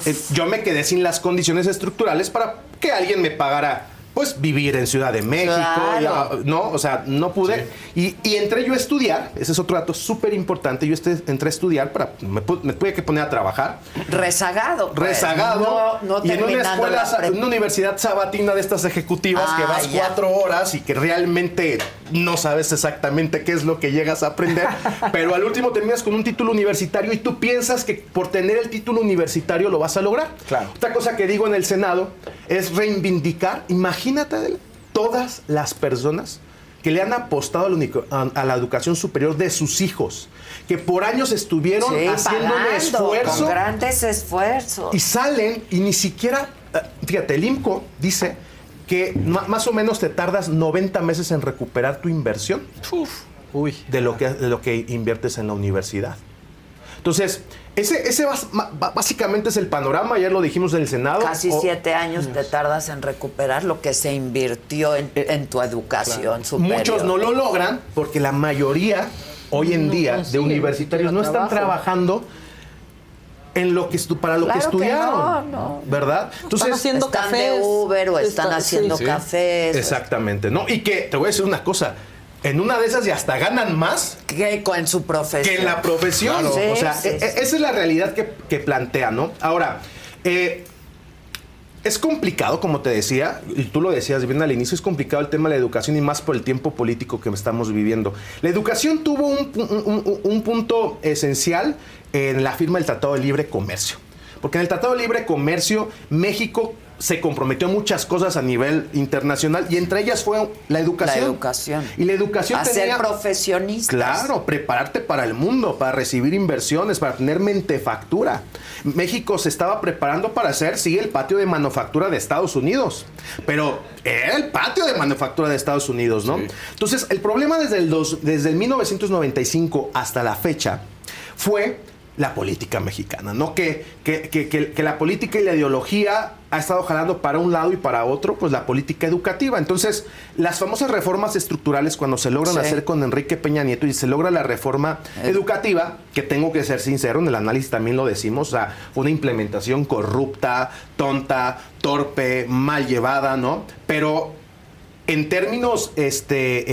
Eh, yo me quedé sin las condiciones estructurales para que alguien me pagara, pues, vivir en Ciudad de México. Claro. ya, no, o sea, no pude. Y, y entré yo a estudiar. Ese es otro dato súper importante. Yo este- entré a estudiar para. Me, me tuve que poner a trabajar. Rezagado. pues. Rezagado. No, no y en una escuela, prepa. una universidad sabatina de estas ejecutivas que Ah, vas ya. cuatro horas y que realmente no sabes exactamente qué es lo que llegas a aprender, pero al último terminas con un título universitario y tú piensas que por tener el título universitario lo vas a lograr. Claro. Otra cosa que digo en el Senado es reivindicar, imagínate Adela, todas las personas que le han apostado a la, unico- a- a la educación superior de sus hijos, que por años estuvieron Sí, haciendo un pagando, esfuerzo Con grandes esfuerzos. y salen y ni siquiera, eh, fíjate, el IMCO dice que más o menos te tardas 90 meses en recuperar tu inversión de, lo que, de lo que inviertes en la universidad. Entonces, ese, ese básicamente es el panorama, ayer lo dijimos en el Senado. Casi O- siete años te tardas en recuperar lo que se invirtió en, en tu educación superior. Muchos no lo logran porque la mayoría hoy en No día de universitarios no están trabajando en lo que estu- para lo Claro que que estudiaron, no, no. ¿verdad? Están haciendo Están de Uber o están Está- haciendo cafés. Exactamente, ¿no? Y que te voy a decir una cosa, en una de esas ya hasta ganan más que en su profesión. que en la profesión. Claro. o sea, Sí, e- sí, e- esa es la realidad que, que plantea, ¿no? Ahora, eh, es complicado, como te decía, y tú lo decías bien al inicio, es complicado el tema de la educación y más por el tiempo político que estamos viviendo. La educación tuvo un punto esencial en la firma del Tratado de Libre Comercio. Porque en el Tratado de Libre Comercio, México se comprometió a muchas cosas a nivel internacional y entre ellas fue la educación. La educación. Y la educación A ser tenía- profesionistas. Claro, prepararte para el mundo, para recibir inversiones, para tener mentefactura. México se estaba preparando para ser, sí, el patio de manufactura de Estados Unidos, pero era el patio de manufactura de Estados Unidos, ¿no? Entonces, el problema desde el, dos- desde el 1995 hasta la fecha fue la política mexicana, ¿no? Que, que, que- que- la política y la ideología ha estado jalando para un lado y para otro, pues la política educativa. Entonces, las famosas reformas estructurales, cuando se logran Sí. hacer con Enrique Peña Nieto y se logra la reforma educativa, que tengo que ser sincero, en el análisis también lo decimos, o sea, fue una implementación corrupta, tonta, torpe, mal llevada, ¿no? Pero en términos este, eh,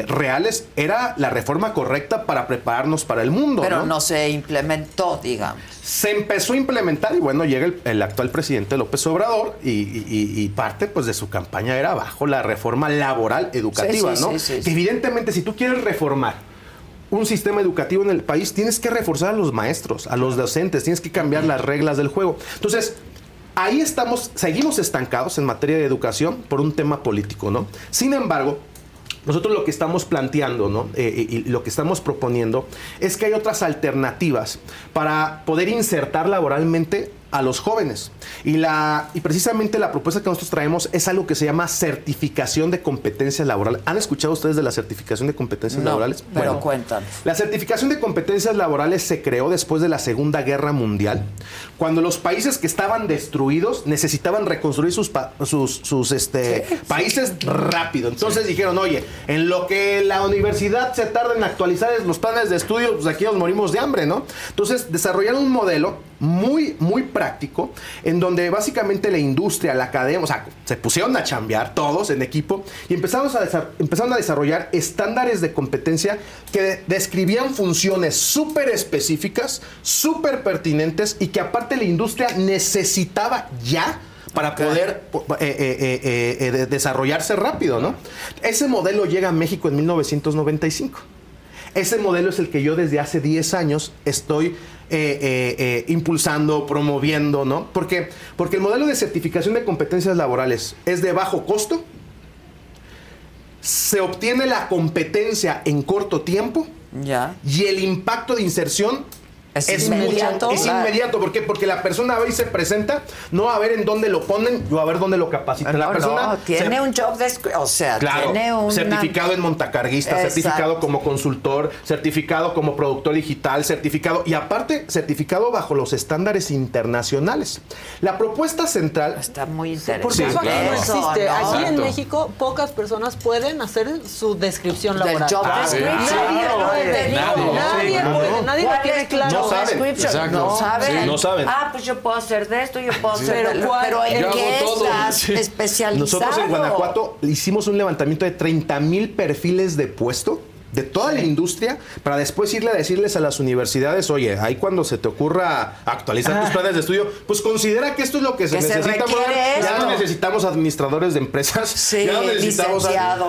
eh, reales, era la reforma correcta para prepararnos para el mundo. Pero ¿no? no se implementó, digamos. Se empezó a implementar y bueno, llega el, el actual presidente López Obrador y, y- y- y parte pues de su campaña era bajo la reforma laboral educativa, Sí, sí, ¿no? sí, Que evidentemente si tú quieres reformar un sistema educativo en el país, tienes que reforzar a los maestros, a los docentes, tienes que cambiar las reglas del juego. Entonces, ahí estamos, seguimos estancados en materia de educación por un tema político, ¿no? Sin embargo, nosotros lo que estamos planteando, ¿no? Eh, y lo que estamos proponiendo es que hay otras alternativas para poder insertar laboralmente a los jóvenes. Y, la, y precisamente la propuesta que nosotros traemos es algo que se llama certificación de competencias laborales. ¿Han escuchado ustedes de la certificación de competencias No, laborales? pero Bueno, cuéntanos. la certificación de competencias laborales se creó después de la Segunda Guerra Mundial, cuando los países que estaban destruidos necesitaban reconstruir sus, pa- sus, sus, este, países rápido. Entonces dijeron, oye, en lo que la universidad se tarda en actualizar los planes de estudio, pues aquí nos morimos de hambre, ¿no? Entonces desarrollaron un modelo muy, muy práctico, en donde básicamente la industria, la academia, o sea, se pusieron a chambear todos en equipo y empezamos a empezaron a desarrollar estándares de competencia que describían funciones súper específicas, súper pertinentes y que aparte la industria necesitaba ya para poder po- eh, eh, eh, eh, eh, de- desarrollarse rápido, ¿no? Ese modelo llega a México en 1995. Ese modelo es el que yo desde hace 10 años estoy eh, eh, eh, impulsando, promoviendo, ¿no? Porque, porque el modelo de certificación de competencias laborales es de bajo costo, se obtiene la competencia en corto tiempo Ya. y el impacto de inserción Es inmediato, es claro. inmediato. ¿Por qué? Porque la persona va y se presenta, no va a ver en dónde lo ponen, yo a ver dónde lo capacitan. la No, persona no, tiene se- un job description, o sea, Claro, tiene un certificado en montacarguista, Exacto. certificado como consultor, certificado como productor digital, certificado y aparte certificado bajo los estándares internacionales. La propuesta central está muy interesante. Porque Sí, eso aquí no claro. existe. Aquí en. México pocas personas pueden hacer su descripción Del laboral. job Ah, description. Nadie Claro, puede. nadie. Nadie puede. Nadie lo ¿Cuál tiene claro. No saben. Sí, no saben. Ah, pues yo puedo hacer de esto, yo puedo Sí. hacer de pero, Pero ¿cuál? pero ¿en qué estás Sí. especializado? Nosotros en Guanajuato hicimos un levantamiento de 30 mil perfiles de puesto de toda la industria para después irle a decirles a las universidades, oye, ahí cuando se te ocurra actualizar tus planes de estudio, pues considera que esto es lo que se Que se necesita. requiere ya no necesitamos administradores de empresas, Sí, ya no necesitamos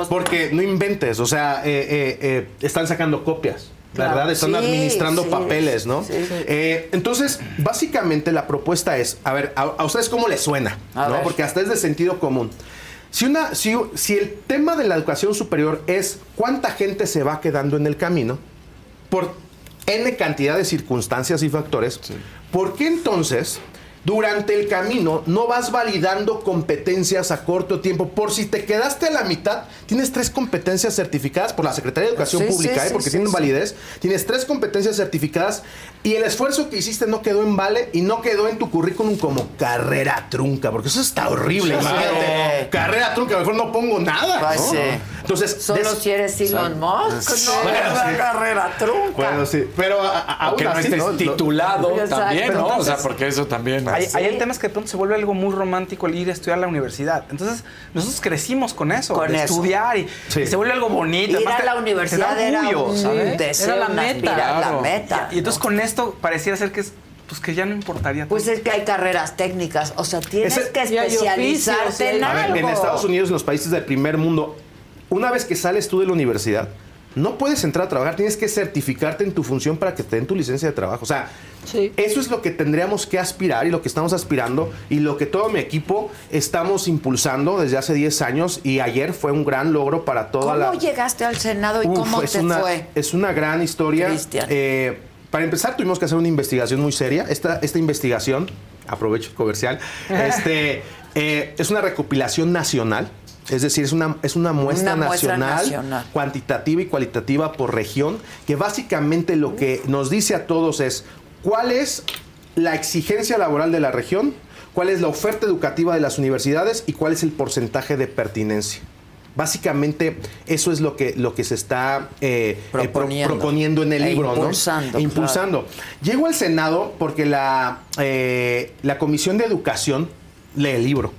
porque no inventes, o sea, eh, eh, eh, están sacando copias. Claro. ¿Verdad? Están Sí, administrando sí, papeles, ¿no? sí, sí. Eh, entonces, básicamente la propuesta es, a ver, a, a ustedes cómo les suena, A ¿no? ver. Porque hasta es de sentido común. Si, una, si, si el tema de la educación superior es cuánta gente se va quedando en el camino, por N cantidad de circunstancias y factores, ¿por qué entonces durante el camino no vas validando competencias a corto tiempo? Por si te quedaste a la mitad, tienes tres competencias certificadas por la Secretaría de Educación Sí, Pública, sí, ¿eh? porque sí, tienen validez. Tienes tres competencias certificadas y el esfuerzo que hiciste no quedó en vale y no quedó en tu currículum como carrera trunca, porque eso está horrible. Carrera trunca, mejor no pongo nada. ¿no? Entonces, Solo des- si eres Elon Musk, Sí. no, Bueno, una sí. carrera trunca. Bueno, sí, pero a- a- aún Aunque no así, estés titulado Exacto. también, ¿no? O sea, porque eso también. Hay, hay el tema es que de pronto se vuelve algo muy romántico el ir a estudiar a la universidad. Entonces, nosotros crecimos con eso, Con de eso. estudiar y, y se vuelve algo bonito. Ir Además, a te- la te universidad da orgullo, un ¿sabes? deseo, Era la meta. aspirar- la meta, Y, y entonces con esto pareciera ser que es pues que ya no importaría. Pues es que hay carreras técnicas, o sea, tienes Ese- que especializarte en A ver, algo. en Estados Unidos, en los países del primer mundo, una vez que sales tú de la universidad, no puedes entrar a trabajar, tienes que certificarte en tu función para que te den tu licencia de trabajo. O sea, eso es lo que tendríamos que aspirar y lo que estamos aspirando y lo que todo mi equipo estamos impulsando desde hace 10 años y ayer fue un gran logro para toda ¿Cómo la... llegaste al Senado y Uf, cómo te una, fue? Es una gran historia. Eh, para empezar, tuvimos que hacer una investigación muy seria. Esta, esta investigación, aprovecho el comercial, este, eh, es una recopilación nacional. Es decir, es una, es una muestra, Una muestra nacional, cuantitativa y cualitativa por región, que básicamente lo que nos dice a todos es cuál es la exigencia laboral de la región, cuál es la oferta educativa de las universidades y cuál es el porcentaje de pertinencia. Básicamente eso es lo que, lo que se está eh, eh, pro- Proponiendo. en el E libro, ¿no? impulsando, E impulsando. Llegó al Senado porque la, eh, la Comisión de Educación lee el libro.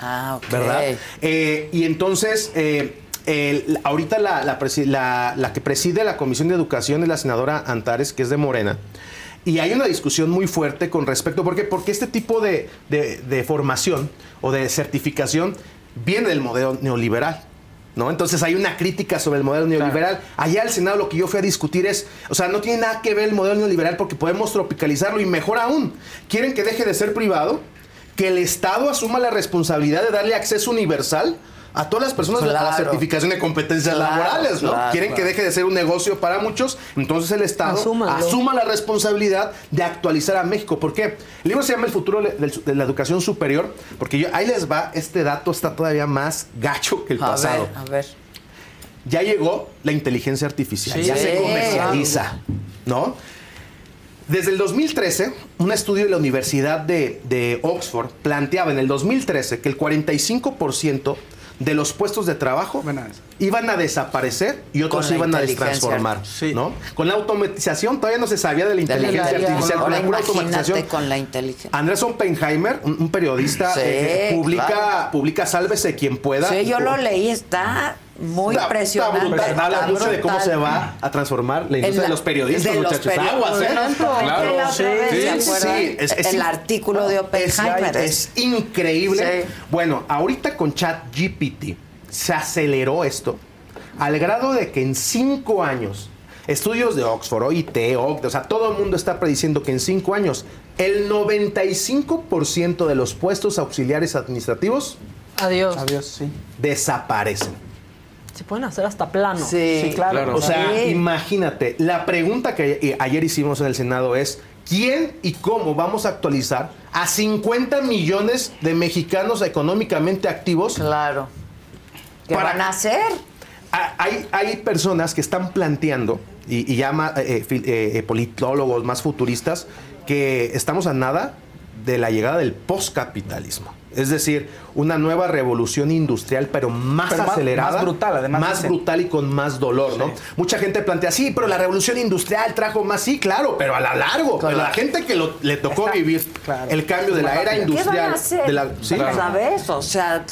Ah, ok. ¿verdad? Eh, y entonces, eh, el- ahorita la, la presi- la- la que preside la Comisión de Educación es la senadora Antares, que es de Morena. Y hay una discusión muy fuerte con respecto, ¿por qué? Porque este tipo de, de- de formación o de certificación viene del modelo neoliberal. ¿No? Entonces hay una crítica sobre el modelo neoliberal. Allá al Senado lo que yo fui a discutir es, o sea, no tiene nada que ver el modelo neoliberal porque podemos tropicalizarlo y mejor aún, quieren que deje de ser privado, que el Estado asuma la responsabilidad de darle acceso universal a todas las personas a la certificación de competencias Claro, laborales, ¿no? claro, Quieren que deje de ser un negocio para muchos, entonces el Estado Asúmalo. asuma la responsabilidad de actualizar a México. ¿Por qué? El libro se llama El futuro de la educación superior, porque yo, ahí les va, este dato está todavía más gacho que el A pasado. ver, a ver. Ya llegó la inteligencia artificial, Sí, ya se comercializa, ¿no? Desde el 2013, un estudio de la Universidad de, de Oxford planteaba en el 2013 que el 45% de los puestos de trabajo iban a desaparecer y otros se iban a destransformar, ¿no? Con la automatización todavía no se sabía de la De la inteligencia artificial, con la automatización. con la inteligencia. Andrés Oppenheimer, un, un periodista, Sí, eh, publica, claro. publica Sálvese quien pueda. Sí, yo lo leí, está muy Está- impresionante. Está brutal. Habla mucho de cómo se va a transformar la industria la- de los periodistas, de los muchachos. Aguas, ¿eh? ¿se acuerdan? Es- es El artículo de Oppenheimer. Es, es increíble. Sí. Bueno, ahorita con ChatGPT se aceleró esto al grado de que en cinco años, estudios de Oxford, OIT, OCDE, o sea, todo el mundo está prediciendo que en cinco años el 95% de los puestos auxiliares administrativos Adiós. Adiós, sí. desaparecen. Se pueden hacer hasta plano. Sí, O sea, imagínate, la pregunta que eh, ayer hicimos en el Senado es, ¿quién y cómo vamos a actualizar a 50 millones de mexicanos económicamente activos? Claro. ¿Qué van a hacer? Hay, hay personas que están planteando, y, y ya ma- eh, eh, eh, politólogos más futuristas, que estamos a nada de la llegada del postcapitalismo. Es decir, una nueva revolución industrial, pero más Pero acelerada. más brutal, además, Más dicen. brutal y con más dolor, ¿no? Mucha gente plantea, sí, pero la revolución industrial trajo más, sí, claro, pero a la largo. Pero la gente que lo- le tocó vivir el cambio de la era industrial. ¿Qué van a hacer? de la- sí. ¿Sabes? O sea,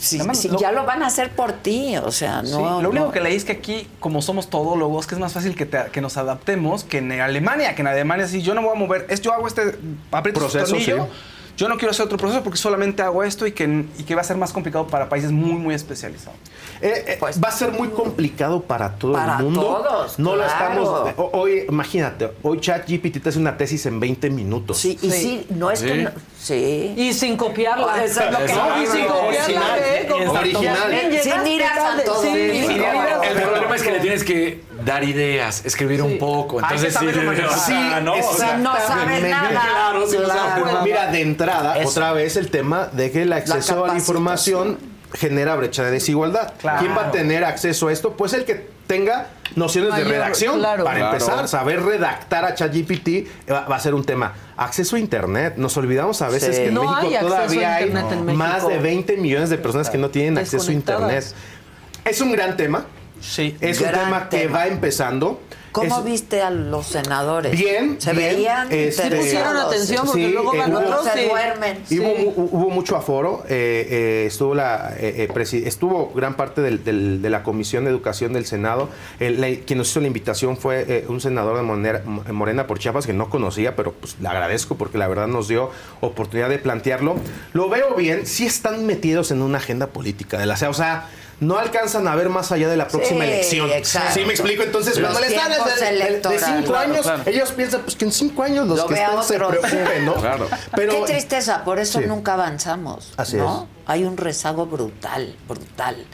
si, Además, si lo- ya lo van a hacer por ti, o sea, no. Sí, lo único no. que leí es que aquí, como somos todólogos, que es más fácil que, te- que nos adaptemos que en Alemania, que en Alemania si yo no me voy a mover, es yo hago este aprieto este Proceso, tornillo, sí. Yo no quiero hacer otro proceso porque solamente hago esto y que, y que va a ser más complicado para países muy, muy especializados. Eh, eh, va a ser muy complicado para todo Para el mundo. todos, no lo claro. estamos. o- Hoy, imagínate, hoy ChatGPT te hace una tesis en 20 minutos. Sí, y sí, no es que no- sí. Y sin copiarla. Eso es lo que- Y sin copiarla, ¿eh? Como- Original. Sin Sí, a El problema es que le tienes que dar ideas, escribir un poco. Entonces sí, Sí, ¿no? O sea, exactamente. no sabes nada. Claro, sí. Mira, de entrada, Eso. otra vez el tema de que el acceso a la información genera brecha de desigualdad. Claro. ¿Quién va a tener acceso a esto? Pues el que tenga nociones Mayor, de redacción. claro. Para Claro. empezar, saber redactar a ChatGPT va, va a ser un tema. Acceso a Internet. Nos olvidamos a veces Sí. que en No México hay todavía hay en más de 20 millones de personas que no tienen acceso a Internet. Es un gran tema. Sí. Es un tema, que va empezando. ¿Cómo Es- viste a los senadores? Bien, Se bien, veían este, interesados. Pusieron atención porque Sí, luego eh, van otros se duermen. Y hubo, Sí. mu- hubo mucho aforo, eh, eh, estuvo, la, presi- estuvo gran parte del- del- de la Comisión de Educación del Senado. El- la- quien nos hizo la invitación fue eh, un senador de Monera- Morena por Chiapas que no conocía, pero pues le agradezco porque la verdad nos dio oportunidad de plantearlo. Lo veo bien, sí están metidos en una agenda política de la o sea, no alcanzan a ver más allá de la próxima Sí, elección. exacto. Sí, me explico. Entonces, Los cuando les dan de, de- cinco Claro, años, claro. ellos piensan pues que en cinco años los Lo que estén se preocupen, ¿no? Claro. Pero, Qué tristeza, por eso Sí. nunca avanzamos. Así ¿no? Hay un rezago brutal, brutal.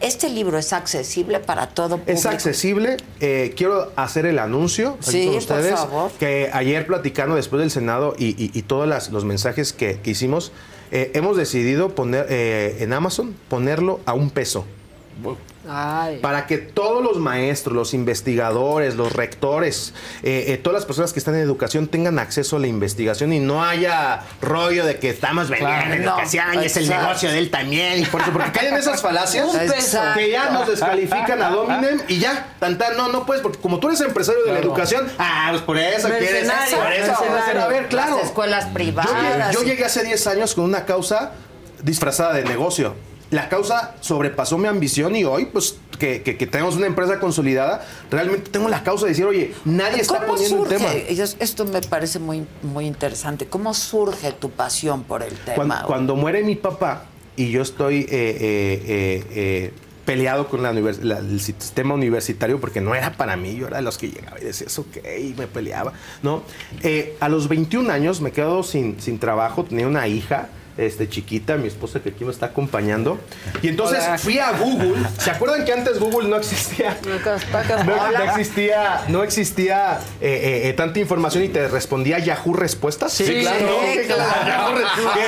Este libro es accesible para todo público. Es accesible. Eh, quiero hacer el anuncio Sí, con por ustedes. favor. Que ayer platicando después del Senado y, y- y todos las- los mensajes que, que hicimos, eh, hemos decidido poner eh, en Amazon ponerlo a un peso. Ay. Para que todos los maestros, los investigadores, los rectores, eh, eh, todas las personas que están en educación tengan acceso a la investigación y no haya rollo de que estamos vendiendo Claro, no, educación y es el exacto. negocio de él también. Y por eso, porque caen esas falacias peso. que ya nos descalifican a Dominem y ya, tan, tan, no, no puedes, porque como tú eres empresario de la educación, ah, pues por eso quieres por eso a ver, claro. Las escuelas privadas. yo llegué hace 10 años con una causa disfrazada de negocio. La causa sobrepasó mi ambición y hoy, pues, que, que- que tenemos una empresa consolidada, realmente tengo la causa de decir, oye, nadie está ¿Cómo poniendo surge? el tema. Esto me parece muy, muy interesante. ¿Cómo surge tu pasión por el tema? Cuando, cuando muere mi papá y yo estoy eh, eh, eh, eh, peleado con la el sistema universitario porque no era para mí, yo era de los que llegaba y decía, eso ok, y me peleaba, ¿no? Eh, a los 21 años me quedo sin, sin trabajo, tenía una hija. Este, chiquita, mi esposa que aquí me está acompañando. Y entonces Hola. fui a Google. ¿Se acuerdan que antes Google no existía? No, no existía, no existía eh, eh, eh, tanta información y te respondía Yahoo respuestas. Sí, claro. Sí, que,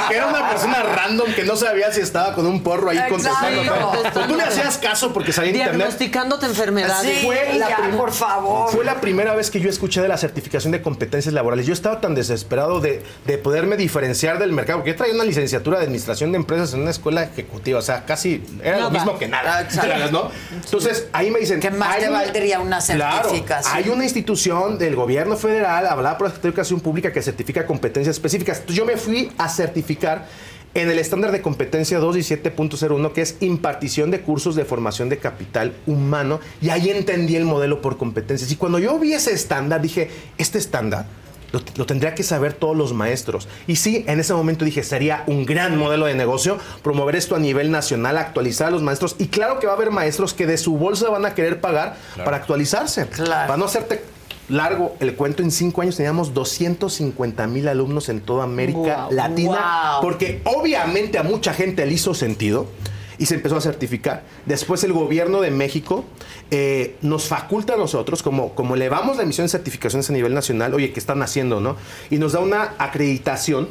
que era una persona random que no sabía si estaba con un porro ahí Exacto. contestando. Tú le hacías caso porque salía en internet. Diagnosticándote enfermedades. Sí, fue la ya, prim- por favor. Fue la primera vez que yo escuché de la certificación de competencias laborales. Yo estaba tan desesperado de, de poderme diferenciar del mercado, porque yo traía una licenciatura de administración de empresas en una escuela ejecutiva, o sea, casi era lo mismo que nada. Exacto. ¿no? Entonces, ahí me dicen... ¿Qué más te valdría una Claro, certificación? hay una institución del gobierno federal, hablada por la Secretaría de Educación Pública, que certifica competencias específicas. Entonces, yo me fui a certificar en el estándar de competencia 217.01, que es impartición de cursos de formación de capital humano, y ahí entendí el modelo por competencias. Y cuando yo vi ese estándar, dije, este estándar lo, lo tendría que saber todos los maestros. Y sí, en ese momento dije, sería un gran modelo de negocio promover esto a nivel nacional, actualizar a los maestros. Y claro que va a haber maestros que de su bolsa van a querer pagar para actualizarse. Para no hacerte largo el cuento, en cinco años teníamos 250 mil alumnos en toda América Latina. guau. Porque obviamente a mucha gente le hizo sentido. Y se empezó a certificar. Después el gobierno de México eh, nos faculta a nosotros, como, como elevamos la emisión de certificaciones a nivel nacional, oye, ¿qué están haciendo? no? Y nos da una acreditación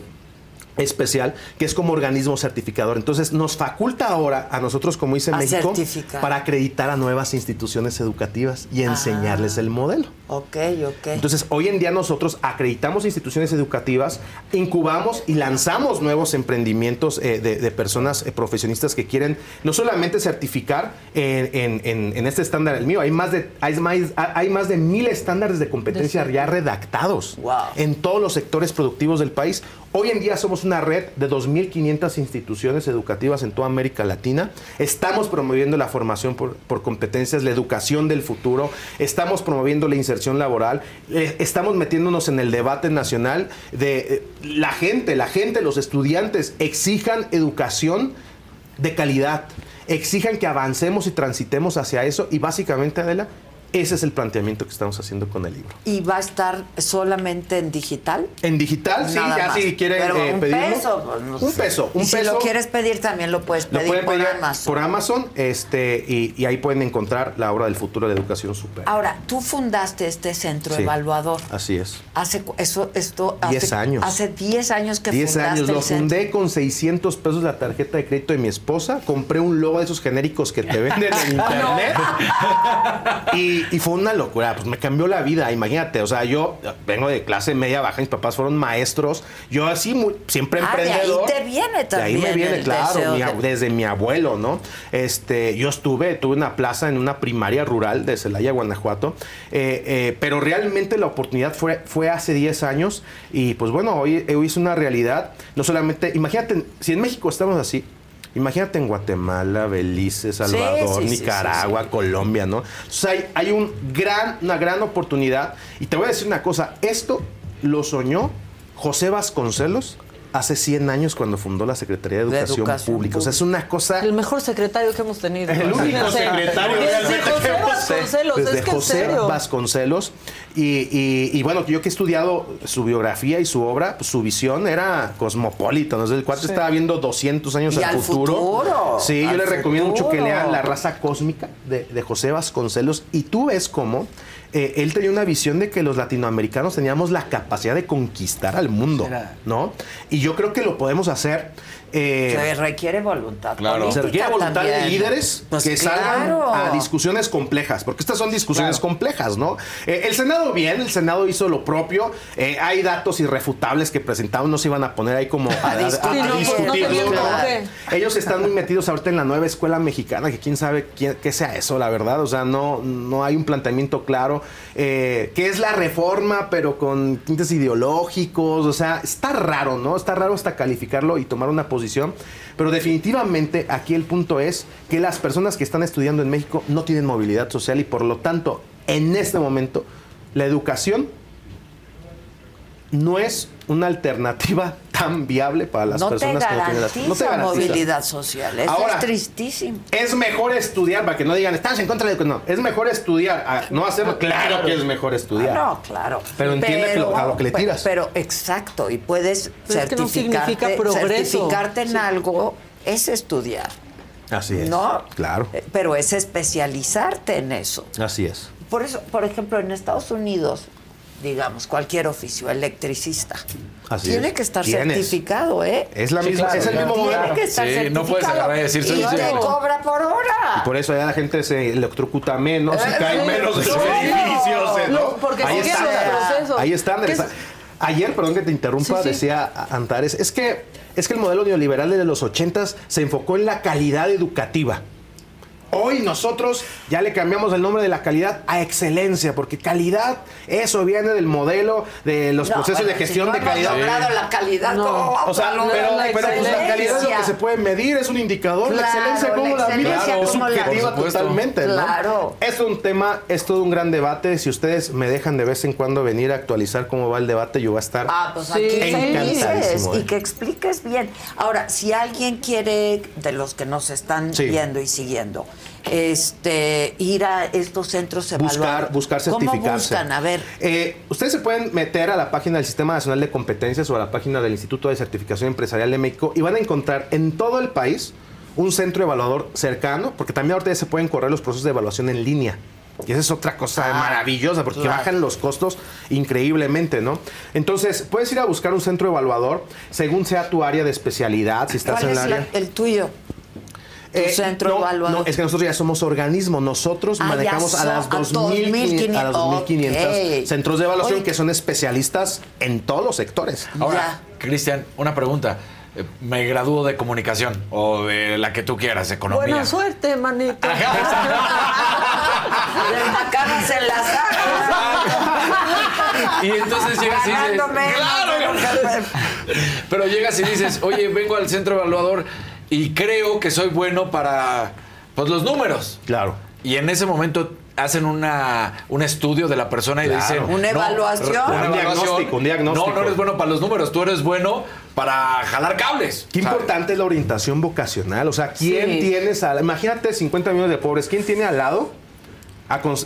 especial que es como organismo certificador. Entonces nos faculta ahora a nosotros como dice México certificar. para acreditar a nuevas instituciones educativas y enseñarles el modelo. Ok, ok. Entonces, hoy en día nosotros acreditamos instituciones educativas, incubamos y lanzamos nuevos emprendimientos eh, de, de personas eh, profesionistas que quieren no solamente certificar en, en- en- en este estándar el mío, hay más de, hay más, hay más de mil estándares de competencia ya redactados en todos los sectores productivos del país. Hoy en día somos una red de 2.500 instituciones educativas en toda América Latina. Estamos promoviendo la formación por, por competencias, la educación del futuro. Estamos promoviendo la inserción laboral. eh, estamos metiéndonos en el debate nacional de eh, la gente, la gente, los estudiantes exijan educación de calidad. Exijan que avancemos y transitemos hacia eso. Y básicamente, Adela, ese es el planteamiento que estamos haciendo con el libro. ¿Y va a estar solamente en digital? En digital, sí, Nada ya más. si quieren Pero eh, un pedirlo. peso, pues, no un sé. peso, un y si peso. lo quieres pedir también lo puedes Lo pedir pueden por pedir Amazon. por Amazon este, y, y ahí pueden encontrar la obra del futuro de la educación superior. Ahora, tú fundaste este centro Sí. evaluador. Así es. Hace eso esto hace 10 años. Hace 10 años que 10 fundaste años, el lo centro. fundé con 600 pesos la tarjeta de crédito de mi esposa, compré un logo de esos genéricos que te venden en internet y, y fue una locura, pues me cambió la vida, imagínate, o sea, yo vengo de clase media baja, mis papás fueron maestros, yo así muy- siempre Ah, de ahí emprendedor. te viene De ahí me también viene, claro, mi de- desde mi abuelo, ¿no? Este, yo estuve, tuve una plaza en una primaria rural de Celaya, Guanajuato, eh, eh, pero realmente la oportunidad fue, fue hace 10 años y pues bueno, hoy, hoy es una realidad, no solamente, imagínate, si en México estamos así, Imagínate en Guatemala, Belice, Salvador, sí, sí, Nicaragua, Colombia, ¿no? Sea, hay, hay un gran, una gran oportunidad. Y te voy a decir una cosa, esto lo soñó José Vasconcelos hace 100 años cuando fundó la Secretaría de De Educación, Educación Pública. O sea, es una cosa... El mejor secretario que hemos tenido. El único secretario Desde realmente José que hemos- Vasconcelos, Desde es que en José serio. Vasconcelos. Y, y- y bueno, yo que he estudiado su biografía y su obra, pues, su visión era cosmopolita. ¿no? El cuate Sí. estaba viendo 200 años Y al, al futuro, Sí, yo le recomiendo mucho que futuro. lean La raza cósmica de, de José Vasconcelos. Y tú ves cómo eh, él tenía una visión de que los latinoamericanos teníamos la capacidad de conquistar al mundo, ¿no? Y yo creo que lo podemos hacer. Eh, Se requiere voluntad Claro. Se requiere voluntad también. de líderes Pues que salgan a discusiones complejas, porque estas son discusiones complejas, ¿no? Eh, el Senado bien, el Senado hizo lo propio, eh, hay datos irrefutables que presentaron, no se iban a poner ahí como a, a- a- discutir. a Sí, no, discutir, no tenían ¿no? por qué. Ellos están muy metidos ahorita en la nueva escuela mexicana, que quién sabe quién- qué sea eso, la verdad, o sea, no, no hay un planteamiento claro, eh, que es la reforma, pero con tintes ideológicos, o sea, está raro, ¿no? Está raro hasta calificarlo y tomar una posición, pero definitivamente aquí el punto es que las personas que están estudiando en México no tienen movilidad social y por lo tanto, en este momento, la educación no es una alternativa tan viable para las no te personas que no tienen no te garantiza. movilidad social. Eso Ahora, es tristísimo. Es mejor estudiar, para que no digan, estás en contra de... No, es mejor estudiar, a no hacerlo. Claro que es mejor estudiar. Ah, no, claro. Pero entiende que lo- a lo que le tiras. Pero, exacto, y puedes Pero es que no certificarte, significa progreso. certificarte en Sí. algo es estudiar, Así es. ¿no? Claro. Eh, pero es especializarte en eso. Así es. Por eso, por ejemplo, en Estados Unidos, digamos, cualquier oficio, electricista, Así tiene es. que estar Tienes. certificado, ¿eh? Es la Sí, misma, claro, es el claro. mismo Tiene modelo. que estar Sí, no puedes agarrar y decir, soy y te cobra por hora. Y por eso allá la gente se electrocuta menos y Eh, cae sí. menos de sus edificios, ¿eh, ¿no? Porque Hay estándares. Hay estándares. Ayer, perdón que te interrumpa, Sí, sí. decía Antares, es que, es que el modelo neoliberal de los 80 se enfocó en la calidad educativa. Hoy nosotros ya le cambiamos el nombre de la calidad a excelencia, porque calidad, eso viene del modelo de los No, procesos bueno, de gestión si no de calidad. hemos logrado la calidad, No. ¿cómo vamos O sea, pero, la pero pues la calidad es lo que se puede medir, es un indicador. la Claro, excelencia, ¿cómo la la mides? excelencia, es ¿cómo la- subjetiva totalmente, ¿no? Claro. Es un tema, es todo un gran debate. Si ustedes me dejan de vez en cuando venir a actualizar cómo va el debate, yo voy a estar Ah, pues aquí encantadísimo, ¿eh? y que expliques bien. Ahora, si alguien quiere, de los que nos están Sí. viendo y siguiendo, este, ir a estos centros buscar, evaluados. buscar ¿Cómo certificarse. buscan? A ver. Eh, ustedes se pueden meter a la página del Sistema Nacional de Competencias o a la página del Instituto de Certificación Empresarial de México y van a encontrar en todo el país un centro evaluador cercano, porque también ahorita ya se pueden correr los procesos de evaluación en línea. Y esa es otra cosa Ah, maravillosa, porque claro. bajan los costos increíblemente, ¿no? Entonces, puedes ir a buscar un centro evaluador según sea tu área de especialidad, si estás ¿Cuál en el es área. la- el tuyo? Tu Eh, centro no, evaluador. No, es que nosotros ya somos organismo. Nosotros Ah, manejamos a las a 2.500 a las 2.500 ok. centros de evaluación Oye. que son especialistas en todos los sectores. Ahora, Cristian, una pregunta. Eh, Me gradúo de comunicación o de la que tú quieras, economía. Buena suerte, manito. Las en la sala. Y entonces llegas y dices, "Claro, Pero llegas y dices, oye, vengo al centro evaluador y creo que soy bueno para pues, los números. Claro. Y en ese momento hacen una, un estudio de la persona y Claro. dicen... Una "No, evaluación. una Un evaluación. diagnóstico, un diagnóstico. No, no eres bueno para los números, tú eres bueno para jalar cables. Qué ¿sabes? importante es la orientación vocacional. O sea, ¿quién Sí. tienes al Imagínate 50 millones de pobres. ¿Quién tiene al lado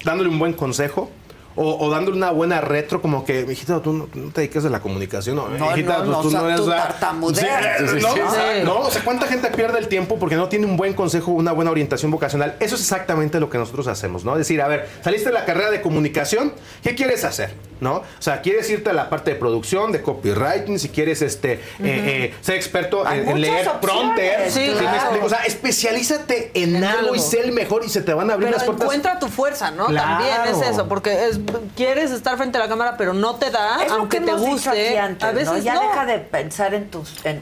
dándole un buen consejo? O, o dándole una buena retro, como que, hijita, tú no, no te dedicas a la comunicación, no, No, hijita, no, pues no, tú o sea, no eres tú tartamudeas. Sí, Sí, sí, ¿no? O sea, ¿cuánta gente pierde el tiempo porque no tiene un buen consejo, una buena orientación vocacional? Eso es exactamente lo que nosotros hacemos, ¿no? Decir, a ver, saliste de la carrera de comunicación, ¿qué quieres hacer? ¿No? O sea, ¿quieres irte a la parte de producción, de copywriting, si quieres este, eh, eh, ser experto Hay en, en leer opciones, ¿sí claro. O sea, especialízate en, En algo, y sé el mejor y se te van a abrir Pero las puertas. encuentra tu fuerza, ¿no? Claro. También es eso, porque es, quieres estar frente a la cámara, pero no te da, Es aunque que te guste. antes, a ¿no? veces Ya no. deja de pensar en tus... en-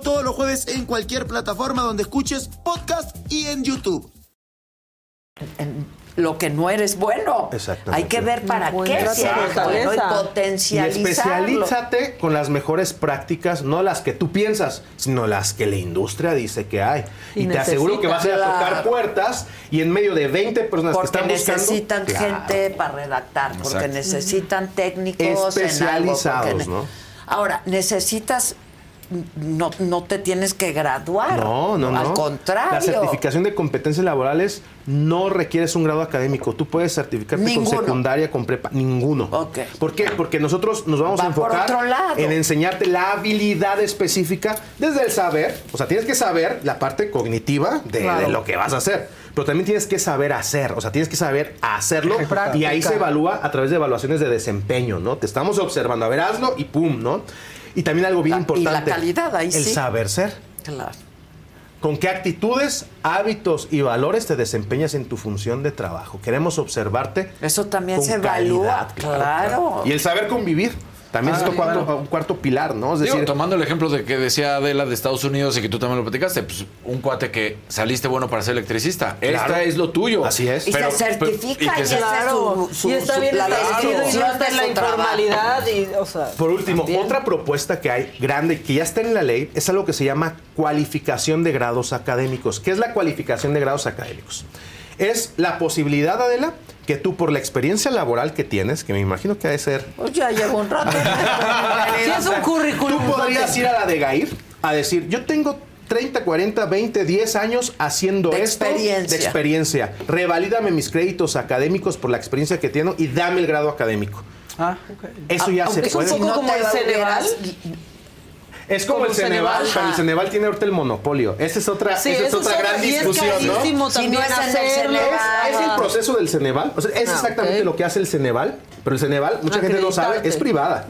todos los jueves en cualquier plataforma donde escuches podcast y en YouTube. en lo que no eres bueno. Exactamente. Hay que ver para qué si tu eres bueno y potencializarlo. especialízate con las mejores prácticas, no las que tú piensas, sino las que la industria dice que hay. Y, Y te aseguro que vas a ir a tocar puertas y en medio de 20 personas Porque que están buscando... necesitan Claro. gente para redactar, porque Exacto. necesitan técnicos Especializados, en algo. porque ¿no? Ahora, necesitas, no, no te tienes que graduar. No, no, no. Al contrario. La certificación de competencias laborales no requieres un grado académico. Tú puedes certificarte Ninguno. con secundaria, con prepa. Ninguno. Ok. ¿Por qué? Porque nosotros nos vamos Va a enfocar otro lado. en enseñarte la habilidad específica desde el saber. O sea, tienes que saber la parte cognitiva de, Claro. de lo que vas a hacer. Pero también tienes que saber hacer. O sea, tienes que saber hacerlo. Práctica. Y ahí se evalúa a través de evaluaciones de desempeño, ¿no? Te estamos observando. A ver, hazlo y pum, ¿no? Y también algo bien La- y la importante. calidad, ahí el sí. saber ser. Claro. ¿Con qué actitudes, hábitos y valores te desempeñas en tu función de trabajo? Queremos observarte. Eso también con se evalúa, calidad, claro. Y el saber convivir. También es Ah, claro. un cuarto pilar, ¿no? Es Digo, decir, tomando el ejemplo de que decía Adela de Estados Unidos y que tú también lo platicaste, pues un cuate que saliste bueno para ser electricista. Claro. Esta es lo tuyo. Así es. Y se certifica, que y se- esa es Claro, su- su- y está su- bien la establecido y no está la informalidad y, o sea, Por último, también. otra propuesta que hay grande, que ya está en la ley, es algo que se llama cualificación de grados académicos. ¿Qué es la cualificación de grados académicos? Es la posibilidad, Adela, que tú por la experiencia laboral que tienes, que me imagino que ha de ser... Pues ya llevo un rato. Sí, es un currículum. Tú podrías ir a la de Gair a decir, yo tengo 30, 40, 20, 10 años haciendo De esto experiencia. de experiencia. Revalídame mis créditos académicos por la experiencia que tengo y dame el grado académico. Ah, ok. Eso ya se es un puede. poco no como te el lo Ceneval. Es como, como el Ceneval, Ceneval. pero el. Ceneval tiene ahorita el monopolio. Esa es otra, Sí, esa es otra gran discusión, ¿no? Si es el hacerlo. Ceneval. Es el Ajá. proceso del Ceneval. O sea, es Ah, exactamente lo que hace el Ceneval, pero el Ceneval, mucha gente no sabe, es privada.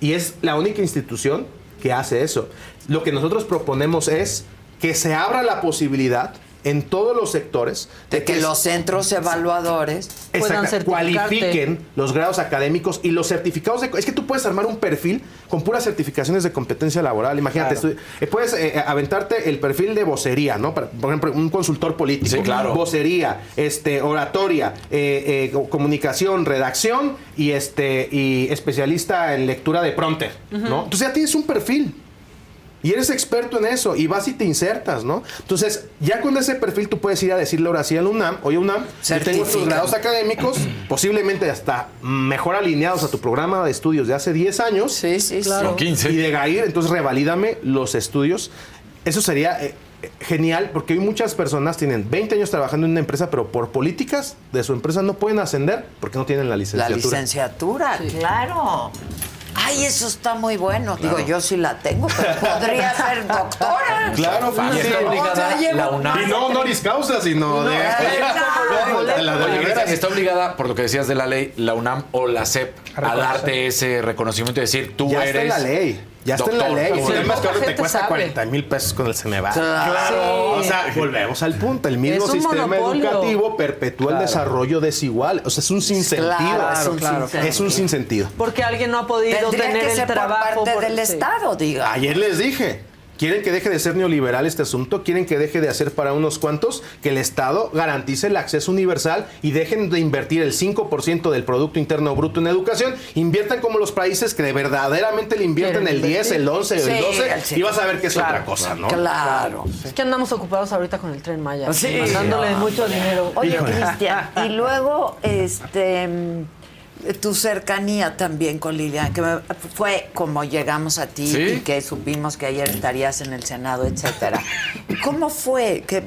Y es la única institución que hace eso. Lo que nosotros proponemos es que se abra la posibilidad en todos los sectores De que los centros evaluadores Exacto, cualifiquen los grados académicos y los certificados de... Es que tú puedes armar un perfil con puras certificaciones de competencia laboral. Imagínate, Claro. eh, puedes eh, aventarte el perfil de vocería, ¿no? Para- por ejemplo, un consultor político. Sí, claro. Vocería, este, oratoria, eh, eh, co- comunicación, redacción y, este, y especialista en lectura de prompter, ¿no? Entonces ya tienes un perfil. Y eres experto en eso y vas y te insertas, ¿no? Entonces, ya con ese perfil tú puedes ir a decirle ahora sí al UNAM, oye UNAM, yo tengo estos Certifica. grados académicos, posiblemente hasta mejor alineados a tu programa de estudios de hace 10 años. Sí, sí, claro. O 15. Y de GAIR, entonces revalídame los estudios. Eso sería eh, eh, genial porque hoy muchas personas tienen 20 años trabajando en una empresa, pero por políticas de su empresa no pueden ascender porque no tienen la La licenciatura. licenciatura, claro. Ay, eso está muy bueno. Digo, yo sí la tengo, pero podría ser doctora. Claro, O fácil. sea, llevo- Y no honoris causa, sino de. la- de Oye, la- Greta, está obligada, por lo que decías de la ley, la UNAM o la SEP a darte ese reconocimiento y decir, tú ya eres. está en la ley. Ya está en la ley. Sí, El que ahora te cuesta sabe. 40 mil pesos con el Ceneval. Claro. O sea, volvemos al punto. El mismo sistema monopolio. educativo perpetúa el desarrollo desigual. O sea, es un sinsentido. Claro, es un sinsentido. Es un sinsentido. Porque alguien no ha podido Tendría tener que el ser por trabajo parte por- del sí. Estado, diga. Ayer les dije. ¿Quieren que deje de ser neoliberal este asunto? ¿Quieren que deje de hacer para unos cuantos? Que el Estado garantice el acceso universal y dejen de invertir el 5% del Producto Interno Bruto en educación. Inviertan como los países que de verdaderamente le invierten el 10, el 11 o el Sí, 12 el sí. y vas a ver que es Claro, otra cosa, ¿no? Claro. Es que andamos ocupados ahorita con el tren Maya. Sí. Mandándole mucho dinero. Oye. Cristian, y luego, este, tu cercanía también con Lilian, que me- fue como llegamos a ti Sí. y que supimos que ayer estarías en el Senado, etcétera. ¿Cómo fue? Que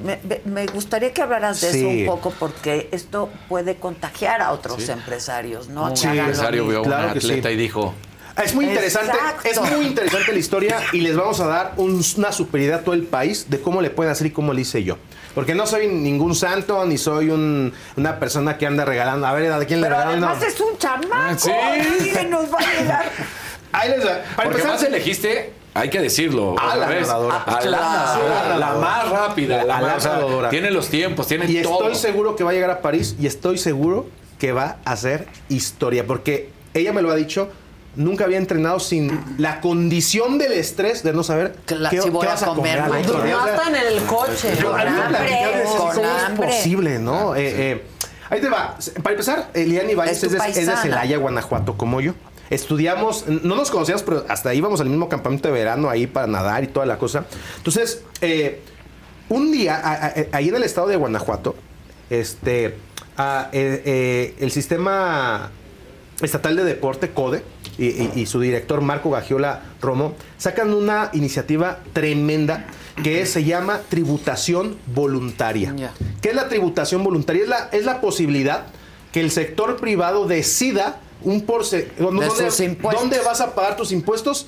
me, gustaría que hablaras de Sí. eso un poco porque esto puede contagiar a otros empresarios, ¿no? Un empresario vio a Claro sí. atleta y dijo, Es muy interesante, Exacto. es muy interesante la historia y les vamos a dar un- una superioridad a todo el país de cómo le pueden hacer y cómo le hice yo. Porque no soy ningún santo, ni soy un- una persona que anda regalando. A ver, ¿a quién le Pero regalan? además es un chamaco. Sí. ¿Qué nos va a llegar? Ahí les va. Para porque más elegiste, hay que decirlo, A la vez, nadadora. a la, más rápida, la A la más, nadadora. tiene los tiempos, tiene Y todo. estoy seguro que va a llegar a París y estoy seguro que va a hacer historia. Porque ella me lo ha dicho, nunca había entrenado sin la condición del estrés de no saber Cla- qué, si voy qué vas a comer comer. al mañana. otro día. O sea, Hasta en el coche. yo- Con a mí me hambre, platicaron de eso, con ¿cómo es posible, no? Eh, eh, ahí te va. Para empezar, Eliane Ibáñez Es es, de, es de paisana. Celaya, Guanajuato, como yo. Estudiamos, no nos conocíamos, pero hasta íbamos al mismo campamento de verano ahí para nadar y toda la cosa. Entonces, eh, un día, a- a- ahí en el estado de Guanajuato, este, a- eh, eh, el sistema estatal de deporte, CODE, y, y- y su director Marco Gagiola Romo, sacan una iniciativa tremenda que se llama tributación voluntaria. Ya. ¿Qué es la tributación voluntaria? Es la, es la posibilidad que el sector privado decida un porcentaje. ¿Dónde vas a pagar tus impuestos?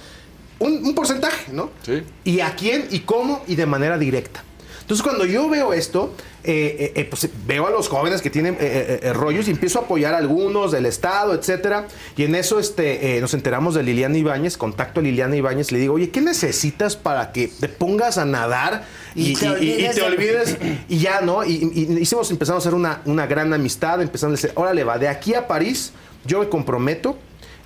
Un, un porcentaje, ¿no? Sí. ¿Y a quién y cómo y de manera directa? Entonces, cuando yo veo esto, eh, eh, eh, pues veo a los jóvenes que tienen eh, eh, rollos y empiezo a apoyar a algunos del Estado, etcétera. Y en eso este, eh, nos enteramos de Liliana Ibáñez, contacto a Liliana Ibáñez, le digo, oye, ¿qué necesitas para que te pongas a nadar Y y, te y- y- y olvides te de- olvides? Y ya, ¿no? Y, hicimos, empezamos a hacer una, una gran amistad, empezando a decir, órale, va, de aquí a París, yo me comprometo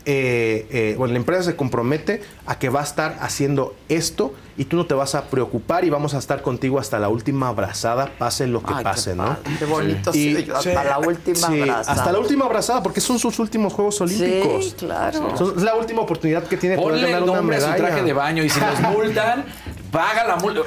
bueno, la empresa se compromete a que va a estar haciendo esto y tú no te vas a preocupar y vamos a estar contigo hasta la última abrazada, pase lo que Ay, qué pase, ¿no? qué bonito oye, hasta la última abrazada. Hasta la última abrazada, porque son sus últimos Juegos Olímpicos. Sí, claro. Es la última oportunidad que tiene Ponle ganar una nombre a su medalla. traje de baño y si los multan, paga la multa.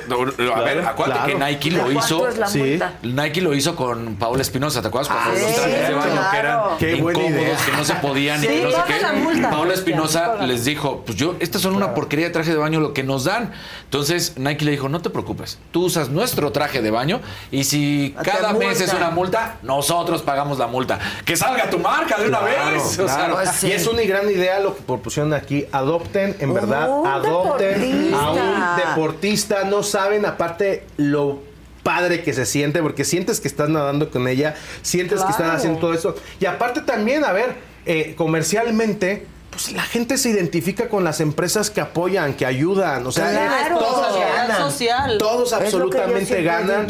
A ver, acuérdate claro. que Nike lo ¿Cuánto hizo. es la Sí. multa? Nike lo hizo con Paula Espinosa, ¿te acuerdas? Cuando Ah, los trajes de sí, baño que eran. Qué incómodos, idea. que no se podían y Sí, que no sé qué. Paula Sí, Espinosa les dijo, pues yo, estas son una porquería de traje de baño lo que nos dan. Entonces Nike le dijo, no te preocupes, tú usas nuestro traje de baño y si cada mes es una multa, nosotros pagamos la multa. Que salga tu marca de una Claro, vez. O sea, claro. Pues sí. Y es una gran idea lo que propusieron aquí. Adopten, en verdad, Un adopten deportista. a un deportista. No saben, aparte, lo padre que se siente, porque sientes que estás nadando con ella, sientes que están Claro. haciendo todo eso. Y aparte también, a ver, eh, comercialmente, pues la gente se identifica con las empresas que apoyan, que ayudan. O sea, Claro, todos sociedad ganan. social. Todos absolutamente ganan.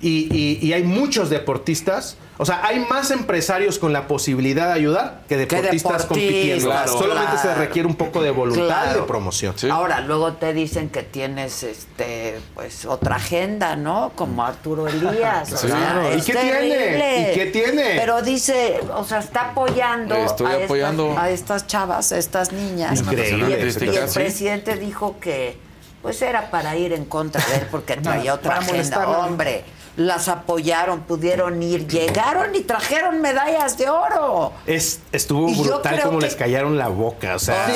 Y, y- y hay muchos deportistas. O sea, hay más empresarios con la posibilidad de ayudar que deportistas, deportistas, compitiendo. claro. Solamente se requiere un poco de voluntad y Claro. de promoción. Ahora, luego te dicen que tienes este pues otra agenda, ¿no? Como Arturo Elías. o Sí. sea, Claro. ¿Y qué tiene? ¿Y qué tiene? Pero dice, o sea, está apoyando, Estoy a, apoyando. Estas, a estas chavas, a estas niñas. Increíble. Y el, y presidente dijo que pues era para ir en contra de él porque traía otra agenda. molestarlo. Hombre, las apoyaron, pudieron ir, llegaron y trajeron medallas de oro. Es, estuvo Y brutal como que- les callaron la boca, o sea,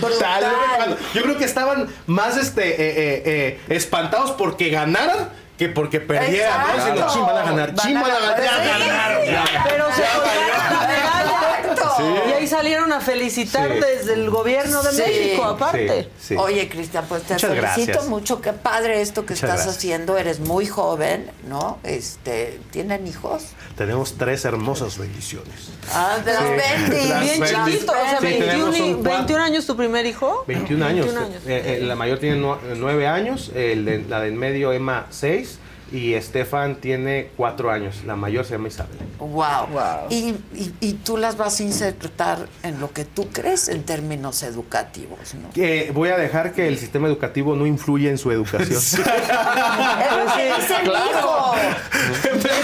brutal. Yo creo que estaban más este, eh, eh, eh, espantados porque ganaran que porque perdieran, ¿no? Diciendo, Exacto. "Chin, van a ganar, van a ganar, ya Sí. ganaron, ya". Pero se Ya colgaron la medalla. Sí. Y ahí salieron a felicitar Sí. desde el gobierno de Sí. México, aparte. Sí, sí. Oye, Cristian, pues te Muchas felicito gracias. mucho. Qué padre esto que Muchas estás gracias. haciendo. Eres muy joven, ¿no? Este, ¿tienen hijos? Tenemos tres hermosas bendiciones. Ah, de los Sí. Bendy. Las Bien Bendy. chiquito, o sea, Sí, 21, tenemos y- un cuatro- 21 años tu primer hijo. 21 años. 21 años. Eh, eh, la mayor tiene nue- nueve años, el de- la del medio Emma 6 y Estefan tiene cuatro años. La mayor se llama Isabel. Wow. Y, y- y tú las vas a insertar en lo que tú crees en términos educativos, ¿no? Que voy a dejar que el sistema educativo no influya en su educación. Es lo que dice mi hijo.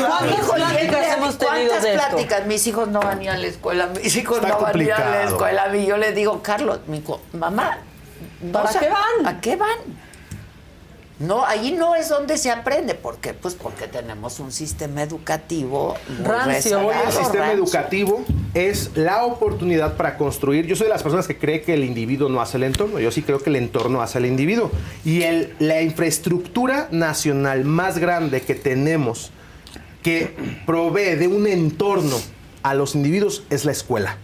¿Cuántas pláticas hemos tenido ¿Cuántas de esto? pláticas? Mis hijos no van a ir a la escuela, mis hijos Está no van a ir a la escuela. Y yo le digo, Carlos, mi mamá, ¿Para qué van? ¿A qué van? No, ahí no es donde se aprende. ¿Por qué? Pues porque tenemos un sistema educativo Rancio. Hoy el sistema rancio. educativo es la oportunidad para construir. Yo soy de las personas que cree que el individuo no hace el entorno. Yo sí creo que el entorno hace el individuo. Y el, la infraestructura nacional más grande que tenemos que provee de un entorno a los individuos es la escuela.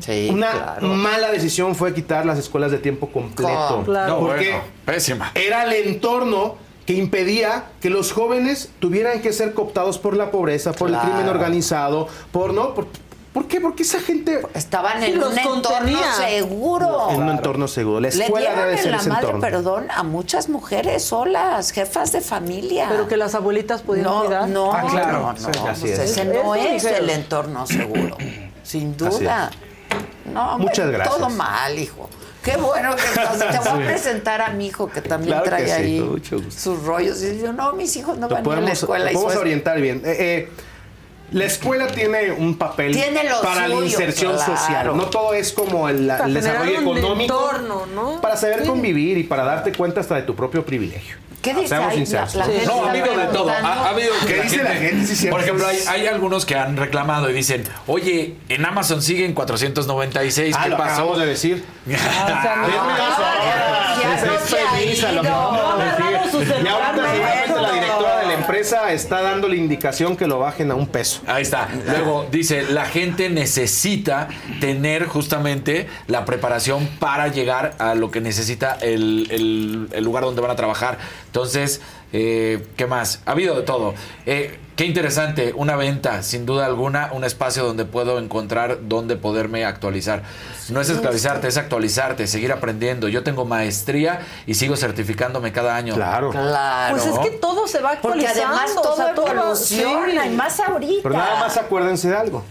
Sí, Una claro. mala decisión fue quitar las escuelas de tiempo completo. Claro. No, Porque bueno, pésima. era el entorno que impedía que los jóvenes tuvieran que ser cooptados por la pobreza, por Claro. el crimen organizado, por no, por, ¿por qué? Porque esa gente Estaban en un entorno contenía. seguro. en un entorno seguro. La Le escuela dieron debe en ser la ese madre, entorno. perdón, a muchas mujeres solas, jefas de familia. Pero que las abuelitas pudieran no, cuidar. no, Ah, claro. no, no, Sí, pues así es. ese no es el entorno seguro, sin duda. No, Muchas hombre, gracias. Todo mal, hijo. Qué bueno que estás. Te voy a presentar a mi hijo que también Claro que trae sí, ahí con mucho gusto. sus rollos. Y yo, no, mis hijos no van a ir a la podemos, escuela. podemos su- orientar bien. Eh, eh, la escuela tiene un papel Tiene para la inserción claro. social. No todo es como el, desarrollo económico. entorno, ¿no? Para saber Sí. convivir y para darte cuenta hasta de tu propio privilegio. ¿Qué dice Seamos ahí? sinceros. La- la gente No, ha está habido de todo. Ha, ha habido que ¿Qué la dice la gente? Por ejemplo, hay, hay algunos que han reclamado y dicen, oye, en Amazon siguen 496, Ah, ¿qué lo pasó? acabamos de decir. No se ha feliz a lo que ido. vamos a No decir. agarramos sus Y ahorita entradas. seguramente la directora de la está dando la indicación que lo bajen a un peso. Ahí está. Luego dice, la gente necesita tener justamente la preparación para llegar a lo que necesita el- el lugar donde van a trabajar. Entonces, eh, ¿qué más? Ha habido de todo. Eh, qué interesante, una venta, sin duda alguna, un espacio donde puedo encontrar donde poderme actualizar. No es esclavizarte, es actualizarte, seguir aprendiendo. Yo tengo maestría y sigo certificándome cada año. Claro. Claro. Pues es que todo se va Porque actualizando. además todo o sea, todo- evoluciona, sí. y más ahorita. Pero nada más acuérdense de algo.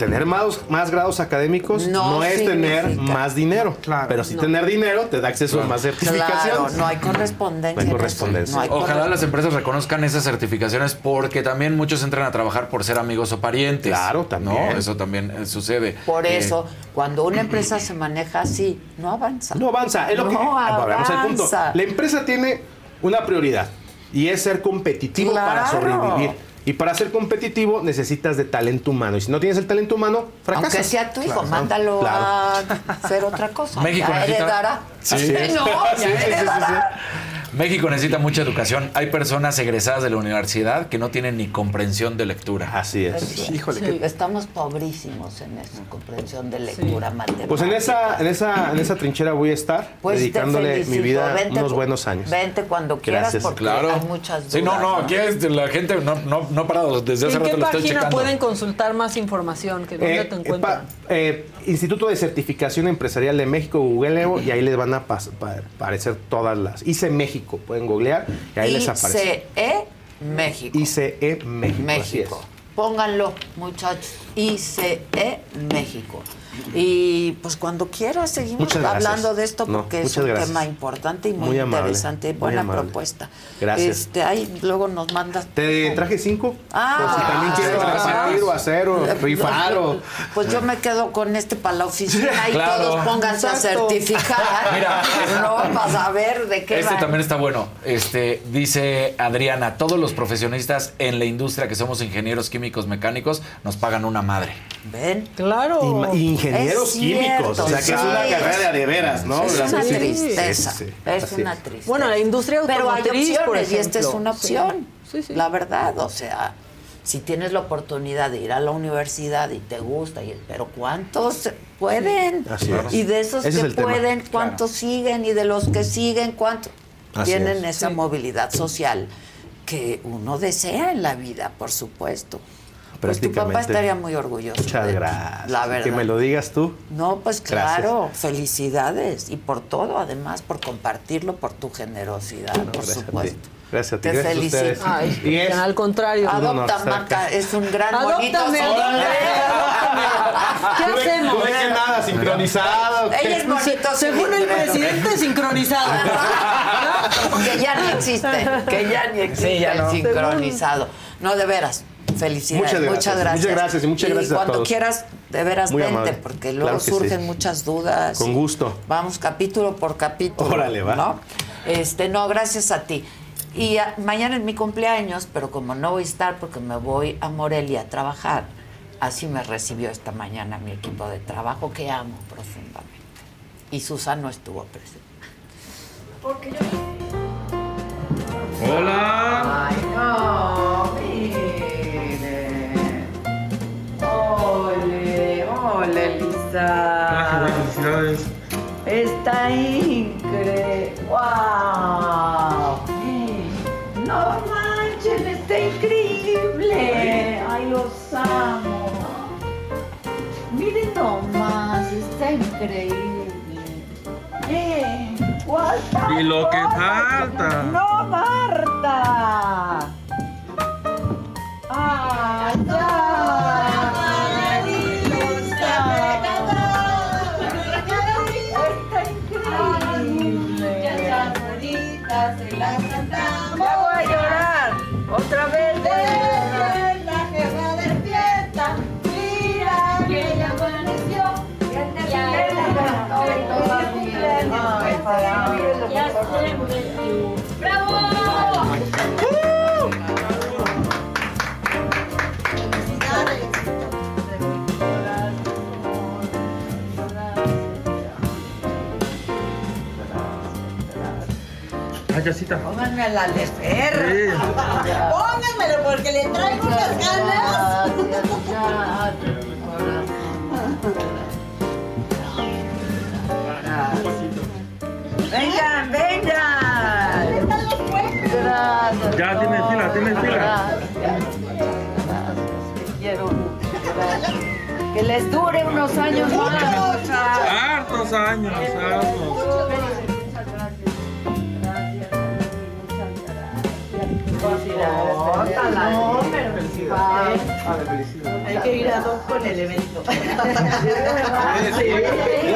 Tener más, más grados académicos No no, es tener más dinero. Pero si tener dinero te da acceso a más Claro, certificaciones. no hay correspondencia. No hay correspondencia. no hay Ojalá las empresas reconozcan esas certificaciones porque también muchos entran a trabajar por ser amigos o parientes. Claro, también. ¿no? Eso también eh, sucede. Por Eh, eso, cuando una empresa se maneja así, no avanza. No avanza. Es lo que, No Ah, volvemos al punto. avanza. La empresa tiene una prioridad y es ser competitivo para Claro. sobrevivir. Y para ser competitivo necesitas de talento humano. Y si no tienes el talento humano, fracasas. Aunque sea tu hijo, Claro. mándalo Claro. a hacer otra cosa. México ya necesita- heredará. Así es. No, Sí, ya sí, sí, sí, heredará. México necesita mucha educación. Hay personas egresadas de la universidad que no tienen ni comprensión de lectura. Así Híjole, sí, estamos pobrísimos en eso, comprensión de lectura, matemática. Pues en esa, en esa, en esa trinchera voy a estar Pues dedicándole mi vida Vente unos buenos años. Vente cuando quieras Gracias. porque Claro. hay muchas dudas. Sí, no, no, aquí es de la gente no, no, no parado. Desde hace ¿En qué rato lo estoy página checando. pueden consultar más información? ¿Que ¿Dónde Eh, te eh, encuentran? pa- eh, Instituto de Certificación Empresarial de México, googleo y ahí les van a aparecer todas las. ICE México, pueden googlear y ahí les aparece. ICE México. ICE México. México. Pónganlo, muchachos. ICE México. Y pues cuando quieras seguimos hablando de esto No, porque es un gracias. tema importante y muy, interesante. Buena propuesta. Gracias. Este, ahí luego nos mandas. Te traje cinco. Ah, por si también quieres gracias. repartir o hacer o rifar o. Pues yo me quedo con este para la oficina y Claro. todos pónganse a Exacto. certificar. Mira. no, para saber de qué Este también está bueno. Este dice Adriana, todos los profesionistas en la industria que somos ingenieros químicos mecánicos nos pagan una madre. ¿Ven? Claro. Y ma- y ingenieros Es químicos. cierto, o sea que es sí. una carrera de veras, ¿no? Es una sí, tristeza. sí, sí. Es una es. tristeza. Bueno, la industria Pero hay automotriz, por opciones y esta es ejemplo. una opción. Sí, sí. La verdad, o sea, si tienes la oportunidad de ir a la universidad y te gusta, y, pero ¿cuántos pueden? Así es. Y de esos Ese es que tema. pueden, ¿cuántos siguen? Y de los que siguen, ¿cuántos Así tienen es. esa movilidad social que uno desea en la vida, por supuesto? Pues tu papá estaría muy orgulloso. Muchas de ti, gracias. La verdad. Que me lo digas tú. No, pues Gracias. claro, felicidades y por todo, además, por compartirlo, por tu generosidad, por Gracias a ti. supuesto. Gracias a ti. Te Gracias a felicito. ustedes. Ay, Y es- al contrario. Adopta. Maca, es un gran bonito. ¿Qué hacemos? tuve que nada, sincronizado. Ella es bonito. Según el presidente, sincronizado. que ya ni existe, que ya ni existe Sí, ya no. el sincronizado. No, de veras. Felicidades. Muchas gracias. Muchas gracias. Muchas gracias y muchas gracias a cuando todos. quieras, de veras, Muy vente, amable. porque luego Claro que sí. surgen muchas dudas. Con gusto. Vamos capítulo por capítulo. Órale, va. ¿no? Este, no, gracias a ti. Y a- mañana es mi cumpleaños, pero como no voy a estar porque me voy a Morelia a trabajar, así me recibió esta mañana mi equipo de trabajo que amo profundamente. Y Susana no estuvo presente. Porque yo Hola. Ay, no, Lisa. Felicidades. Está increíble. ¡Wow! No manchen, está increíble. Ay, los amo. Miren nomás, está increíble. Eh, ¿cuánta Y lo que falta. No, Marta. Ah, ya. Otra vez. La jefa despierta. Mira que ya amaneció. Ya ¡Bravo! Ay, casita. Pónganme la de Fer. Sí. Pónganmelo porque le traigo unas ganas. Vengan, vengan. Gracias. Ya tiene fila, tiene fila. Gracias. Te quiero mucho. Gracias. Que les dure unos años más. Hartos años, hartos. No, pero Hay que ir a dos con el evento. Ya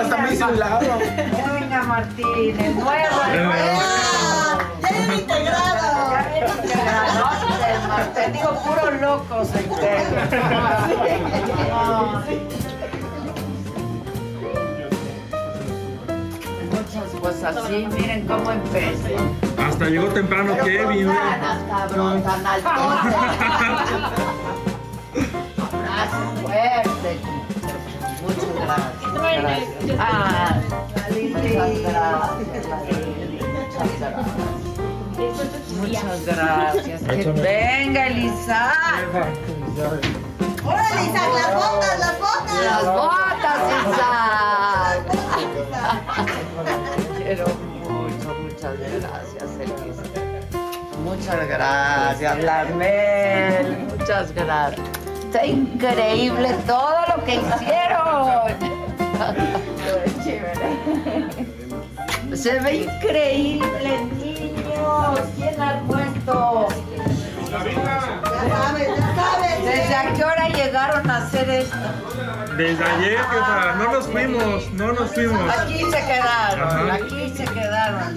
está muy simulado. Venga, Martín, el nuevo, el nuevo. ¡Ya viene integrado! Ya viene integrado. Martín, digo, puros locos se integran. Cosas así, miren cómo empecé. Hasta llegó temprano Kevin. ¿eh? Ganas, cabrón, tan altote. Abrazo fuerte. Muchas gracias. Gracias. Ah, muchas gracias. Muchas gracias. Muchas gracias. Que venga, Elisa. ¡Órale, Isaac! ¡Las botas, las botas! Las botas, Isaac. Quiero mucho, muchas gracias, Elisa. Muchas gracias, Lamel. Muchas gracias. Está increíble todo lo que hicieron. Se ve increíble, niños. ¿Quién ha puesto? ¿Desde a qué hora llegaron a hacer esto? Desde ayer, jefa, no nos fuimos, no nos fuimos. Aquí se quedaron, Ajá. aquí se quedaron.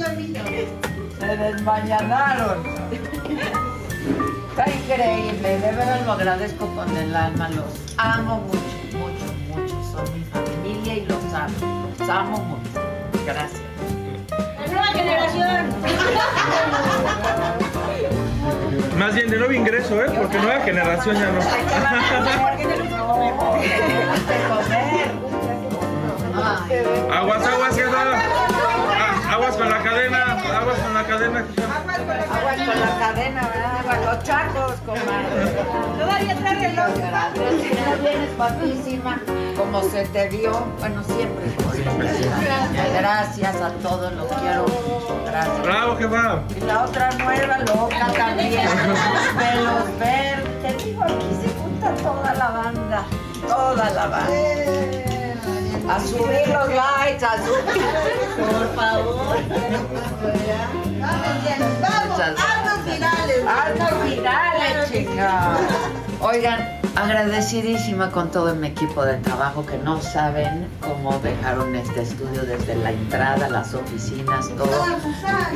Se desmañanaron. Está increíble, de verdad lo agradezco con el alma, los amo mucho, mucho, mucho. Son mi familia y los amo, los amo mucho. Gracias. La nueva generación. Más bien de nuevo ingreso, ¿eh? Porque nueva generación ya no. Aguas, aguas, jefa. Ah, Aguas con la cadena, aguas con la cadena. Aguas con la cadena, ¿verdad? Aguas los chacos, comadre. Todavía trae reloj. Gracias, vienes guapísima, como se te vio, bueno, siempre. Gracias a todos, los quiero mucho, gracias. Bravo, jefa. Y la otra nueva loca también, pelos verdes. Te digo, aquí se junta toda la banda, toda la banda. A subir los likes, a subir. Por favor. Vamos. Haznos virales, chicas. Oigan, agradecidísima con todo mi equipo de trabajo que no saben cómo dejaron este estudio desde la entrada, las oficinas, todo.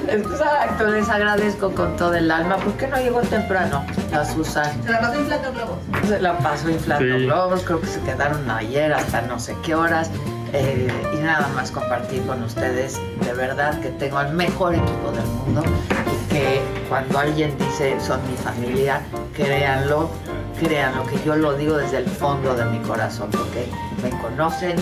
Exacto, les agradezco con todo el alma. ¿Por qué no llegó temprano la Susan? Se la pasó inflando globos. Se la pasó inflando Sí. globos, creo que se quedaron ayer hasta no sé qué horas. Eh, y nada más compartir con ustedes, de verdad que tengo el mejor equipo del mundo y que cuando alguien dice son mi familia, créanlo, créanlo, que yo lo digo desde el fondo de mi corazón, porque me conocen,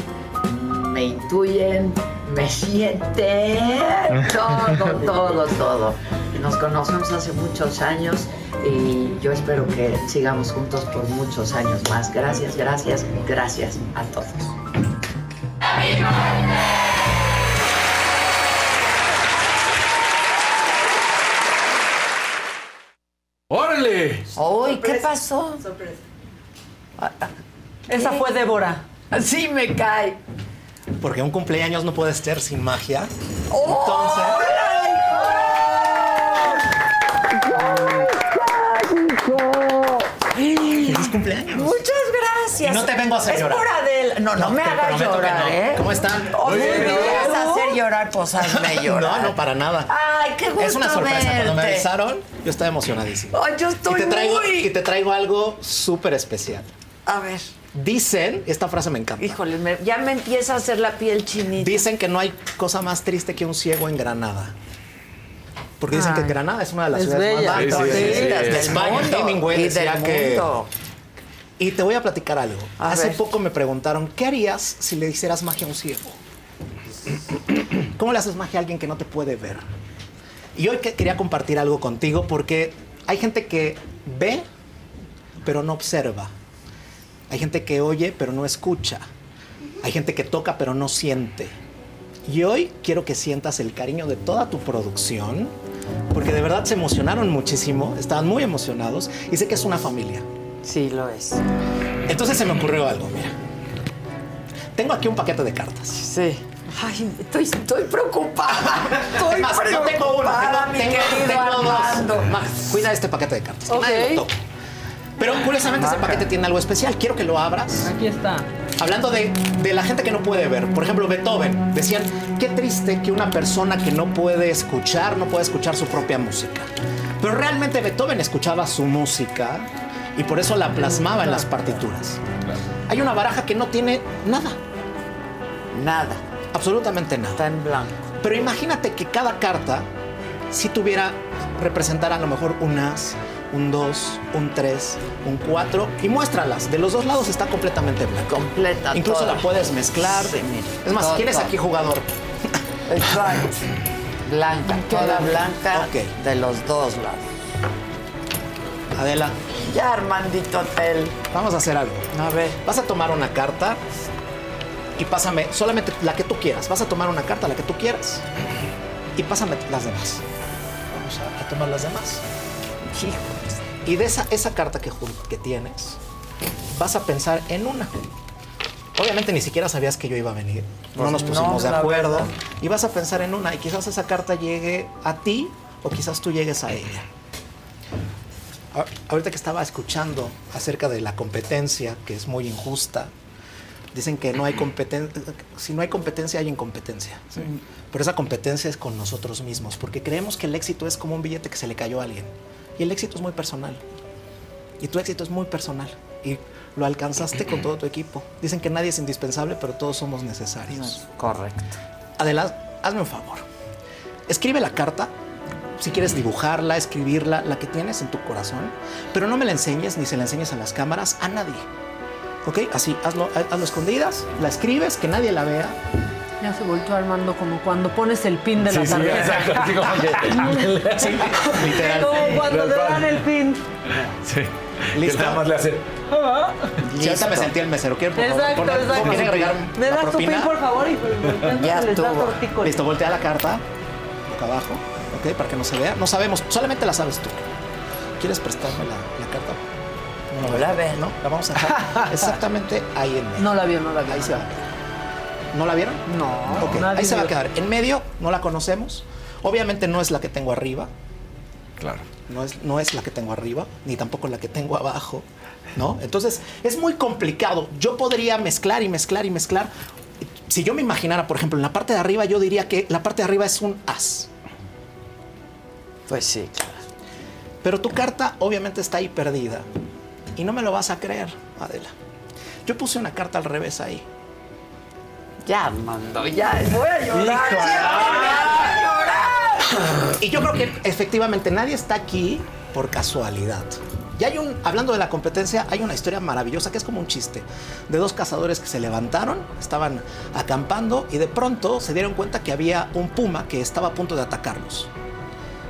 me intuyen, me sienten, todo, todo, todo. Nos conocemos hace muchos años y yo espero que sigamos juntos por muchos años más. Gracias, gracias, gracias a todos. ¡Órale! Uy, ¿qué pasó? Esa fue Débora. Sí me cae. Porque un cumpleaños no puede ser sin magia. Entonces. ¡Feliz cumpleaños! Gracias. Y no te vengo a hacer es llorar. por Adela. No, no, me te hagas llorar, no. ¿eh? ¿Cómo están? O si me quieres hacer llorar, pues hazme llorar. No, no, para nada. Ay, qué gusto Es una sorpresa. Cuando me verte. avisaron, yo estaba emocionadísimo. Ay, yo estoy y te traigo, muy- y te traigo algo súper especial. A ver. Dicen, esta frase me encanta. Híjole, me- ya me empieza a hacer la piel chinita. Dicen que no hay cosa más triste que un ciego en Granada. Porque dicen Ay. que Granada es una de las Es ciudades bella. más Sí, sí, bonitas sí, sí. de Del España. mundo. Hemingway Y decía del que... Y te voy a platicar algo. A Hace ver. poco me preguntaron, ¿qué harías si le hicieras magia a un ciego? ¿Cómo le haces magia a alguien que no te puede ver? Y hoy que- quería compartir algo contigo porque hay gente que ve, pero no observa. Hay gente que oye, pero no escucha. Hay gente que toca, pero no siente. Y hoy quiero que sientas el cariño de toda tu producción, porque de verdad se emocionaron muchísimo, estaban muy emocionados y sé que es una familia. Sí, lo es. Entonces se me ocurrió algo, mira. Tengo aquí un paquete de cartas. Sí. Ay, estoy, estoy preocupada. Estoy Es más, no tengo uno, preocupada, tengo, mi tengo- querido tengo. Max, cuida este paquete de cartas. que Ok. nadie lo toque. Pero curiosamente ese Maca. paquete tiene algo especial. Quiero que lo abras. Aquí está. Hablando de, de la gente que no puede ver. Por ejemplo, Beethoven. Decían, qué triste que una persona que no puede escuchar, no puede escuchar su propia música. Pero realmente Beethoven escuchaba su música y por eso la plasmaba en las partituras. Hay una baraja que no tiene nada. Nada. Absolutamente nada. Está en blanco. Pero imagínate que cada carta, si tuviera, representar a lo mejor un as, un 2, un 3, un 4 y muéstralas. De los dos lados está completamente blanco. Completa. Incluso toda. la puedes mezclar. Sí, mira. Es más, Todo, ¿quién es aquí jugador? Exacto. Blanca, toda blanca de los dos lados. Adela. Ya, Armandito Tel. Vamos a hacer algo. A ver. Vas a tomar una carta y pásame solamente la que tú quieras. Vas a tomar una carta, la que tú quieras. Y pásame las demás. Vamos a, a tomar las demás. Y de esa, esa carta que, que tienes, vas a pensar en una. Obviamente ni siquiera sabías que yo iba a venir. No Pues nos no, pusimos de acuerdo. Y vas a pensar en una. Y quizás esa carta llegue a ti o quizás tú llegues a ella. Ahorita que estaba escuchando acerca de la competencia, que es muy injusta, dicen que no hay competencia, si no hay competencia hay incompetencia. Pero esa competencia es con nosotros mismos, porque creemos que el éxito es como un billete que se le cayó a alguien. Y el éxito es muy personal. Y tu éxito es muy personal. Y lo alcanzaste con todo tu equipo. Dicen que nadie es indispensable, pero todos somos necesarios. Correcto. Adelante, hazme un favor. Escribe la carta, si quieres dibujarla, escribirla, la que tienes en tu corazón, pero no me la enseñes ni se la enseñes a las cámaras, a nadie. ¿Ok? Así, hazlo, hazlo escondidas, la escribes, que nadie la vea. Ya se volvió Armando como cuando pones el pin de la Sí, sí, tarjeta. exacto, así como que- Sí, literal. Como cuando te dan el pin. Sí. Listo. Que nada más le hace. Si ahorita me sentí el mesero, ¿quieren por favor Exacto, exacto. ¿quieren agregar ¿Me das tu pin, por favor? Y pues, Ya estuvo. Listo, voltea la carta, boca abajo, ¿ok? Para que no se vea. No sabemos, solamente la sabes tú. ¿Quieres prestarme la, la carta? No la ve. No, la vamos a dejar exactamente ahí en medio. No la vio, no la vio. Ahí no se va a quedar. ¿No la vieron? No, Ok, nadie ahí se va a quedar. En medio, no la conocemos. Obviamente no es la que tengo arriba. Claro. No es, no es la que tengo arriba, ni tampoco la que tengo abajo. ¿No? Entonces, es muy complicado. Yo podría mezclar y mezclar y mezclar. Si yo me imaginara, por ejemplo, en la parte de arriba, yo diría que la parte de arriba es un as. Pues sí, claro. Pero tu carta obviamente está ahí perdida. Y no me lo vas a creer, Adela. Yo puse una carta al revés ahí. Ya, Armando, ya. Voy a llorar. Ya, voy a llorar. Y yo creo que efectivamente nadie está aquí por casualidad. Y hay un, hablando de la competencia, hay una historia maravillosa que es como un chiste de dos cazadores que se levantaron, estaban acampando y de pronto se dieron cuenta que había un puma que estaba a punto de atacarlos.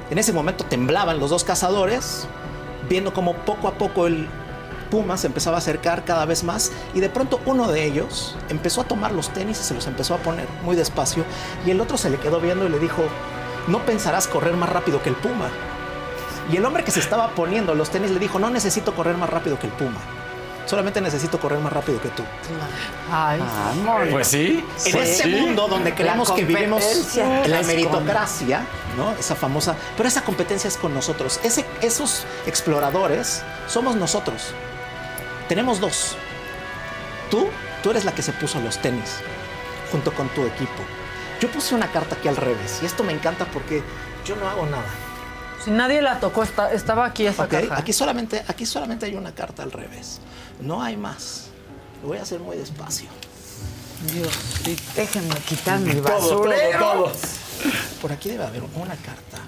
En ese momento temblaban los dos cazadores, viendo como poco a poco el puma se empezaba a acercar cada vez más y de pronto uno de ellos empezó a tomar los tenis y se los empezó a poner muy despacio y el otro se le quedó viendo y le dijo, no pensarás correr más rápido que el puma. Y el hombre que se estaba poniendo los tenis le dijo, no necesito correr más rápido que el puma. Solamente necesito correr más rápido que tú. Ay, Pues sí. En pues este sí. mundo donde creemos que vivimos la meritocracia, ¿no? Esa famosa, pero esa competencia es con nosotros. Ese, esos exploradores somos nosotros. Tenemos dos. Tú, tú eres la que se puso los tenis junto con tu equipo. Yo puse una carta aquí al revés y esto me encanta porque yo no hago nada. Si nadie la tocó, está- estaba aquí esa ¿ok? caja. Aquí solamente, aquí solamente hay una carta al revés. No hay más. Lo voy a hacer muy despacio. Dios, sí, déjenme quitar mi basurero. todo, todo. Por aquí debe haber una carta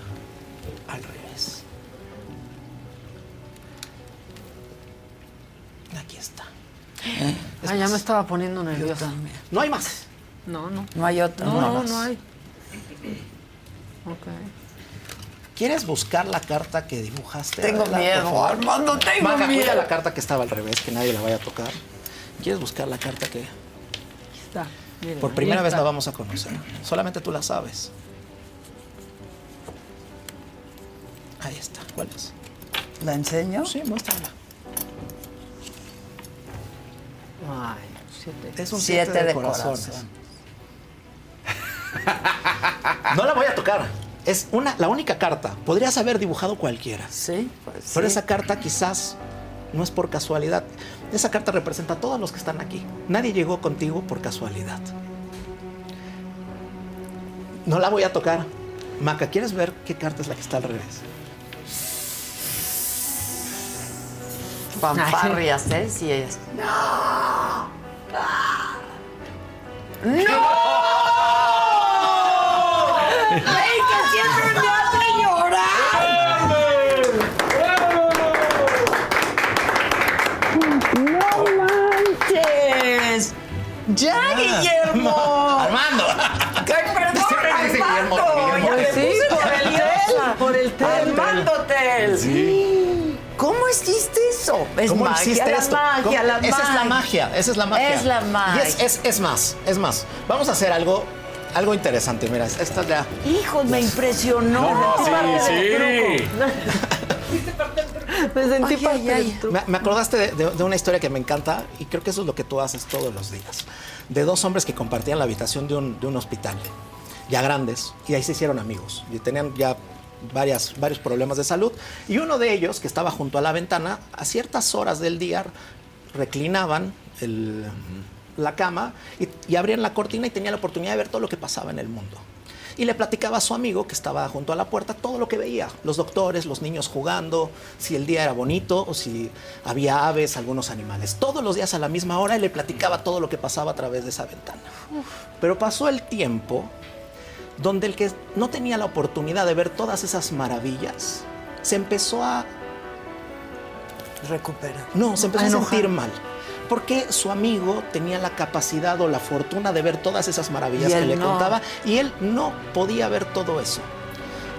al revés. Aquí está. Ah, ya me estaba poniendo nerviosa. No hay más. No, no. No hay otra. No, no, más. no hay. Ok. ¿Quieres buscar la carta que dibujaste? Tengo Adela, miedo? Armando, tengo cuida miedo. la carta que estaba al revés, que nadie la vaya a tocar. ¿Quieres buscar la carta que Está. Por primera vez está. la vamos a conocer? Solamente tú la sabes. Ahí está. ¿Cuál es? ¿La enseño? Sí, muéstrala. Ay, siete. Es un Siete siete, de, de corazones. No la voy a tocar. Es una, la única carta. Podrías haber dibujado cualquiera. Sí, pues Pero sí. esa carta quizás no es por casualidad. Esa carta representa a todos los que están aquí. Nadie llegó contigo por casualidad. No la voy a tocar. Maca, ¿quieres ver qué carta es la que está al revés? Fanfarrias, ¿eh? Sí es. ¡No! ¡Ey, que ¡Ya, ah. Guillermo! ¡Armando! ¡Ay, perdón, Armando! Ya me sí, puse por el tel, por el tel. Armando Tel. Sí. ¿Cómo hiciste eso? Es ¿Cómo magia, hiciste esto? La magia, la esa es la magia, esa es la magia. Es la magia. Y es, es, es más, es más. Vamos a hacer algo algo interesante, mira, esta ya. Hijo, me impresionó. No, no, sí, sí. Fuiste parte Me sentí Ay, parte ay, del ay. truco. Me, me acordaste de, de- de una historia que me encanta y creo que eso es lo que tú haces todos los días. De dos hombres que compartían la habitación de un, de un hospital, ya grandes, y ahí se hicieron amigos. Y tenían ya varias, varios problemas de salud. Y uno de ellos, que estaba junto a la ventana, a ciertas horas del día reclinaban el- la cama y, y abrían la cortina y tenía la oportunidad de ver todo lo que pasaba en el mundo. Y le platicaba a su amigo que estaba junto a la puerta todo lo que veía, los doctores, los niños jugando, si el día era bonito o si había aves, algunos animales. Todos los días a la misma hora y le platicaba todo lo que pasaba a través de esa ventana. Pero pasó el tiempo donde el que no tenía la oportunidad de ver todas esas maravillas se empezó a Recupera. no, se empezó A sentir mal. Porque su amigo tenía la capacidad o la fortuna de ver todas esas maravillas que le no. contaba y él no podía ver todo eso.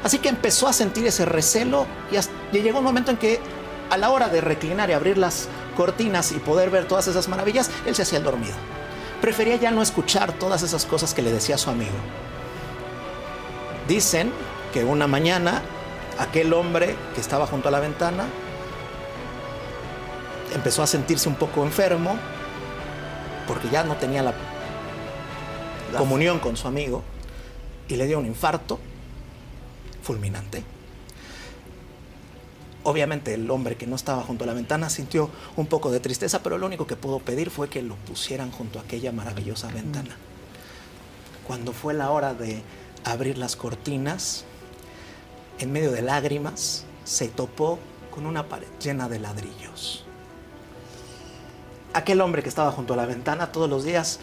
Así que empezó a sentir ese recelo y, hasta- y llegó un momento en que a la hora de reclinar y abrir las cortinas y poder ver todas esas maravillas, él se hacía el dormido. Prefería ya no escuchar todas esas cosas que le decía su amigo. Dicen que una mañana aquel hombre que estaba junto a la ventana empezó a sentirse un poco enfermo porque ya no tenía la comunión con su amigo y le dio un infarto fulminante. Obviamente el hombre que no estaba junto a la ventana sintió un poco de tristeza, pero lo único que pudo pedir fue que lo pusieran junto a aquella maravillosa ventana. Cuando fue la hora de abrir las cortinas, en medio de lágrimas, se topó con una pared llena de ladrillos. Aquel hombre que estaba junto a la ventana todos los días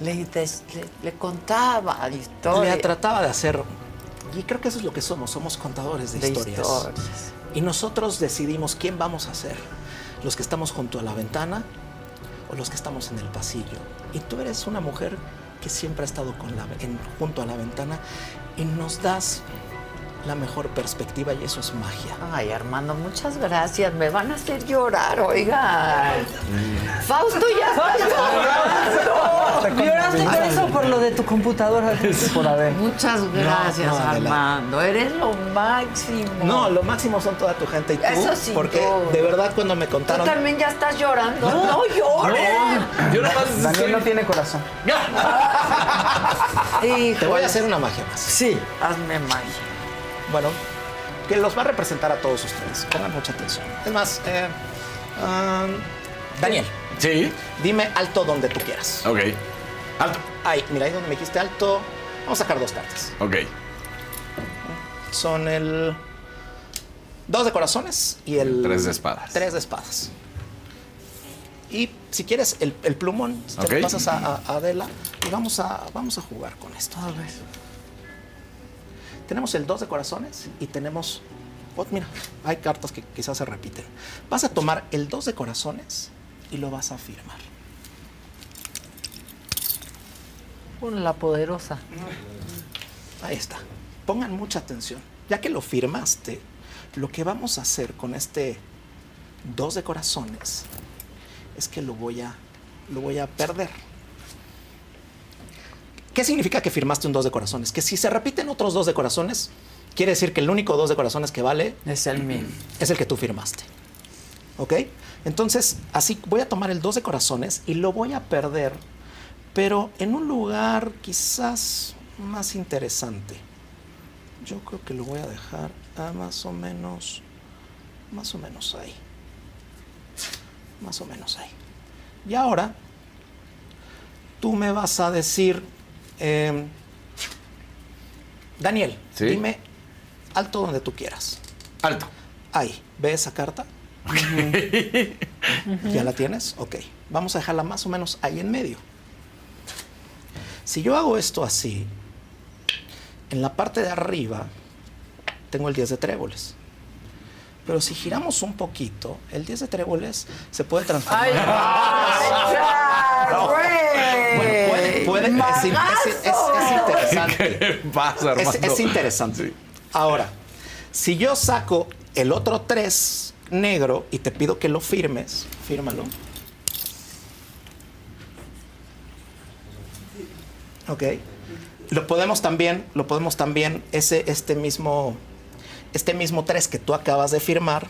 Le, des- le- le contaba la historia. le trataba de hacer, y creo que eso es lo que somos, somos contadores de, De historias. historias. Y nosotros decidimos quién vamos a ser, los que estamos junto a la ventana o los que estamos en el pasillo. Y tú eres una mujer que siempre ha estado con la, en- junto a la ventana y nos das la mejor perspectiva y eso es magia. Ay, Armando, muchas gracias. Me van a hacer llorar, oigan. Fausto ya está llorando. ¿Lloraste por eso por lo de tu computadora? Por haber. Muchas gracias, no. Armando. Eres lo máximo. No, lo máximo son toda tu gente y tú, Eso sin porque de verdad cuando me Tú contaron también ya estás llorando. No, llores. Yo nomás Daniel no tiene corazón. te voy a hacer una magia más. Sí, hazme magia. Bueno, que los va a representar a todos ustedes. Pongan mucha atención. Es más, eh, ah, Daniel. Sí. Dime alto donde tú quieras. Ok. Alto. Ahí, mira, ahí donde me dijiste alto. Vamos a sacar dos cartas. Ok. Son el. Dos de corazones y el. Tres de espadas. Tres de espadas. Y si quieres, el, el plumón, te Ok. lo pasas a Adela y vamos a, vamos a jugar con esto. A ver. Tenemos el dos de corazones y tenemos. oh, mira, hay cartas que quizás se repiten. Vas a tomar el dos de corazones y lo vas a firmar. Con la poderosa. Ahí está. Pongan mucha atención. Ya que lo firmaste, lo que vamos a hacer con este dos de corazones es que lo voy a, lo voy a perder. ¿Qué significa que firmaste un dos de corazones? Que si se repiten otros dos de corazones, quiere decir que el único dos de corazones que vale Es el mío. es el que tú firmaste. ¿Ok? Entonces, así voy a tomar el dos de corazones y lo voy a perder, pero en un lugar quizás más interesante. Yo creo que lo voy a dejar a más o menos, más o menos ahí. Más o menos ahí. Y ahora, tú me vas a decir, em, Daniel, Sí. dime alto donde tú quieras. Alto. Ahí, ¿ve esa carta? ¿Ya la tienes? Ok. Vamos a dejarla más o menos ahí en medio. Si yo hago esto así, en la parte de arriba tengo el 10 de tréboles. Pero si giramos un poquito, el 10 de tréboles se puede transformar. No. Bueno, puede, puede- es, es- es- es interesante. ¿Qué pasa, Es, Armando? es interesante. Ahora, si yo saco el otro 3 negro y te pido que lo firmes. Fírmalo. Ok. Lo podemos también, lo podemos también, ese, este mismo, este mismo 3 que tú acabas de firmar,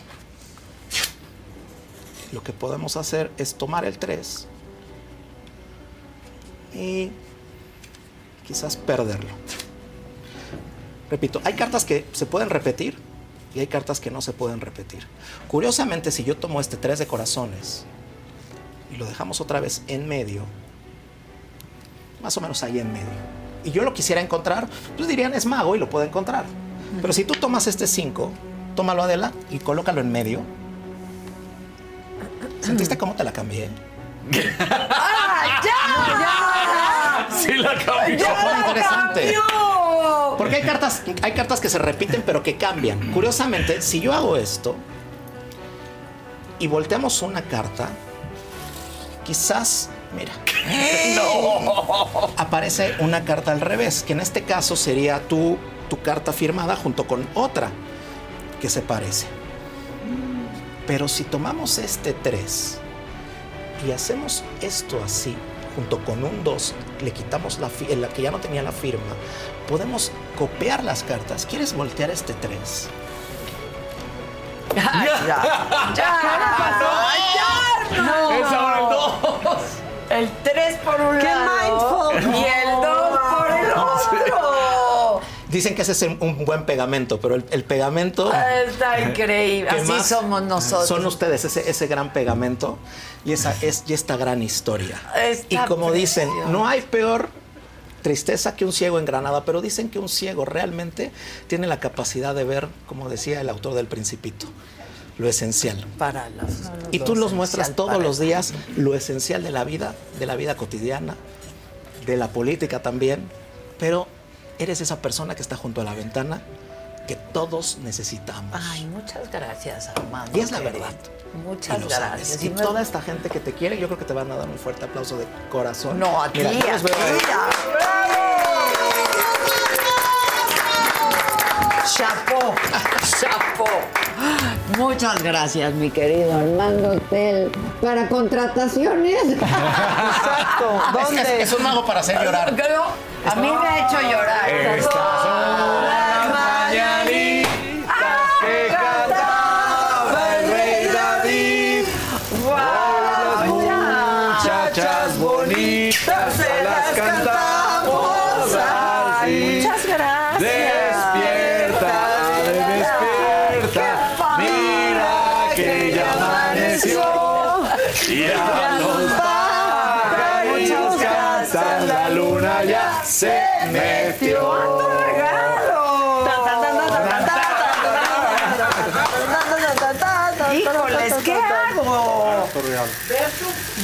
lo que podemos hacer es tomar el 3 y quizás perderlo. Repito, hay cartas que se pueden repetir y hay cartas que no se pueden repetir. Curiosamente, si yo tomo este 3 de corazones y lo dejamos otra vez en medio, más o menos ahí en medio, y yo lo quisiera encontrar, pues dirían es mago y lo puedo encontrar. Pero si tú tomas este 5, tómalo Adela y colócalo en medio. ¿Sentiste cómo te la cambié? ¡Ah, ya! Sí la cambió. ¡Ya Fue interesante. cambió! Porque hay cartas, hay cartas que se repiten pero que cambian. Curiosamente, si yo hago esto y volteamos una carta, quizás, mira, aparece una carta al revés, que en este caso sería tu, tu carta firmada junto con otra que se parece. Pero si tomamos este 3 y hacemos esto así, junto con un 2, le quitamos la, la que ya no tenía la firma, podemos copiar las cartas. ¿Quieres voltear este 3? Ay, ya. Ya. Ya. No. Es ahora el dos. El 3 por un ¡Qué lado mindful! y el 2 por el otro. Dicen que ese es un buen pegamento, pero el, el pegamento... Está increíble. Así somos nosotros. Son ustedes, ese, ese gran pegamento y, esa, es, y esta gran historia. Está y como dicen, no hay peor tristeza que un ciego en Granada, pero dicen que un ciego realmente tiene la capacidad de ver, como decía el autor del Principito, lo esencial. Para los, Y tú los muestras todos los días, lo esencial de la vida, de la vida cotidiana, de la política también, pero eres esa persona que está junto a la ventana que todos necesitamos. Ay, muchas gracias, Armando. Y es la verdad. Muchas Y lo gracias. sabes. Y toda esta gente que te quiere, yo creo que te van a dar un fuerte aplauso de corazón. No, a ti, Mira, a. Chapo, chapo. Muchas gracias, mi querido Armando Hotel. Para contrataciones. Exacto. Es, ¿Dónde? es- es un mago para hacer llorar. Pero a mí me ha hecho llorar.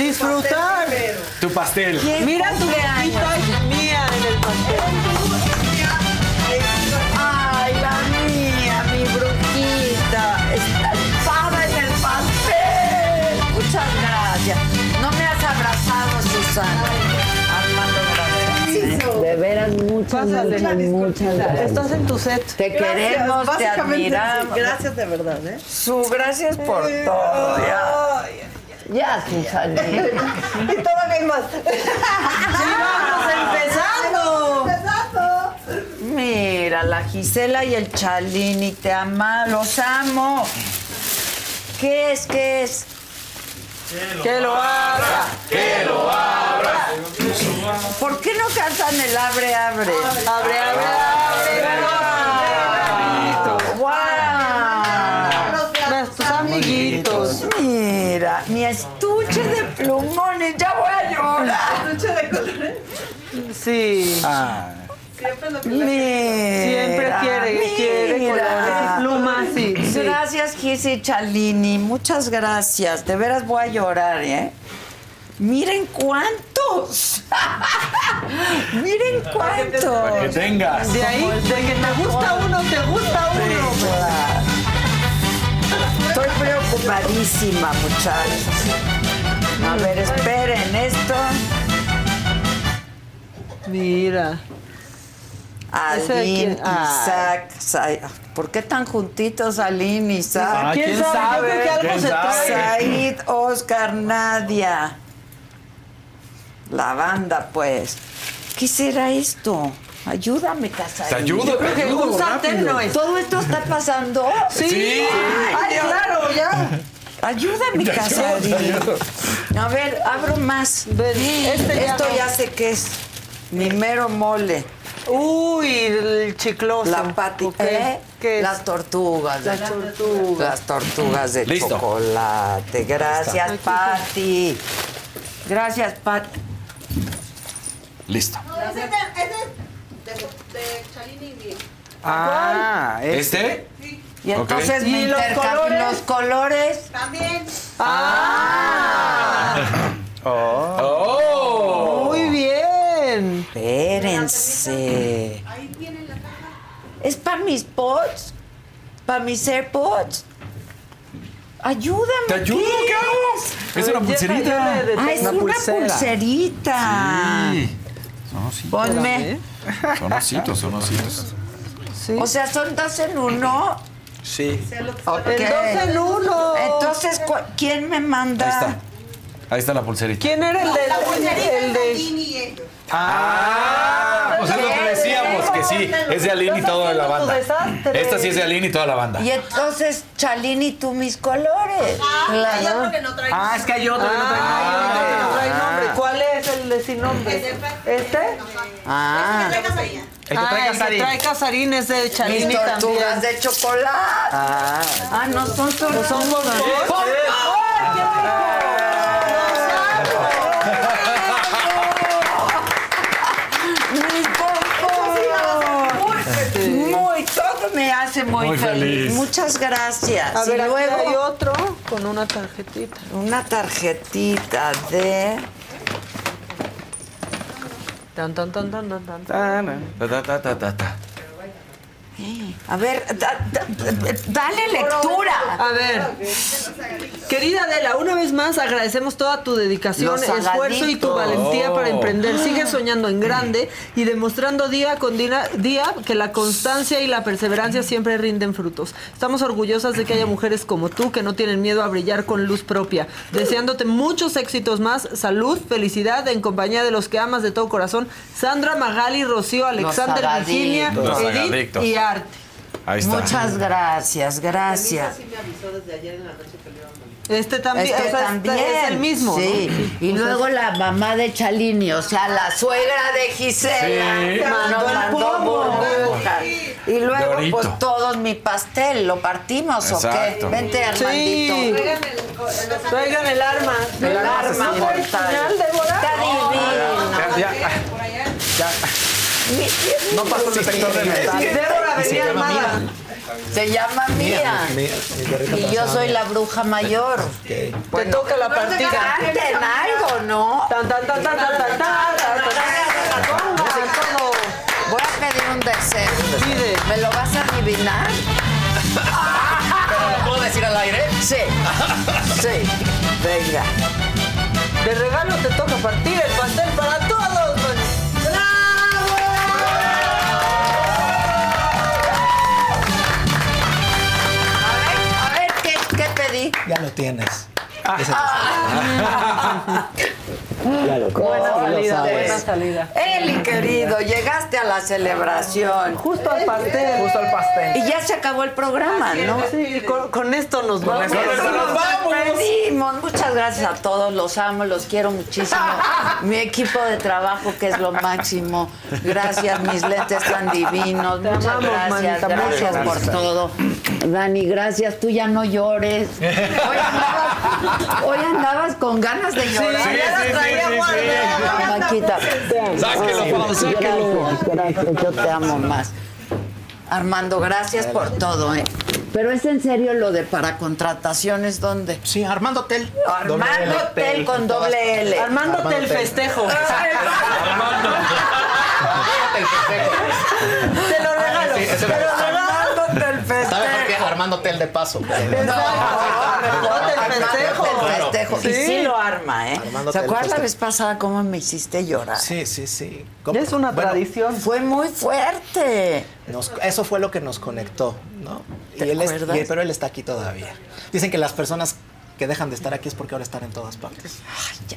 Disfrutar. Tu pastel. Mira tu y mía en el pastel. Ay, la mía, mi brujita. Está espada en el pastel. Muchas gracias. No me has abrazado, Susana. Armando, gracias. De veras, muchas, muchas, muchas gracias. Estás en tu set. Te queremos, te Básicamente, admiramos. sí. Gracias de verdad, ¿eh? Su gracias por todo. Ya, ya Susana. Y todavía hay más. ¡Sí, vamos empezando! Mira, la Gisela y el Chalini, te ama, los amo. ¿Qué es? ¿Qué es? Que lo haga. Que lo abra. ¿Por qué no cantan el abre, abre? Abre, abre, abre. Ya voy a llorar. ¿Estuche de colores? Sí. Siempre lo Mira, Siempre quiere, quiere mira. colores y plumas, sí, sí. Gracias, Gisi Chalini. Muchas gracias. De veras voy a llorar, ¿eh? Miren cuántos. Miren cuántos. Que tengas. De ahí, de que te gusta uno, te gusta uno. Estoy preocupadísima, muchachos. A ver, esperen esto. Mira. ¿Ese de Aline? Ah. Isaac, Sa- ¿Por qué tan juntitos Aline, Isaac? Ah, ¿quién ¿quién sabe? sabe? Que algo ¿Quién se trae. Said, Oscar, Nadia. La banda, pues. ¿Qué será esto? Ayúdame, Casarín. Te ayudo, Yo creo te que ayudo, un sartén no es. ¿Todo esto está pasando? Sí. Sí. Ay, claro, ya. Ayúdame, ayudo. A ver, abro más. este ya Esto no. ya sé qué es. Mi mero mole. Uy, el chicloso. La pati. Ok. ¿Eh? ¿Qué es? Las tortugas. Las tortugas. Las tortugas de Listo. chocolate. Gracias, Pati. Gracias, Pati. Listo. Ese es de, ese es de, de Chalini y mío. Ah, ¿Este? Y entonces ¿Y me los intercambio colores? los colores. También. Ah. ¡Oh! Muy bien. Espérense. Ahí viene la caja. ¿Es para mis pods? ¿Para mis AirPods? Ayúdame. ¿Te ayudo? ¿Qué hago? Es una pulserita. Ah, es una, pulserita. Sí. Son ositos. Ponme. Son ositos, son ositos. O sea, son dos en uno. Sí. Ok. El dos en uno. Entonces, ¿cu- ¿quién me manda? Ahí está. Ahí está la pulserita. ¿Quién era el de La pulserita el de Chalini y ellos. Ah, pues es lo que decíamos, que sí, es de Aline y toda la banda. Esta sí es de Aline y toda la banda. Y entonces, Chalini, tú mis colores. Ah, hay otro que no trae. Ah, es que hay otro que no trae Ah, nombre. nombre. ¿Cuál es el de sin nombre? ¿Este? Ah, El que trae Ah, el que Casarín. trae Casarín es de mis Chalini tortugas también. de chocolate. Ah. Ah, no son tortugas. son. Mis pompons. Muy, todo me hace muy, Muy feliz. feliz. Muchas gracias. A ver, y luego hay otro con una tarjetita. una tarjetita de 딴딴딴딴딴딴. 따나. 따다다다다 A ver, da- da- dale lectura. A ver, querida Adela, una vez más agradecemos toda tu dedicación, esfuerzo y tu valentía para Oh. emprender. Sigue soñando en grande y demostrando día con día, día que la constancia y la perseverancia siempre rinden frutos. Estamos orgullosas de que haya mujeres como tú que no tienen miedo a brillar con luz propia. Deseándote muchos éxitos más, salud, felicidad en compañía de los que amas de todo corazón, Sandra, Magali, Rocío, Alexander. Virginia, Edith y Arte. Ahí está. Muchas gracias, gracias. Este también, Este o sea, también. es el mismo. ¿no? Sí. Y O sea, luego la mamá de Chalini, o sea, la suegra de Gisela. Sí. Mandó burbujas. Y luego, Dorito. pues todos mi pastel, ¿lo partimos o qué? Vente, Sí. Armandito. Traigan el arma. El arma ¿No fue el mortal. final? Está divino. Ya, ya, ya. No pasó el sector de metal. Débora venía armada. Se llama Mía. Mía, mía y yo soy mía. la bruja mayor. Okay. Bueno, Te toca la partida. Canten algo, ¿no? Tan, tan, tan, tan, tan, tan, tan, Voy a pedir un deseo. ¿Me lo vas a adivinar? ¿Pero lo puedo decir al aire? Sí. Sí. Venga. De regalo te toca partir el pastel para tú. tienes. Ah. Ese Buena salida, Buena salida. Eli, querido, llegaste a la celebración. Justo al pastel. Justo al pastel. Y ya se acabó el programa, ¿no? Sí, con, con esto nos vamos. esto nos vamos. Muchas gracias a todos, los amo, los quiero muchísimo. Mi equipo de trabajo, que es lo máximo. Gracias, mis lentes tan divinos. Te Muchas amamos, gracias, manita, gracias por todo. Dani, gracias, tú ya no llores. Hoy andabas, hoy andabas con ganas de llorar. Sí, sí, traía. Sáquelo, Pau, sáquelo. Gracias, gracias, yo te amo más. Armando, gracias por todo, ¿eh? Pero es en serio lo de para contrataciones, ¿dónde? Sí, Armando Hotel. Armando Hotel con doble L. Armándote el festejo. Te lo regalo. Ese Te lo regalo. Armándote el Está mejor que festejo. Armando Hotel de paso. Armándote el festejo. Armándote el. Y sí lo arma, ¿eh? ¿Se acuerdas la vez pasada cómo me hiciste llorar? Sí, sí, sí. Es una tradición. Fue muy fuerte. Nos- eso fue lo que nos conectó, ¿no? Y ¿Te él es- y- pero él está aquí todavía. Dicen que las personas que dejan de estar aquí es porque ahora están en todas partes.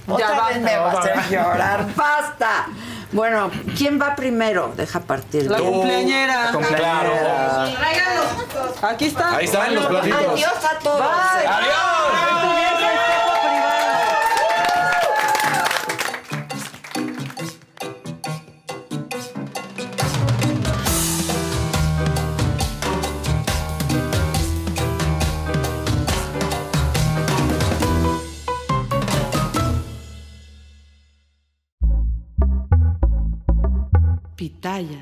Otra Ya vez me basta, vas a llorar. ¡Basta! Bueno, ¿quién va primero? Deja partir. La cumpleañera. La cumpleañera. Aquí está. Ahí están los platitos. Adiós a todos. Bye. Pitaya.